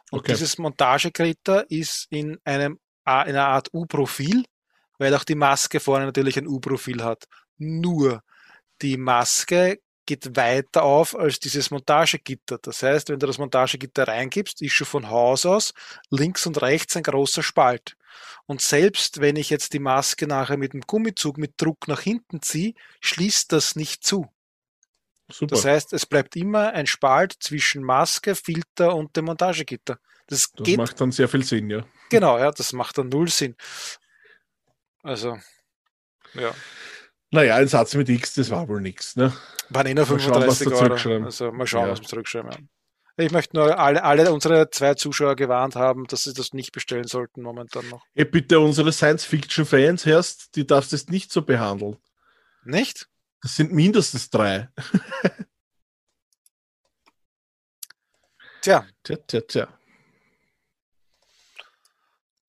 Und Okay. dieses Montagegitter ist in einem in einer Art U-Profil, weil auch die Maske vorne natürlich ein U-Profil hat. Nur die Maske geht weiter auf als dieses Montagegitter. Das heißt, wenn du das Montagegitter reingibst, ist schon von Haus aus links und rechts ein großer Spalt. Und selbst wenn ich jetzt die Maske nachher mit dem Gummizug mit Druck nach hinten ziehe, schließt das nicht zu. super. Das heißt, es bleibt immer ein Spalt zwischen Maske, Filter und dem Montagegitter. Das, das geht macht dann sehr viel Sinn, ja. genau, ja, das macht dann null Sinn. Also, ja, Naja, ein Satz mit X, das war wohl nichts, ne? waren eh nur Mal schauen, was 35 da Euro. Also mal schauen, Ja. was wir zurückschreiben. Ich möchte nur alle, alle unsere zwei Zuschauer gewarnt haben, dass sie das nicht bestellen sollten momentan noch. Hey, bitte unsere Science-Fiction-Fans hörst, die darfst du jetzt nicht so behandeln. Nicht? Das sind mindestens drei. Tja, Tja, tja, tja.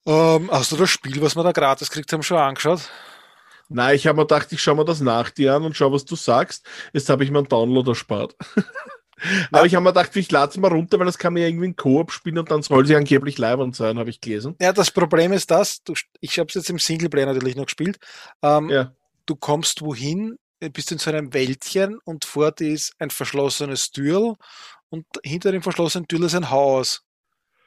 ähm, hast du das Spiel, was wir da gratis gekriegt haben, schon angeschaut? Nein, ich habe mir gedacht, ich schaue mir das nach dir an und schau, was du sagst. Jetzt habe ich mir einen Download erspart. Aber ich habe mir gedacht, ich lade es mal runter, weil das kann man ja irgendwie in Koop spielen und dann soll sie angeblich leibend sein, habe ich gelesen. Ja, das Problem ist das, du, ich habe es jetzt im Singleplayer natürlich noch gespielt. Ähm, Ja. du kommst wohin, äh, bist in so einem Wäldchen und vor dir ist ein verschlossenes Türl und hinter dem verschlossenen Türl ist ein Haus.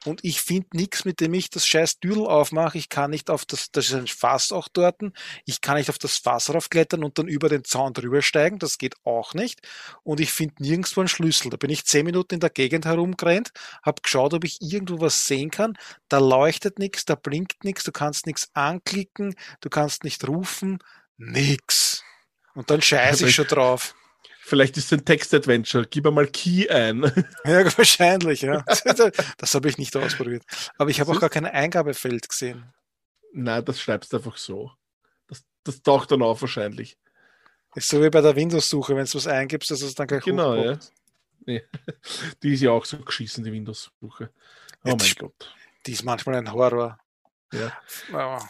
Und ich finde nichts, mit dem ich das scheiß Türl aufmache. Ich kann nicht auf das, das ist ein Fass auch dort. Ich kann nicht auf das Fass raufklettern und dann über den Zaun drüber steigen. Das geht auch nicht. Und ich finde nirgendwo einen Schlüssel. Da bin ich zehn Minuten in der Gegend herumgerannt, habe geschaut, ob ich irgendwo was sehen kann. Da leuchtet nichts, da blinkt nichts, du kannst nichts anklicken, du kannst nicht rufen, nix. Und dann scheiße ich schon drauf. Vielleicht ist es ein Text-Adventure. Gib einmal Key ein. Ja, wahrscheinlich, ja. Das habe ich nicht ausprobiert. Aber ich habe auch gar kein Eingabefeld gesehen. Nein, das schreibst du einfach so. Das, das taucht dann auf wahrscheinlich. Ist so wie bei der Windows-Suche, wenn du was eingibst, dass es dann gleich Genau, ja. hochpoppt. Nee. Die ist ja auch so geschissen, die Windows-Suche. Oh Ja, mein das- Gott. Die ist manchmal ein Horror. Ja. Aber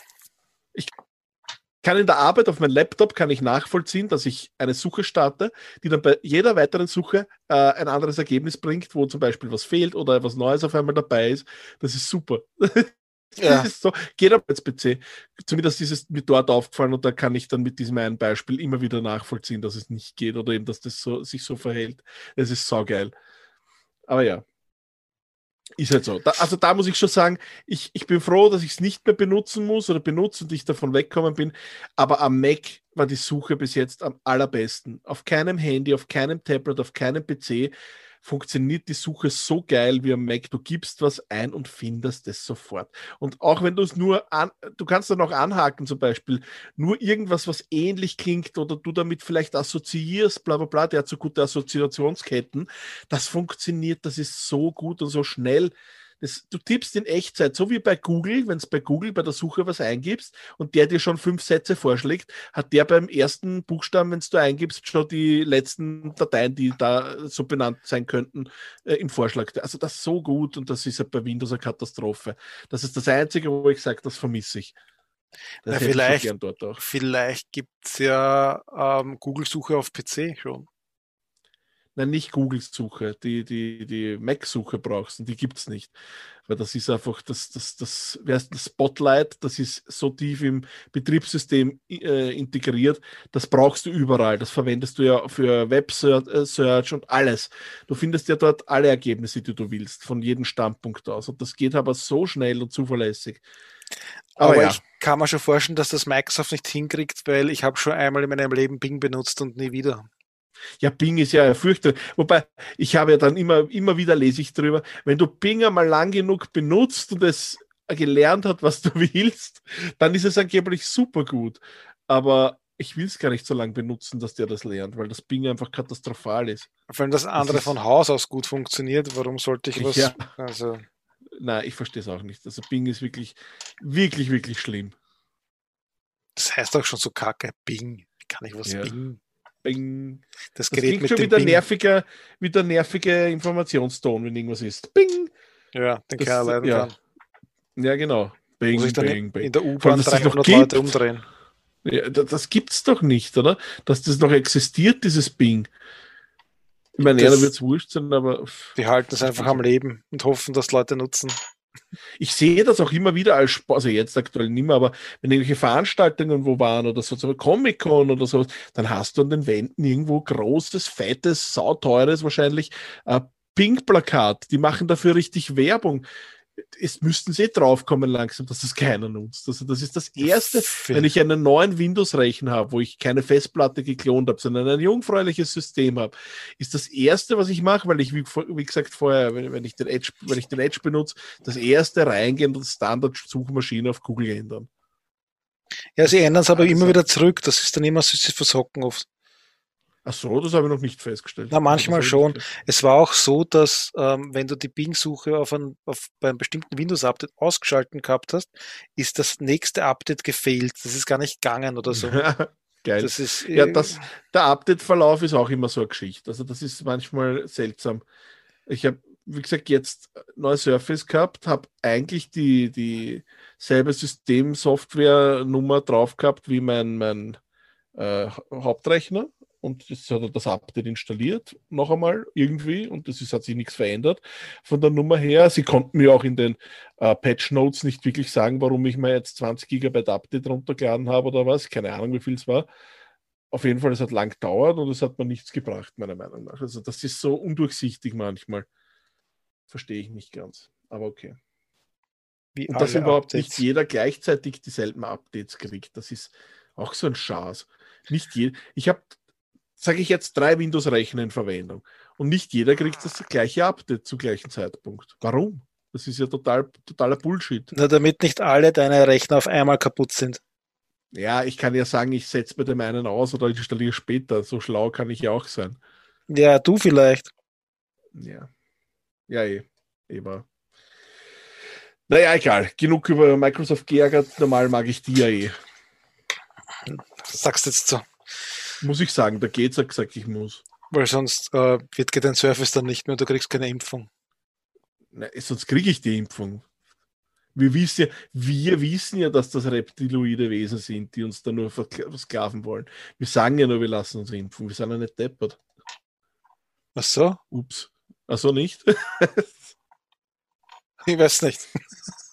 kann in der Arbeit auf meinem Laptop kann ich nachvollziehen, dass ich eine Suche starte, die dann bei jeder weiteren Suche äh, ein anderes Ergebnis bringt, wo zum Beispiel was fehlt oder etwas Neues auf einmal dabei ist. Das ist super. Ja. Das ist so, geht aber als PC. Zumindest ist es mir dort aufgefallen und da kann ich dann mit diesem einen Beispiel immer wieder nachvollziehen, dass es nicht geht oder eben, dass das so, sich so verhält. Das ist saugeil. Aber ja. Ist halt so. Da, also da muss ich schon sagen, ich, ich bin froh, dass ich es nicht mehr benutzen muss oder benutze und ich davon wegkommen bin. Aber am Mac war die Suche bis jetzt am allerbesten. Auf keinem Handy, auf keinem Tablet, auf keinem PC funktioniert die Suche so geil wie am Mac. Du gibst was ein und findest es sofort. Und auch wenn du es nur an, du kannst dann auch anhaken, zum Beispiel, nur irgendwas, was ähnlich klingt oder du damit vielleicht assoziierst, bla bla bla, der hat so gute Assoziationsketten. Das funktioniert, das ist so gut und so schnell. Das, du tippst in Echtzeit, so wie bei Google, wenn es bei Google bei der Suche was eingibst und der dir schon fünf Sätze vorschlägt, hat der beim ersten Buchstaben, wenn du eingibst, schon die letzten Dateien, die da so benannt sein könnten, äh, im Vorschlag. Also das ist so gut und das ist ja bei Windows eine Katastrophe. Das ist das Einzige, wo ich sage, das vermisse ich. Das Na, vielleicht- vielleicht gibt es ja ähm, Google-Suche auf PC schon. Nein, nicht Google-Suche, die, die, die Mac-Suche brauchst und die gibt es nicht. Weil das ist einfach, das, das, das, das Spotlight, das ist so tief im Betriebssystem äh, integriert, das brauchst du überall. Das verwendest du ja für Web-Search und alles. Du findest ja dort alle Ergebnisse, die du willst, von jedem Standpunkt aus. Und das geht aber so schnell und zuverlässig. Aber, Aber ja. ich kann mir schon vorstellen, dass das Microsoft nicht hinkriegt, weil ich habe schon einmal in meinem Leben Bing benutzt und nie wieder. Ja, Bing ist ja fürchterlich. Wobei, ich habe ja dann immer, immer wieder lese ich drüber, wenn du Bing einmal lang genug benutzt und es gelernt hat, was du willst, dann ist es angeblich super gut. Aber ich will es gar nicht so lange benutzen, dass der das lernt, weil das Bing einfach katastrophal ist. Vor allem das andere ist- von Haus aus gut funktioniert. Warum sollte ich was? Ja. Also, Nein, ich verstehe es auch nicht. Also Bing ist wirklich, wirklich, wirklich schlimm. das heißt auch schon so kacke. Bing. Kann ich was Ja. Bing? Bing. Das Das Gerät klingt mit schon dem wieder Bing. nerviger, wieder nerviger Informationston, wenn irgendwas ist. Bing. Ja, den Das- keiner leiden ja. kann. Ja, genau. Bing, Muss bing, in, bing. in der U-Bahn dass das noch 300 Leute umdrehen. Ja, da- das gibt's doch nicht, oder? Dass das noch existiert, dieses Bing. Ich meine, Das- ja, da wird's wurscht sein, aber Die halten es einfach am Leben und hoffen, dass Leute nutzen. Ich sehe das auch immer wieder als Sport, also jetzt aktuell nicht mehr, aber wenn irgendwelche Veranstaltungen wo waren oder so, so Comic-Con oder so, dann hast du an den Wänden irgendwo großes, fettes, sauteures wahrscheinlich äh, Ping-Plakat. Die machen dafür richtig Werbung. Es müssten sie draufkommen langsam, dass es keiner nutzt. Also das ist das Erste, wenn ich einen neuen Windows-Rechner habe, wo ich keine Festplatte geklont habe, sondern ein jungfräuliches System habe, ist das Erste, was ich mache, weil ich, wie, wie gesagt, vorher, wenn, wenn, ich den Edge, wenn ich den Edge benutze, das Erste reingehen und Standard-Suchmaschine auf Google ändern. Ja, sie ändern es aber Also- immer wieder zurück. Das ist dann immer so, sie versocken oft. Ach so, das habe ich noch nicht festgestellt. Na, manchmal nicht Es war auch so, dass ähm, wenn du die Bing-Suche auf ein, auf, bei einem bestimmten Windows-Update ausgeschalten gehabt hast, ist das nächste Update gefehlt. Das ist gar nicht gegangen oder so. Geil. Das ist, Ja, äh, das, der Update-Verlauf ist auch immer so eine Geschichte. Also das ist manchmal seltsam. Ich habe, wie gesagt, jetzt neue Surface gehabt, habe eigentlich die, die selbe System-Software-Nummer drauf gehabt wie mein, mein äh, Hauptrechner. Und jetzt hat er das Update installiert, noch einmal irgendwie, und das ist, hat sich nichts verändert von der Nummer her. Sie konnten mir auch in den äh, Patch Notes nicht wirklich sagen, warum ich mir jetzt 20 Gigabyte Update runtergeladen habe oder was. Keine Ahnung, wie viel es war. Auf jeden Fall, es hat lang gedauert und es hat mir nichts gebracht, meiner Meinung nach. Also, das ist so undurchsichtig manchmal. Verstehe ich nicht ganz. Aber okay. wie Und dass überhaupt Updates. nicht jeder gleichzeitig dieselben Updates kriegt, das ist auch so ein Schaß. Nicht je ich habe, sage ich jetzt, drei Windows-Rechner in Verwendung und nicht jeder kriegt das gleiche Update zum gleichen Zeitpunkt. Warum? Das ist ja total, totaler Bullshit. Nur damit nicht alle deine Rechner auf einmal kaputt sind. Ja, ich kann ja sagen, ich setze bei dem einen aus oder installiere später. So schlau kann ich ja auch sein. Ja, du vielleicht. Ja. Ja, eh. eh. Naja, egal. Genug über Microsoft geärgert. Normal mag ich die ja eh. Sagst jetzt so. Muss ich sagen, der Gates hat gesagt, ich muss. Weil sonst äh, wird dein Service dann nicht mehr, du kriegst keine Impfung. Na, sonst kriege ich die Impfung. Wir wissen, ja, wir wissen ja, dass das reptiloide Wesen sind, die uns da nur versklaven wollen. Wir sagen ja nur, wir lassen uns impfen. Wir sind ja nicht deppert. Ach so? Ups. Ach so, nicht? ich weiß nicht.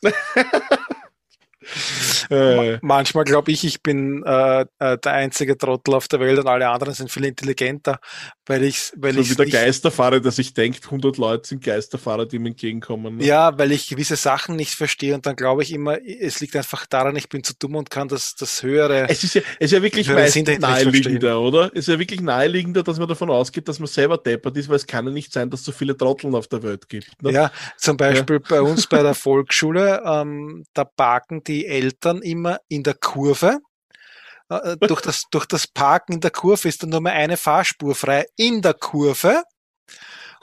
Äh, Manchmal glaube ich, ich bin äh, äh, der einzige Trottel auf der Welt und alle anderen sind viel intelligenter, weil ich weil so ich wie der Geisterfahrer, der sich denkt, 100 Leute sind Geisterfahrer, die ihm entgegenkommen. Ne? Ja, weil ich gewisse Sachen nicht verstehe und dann glaube ich immer, es liegt einfach daran, ich bin zu dumm und kann das, das höhere. Es ist ja, es ist ja wirklich naheliegender, oder? Es ist ja wirklich naheliegender, dass man davon ausgeht, dass man selber deppert ist, weil es kann ja nicht sein, dass es so viele Trotteln auf der Welt gibt. Ne? Ja, zum Beispiel ja. bei uns bei der Volksschule, ähm, da parken die Eltern immer in der Kurve äh, äh, durch, das, durch das Parken in der Kurve ist dann nur mal eine Fahrspur frei in der Kurve.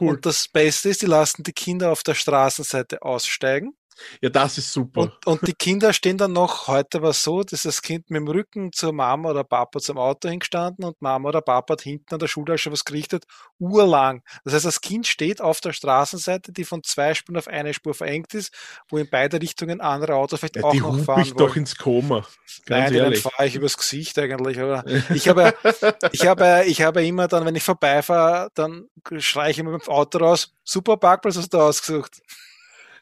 Cool. Und das Beste ist, die lassen die Kinder auf der Straßenseite aussteigen. Ja, das ist super. Und, und, die Kinder stehen dann noch, heute war so, dass das Kind mit dem Rücken zur Mama oder Papa zum Auto hingestanden und Mama oder Papa hat hinten an der Schule schon was gerichtet, urlang. Das heißt, das Kind steht auf der Straßenseite, die von zwei Spuren auf eine Spur verengt ist, wo in beide Richtungen andere Autos vielleicht ja, auch noch fahren ich wollen. doch ins Koma. Ganz Nein, ehrlich. dann fahre ich übers Gesicht eigentlich. Aber ich habe, ich habe, ich habe immer dann, wenn ich vorbeifahre, dann schreie ich immer mit dem Auto raus, super Parkplatz hast du ausgesucht.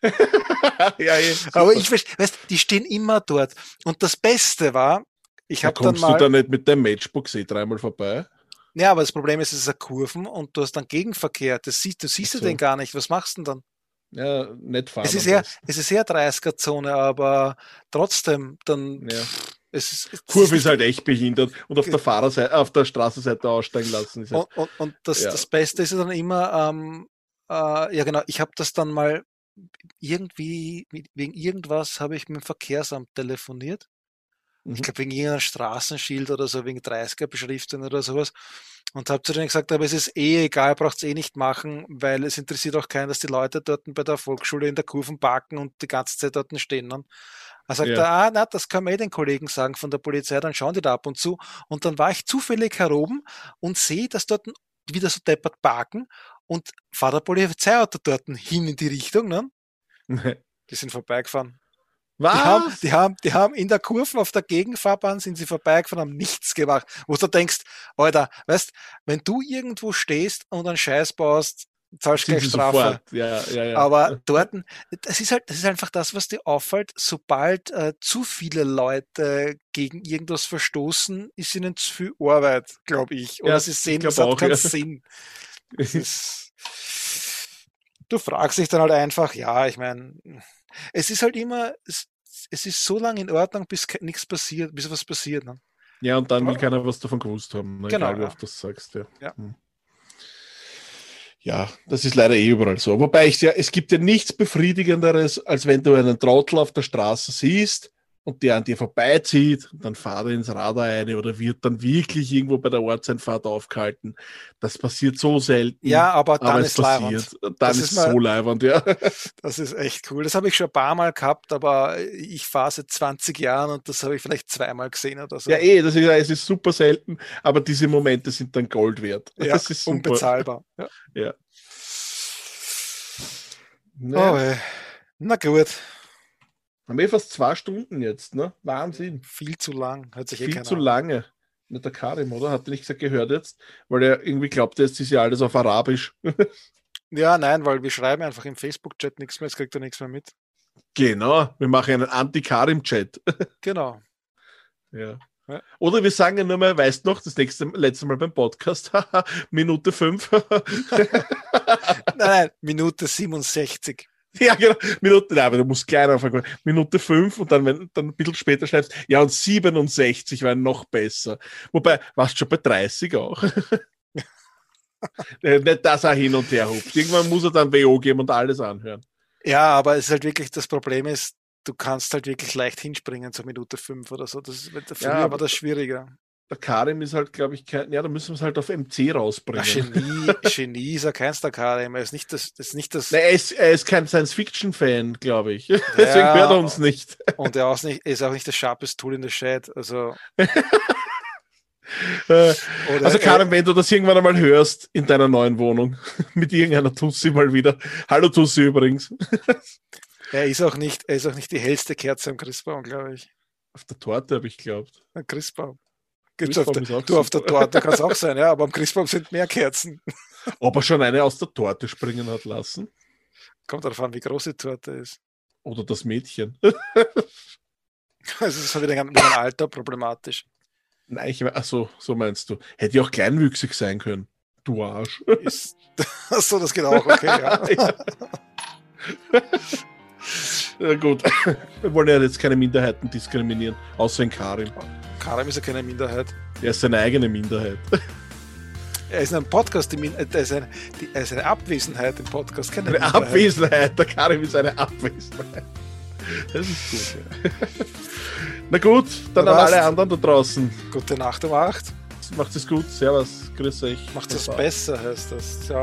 ja, ja, Aber ich weißt, die stehen immer dort. Und das Beste war, ich habe dann mal. Kommst du da nicht mit dem Matchbook eh dreimal vorbei? Ja, aber das Problem ist, es ist eine Kurven und du hast dann Gegenverkehr. Das siehst, du siehst so. du den gar nicht. Was machst du denn dann? Ja, nicht fahren. Es ist eher, es ist eher 30er-Zone, aber trotzdem, dann. Ja. Es ist, es Kurve ist, ist halt echt behindert und auf der Fahrerseite, auf der Straßenseite aussteigen lassen. Halt, und, und, und das, ja. das Beste ist dann immer, ähm, äh, ja genau, ich habe das dann mal irgendwie, wegen irgendwas habe ich mit dem Verkehrsamt telefoniert. Mhm. Ich glaube, wegen irgendeinem Straßenschild oder so, wegen 30er-Beschriftung oder sowas. Und habe zu denen gesagt, aber es ist eh egal, braucht es eh nicht machen, weil es interessiert auch keinen, dass die Leute dort bei der Volksschule in der Kurven parken und die ganze Zeit dort stehen. Ne? Er sagt, ja. ah, na, das kann man eh den Kollegen sagen von der Polizei, dann schauen die da ab und zu. Und dann war ich zufällig heroben und sehe, dass dort wieder so deppert parken und fahrt der Polizeiauto dort hin in die Richtung, ne? Die sind vorbeigefahren. Was? Die haben, die, haben, die haben in der Kurve auf der Gegenfahrbahn sind sie vorbeigefahren, haben nichts gemacht. Wo du denkst, Alter, weißt, wenn du irgendwo stehst und einen Scheiß baust, zahlst du gleich Strafe. Ja, ja, ja. Aber dort, das ist halt, das ist einfach das, was dir auffällt, sobald äh, zu viele Leute gegen irgendwas verstoßen, ist ihnen zu viel Arbeit, glaube ich. Oder sie sehen, das hat keinen. Sinn. Du fragst dich dann halt einfach, ja, ich meine, es ist halt immer, es, es ist so lange in Ordnung, bis nichts passiert, bis was passiert. Ne? Ja, und dann will keiner was davon gewusst haben, ne? genau, egal, wie oft du das sagst. Ja. Ja. Hm. ja, das ist leider eh überall so. Wobei ich ja, es gibt ja nichts Befriedigenderes, als wenn du einen Trottel auf der Straße siehst, und der an dir vorbeizieht, dann fahrt er ins Radar ein oder wird dann wirklich irgendwo bei der Ortseinfahrt aufgehalten. Das passiert so selten. Ja, aber dann aber ist passiert. Dann das ist, ist so leibend, ja. Das ist echt cool. Das habe ich schon ein paar Mal gehabt, aber ich fahre seit 20 Jahren und das habe ich vielleicht zweimal gesehen oder so. Ja, eh, das ist, es ist super selten, aber diese Momente sind dann Gold wert. Ja, das ist super. unbezahlbar. Ja. ja. Oh, na gut. Haben wir fast zwei Stunden jetzt, ne? Wahnsinn. Viel zu lang. Hört sich eh Viel zu lange. Nicht der Karim, oder? Hat er nicht gesagt, gehört jetzt? Weil er irgendwie glaubt, jetzt ist ja alles auf Arabisch. ja, nein, weil wir schreiben einfach im Facebook-Chat nichts mehr, jetzt kriegt er nichts mehr mit. Genau, wir machen einen Anti-Karim-Chat. genau. Ja. ja. Oder wir sagen ja nur mal, weißt noch, das nächste letzte Mal beim Podcast, Minute 5. nein, nein, Minute 67. Ja, genau. Minute, nein, aber du musst kleiner anfangen. Minute 5 und dann, wenn dann ein bisschen später schreibst, ja, und 67 wäre noch besser. Wobei, warst du schon bei 30 auch? Äh, nicht, dass er hin und her hupft. Irgendwann muss er dann WO geben und alles anhören. Ja, aber es ist halt wirklich, das Problem ist, du kannst halt wirklich leicht hinspringen zur Minute 5 oder so. Das, früher ja, war das schwieriger. Der Karim ist halt, glaube ich, kein, ja, da müssen wir es halt auf MC rausbringen. Ja, Genie, Genie ist er keinster Karim. Er ist nicht das, das ist nicht das. Nee, er, ist, er ist kein Science-Fiction-Fan, glaube ich. Deswegen hört er uns nicht. Und er ist, nicht, ist auch nicht das sharpest Tool in the Shed. Also. Äh, also Karin, wenn du das irgendwann einmal hörst in deiner neuen Wohnung mit irgendeiner Tussi mal wieder. Hallo Tussi übrigens. er ist auch nicht, er ist auch nicht die hellste Kerze am Christbaum, glaube ich. Auf der Torte habe ich geglaubt. Ein Christbaum. Gibt's auf der, du auf der Torte kann es auch sein, ja, aber am Christbaum sind mehr Kerzen. Ob er schon eine aus der Torte springen hat lassen? Kommt darauf an, wie groß die Torte ist. Oder das Mädchen. Also das ist wieder ein, wieder ein Alter problematisch. Nein, ich ach so, so meinst du. Hätte ja auch kleinwüchsig sein können. Du Arsch. Ist, achso, das geht auch, okay, ja. ja. ja. gut. Wir wollen ja jetzt keine Minderheiten diskriminieren, außer in Karim. Karim ist ja keine Minderheit. Er ist seine eigene Minderheit. Er ist in einem Podcast, die, er, ist eine, die, er ist eine Abwesenheit im Podcast. Keine eine Minderheit. Abwesenheit, der Karim ist eine Abwesenheit. Das ist gut, ja. Na gut, dann an alle anderen da draußen. Gute Nacht um 8. Macht es gut. Servus. Grüß euch. Macht es besser, heißt das. Ja.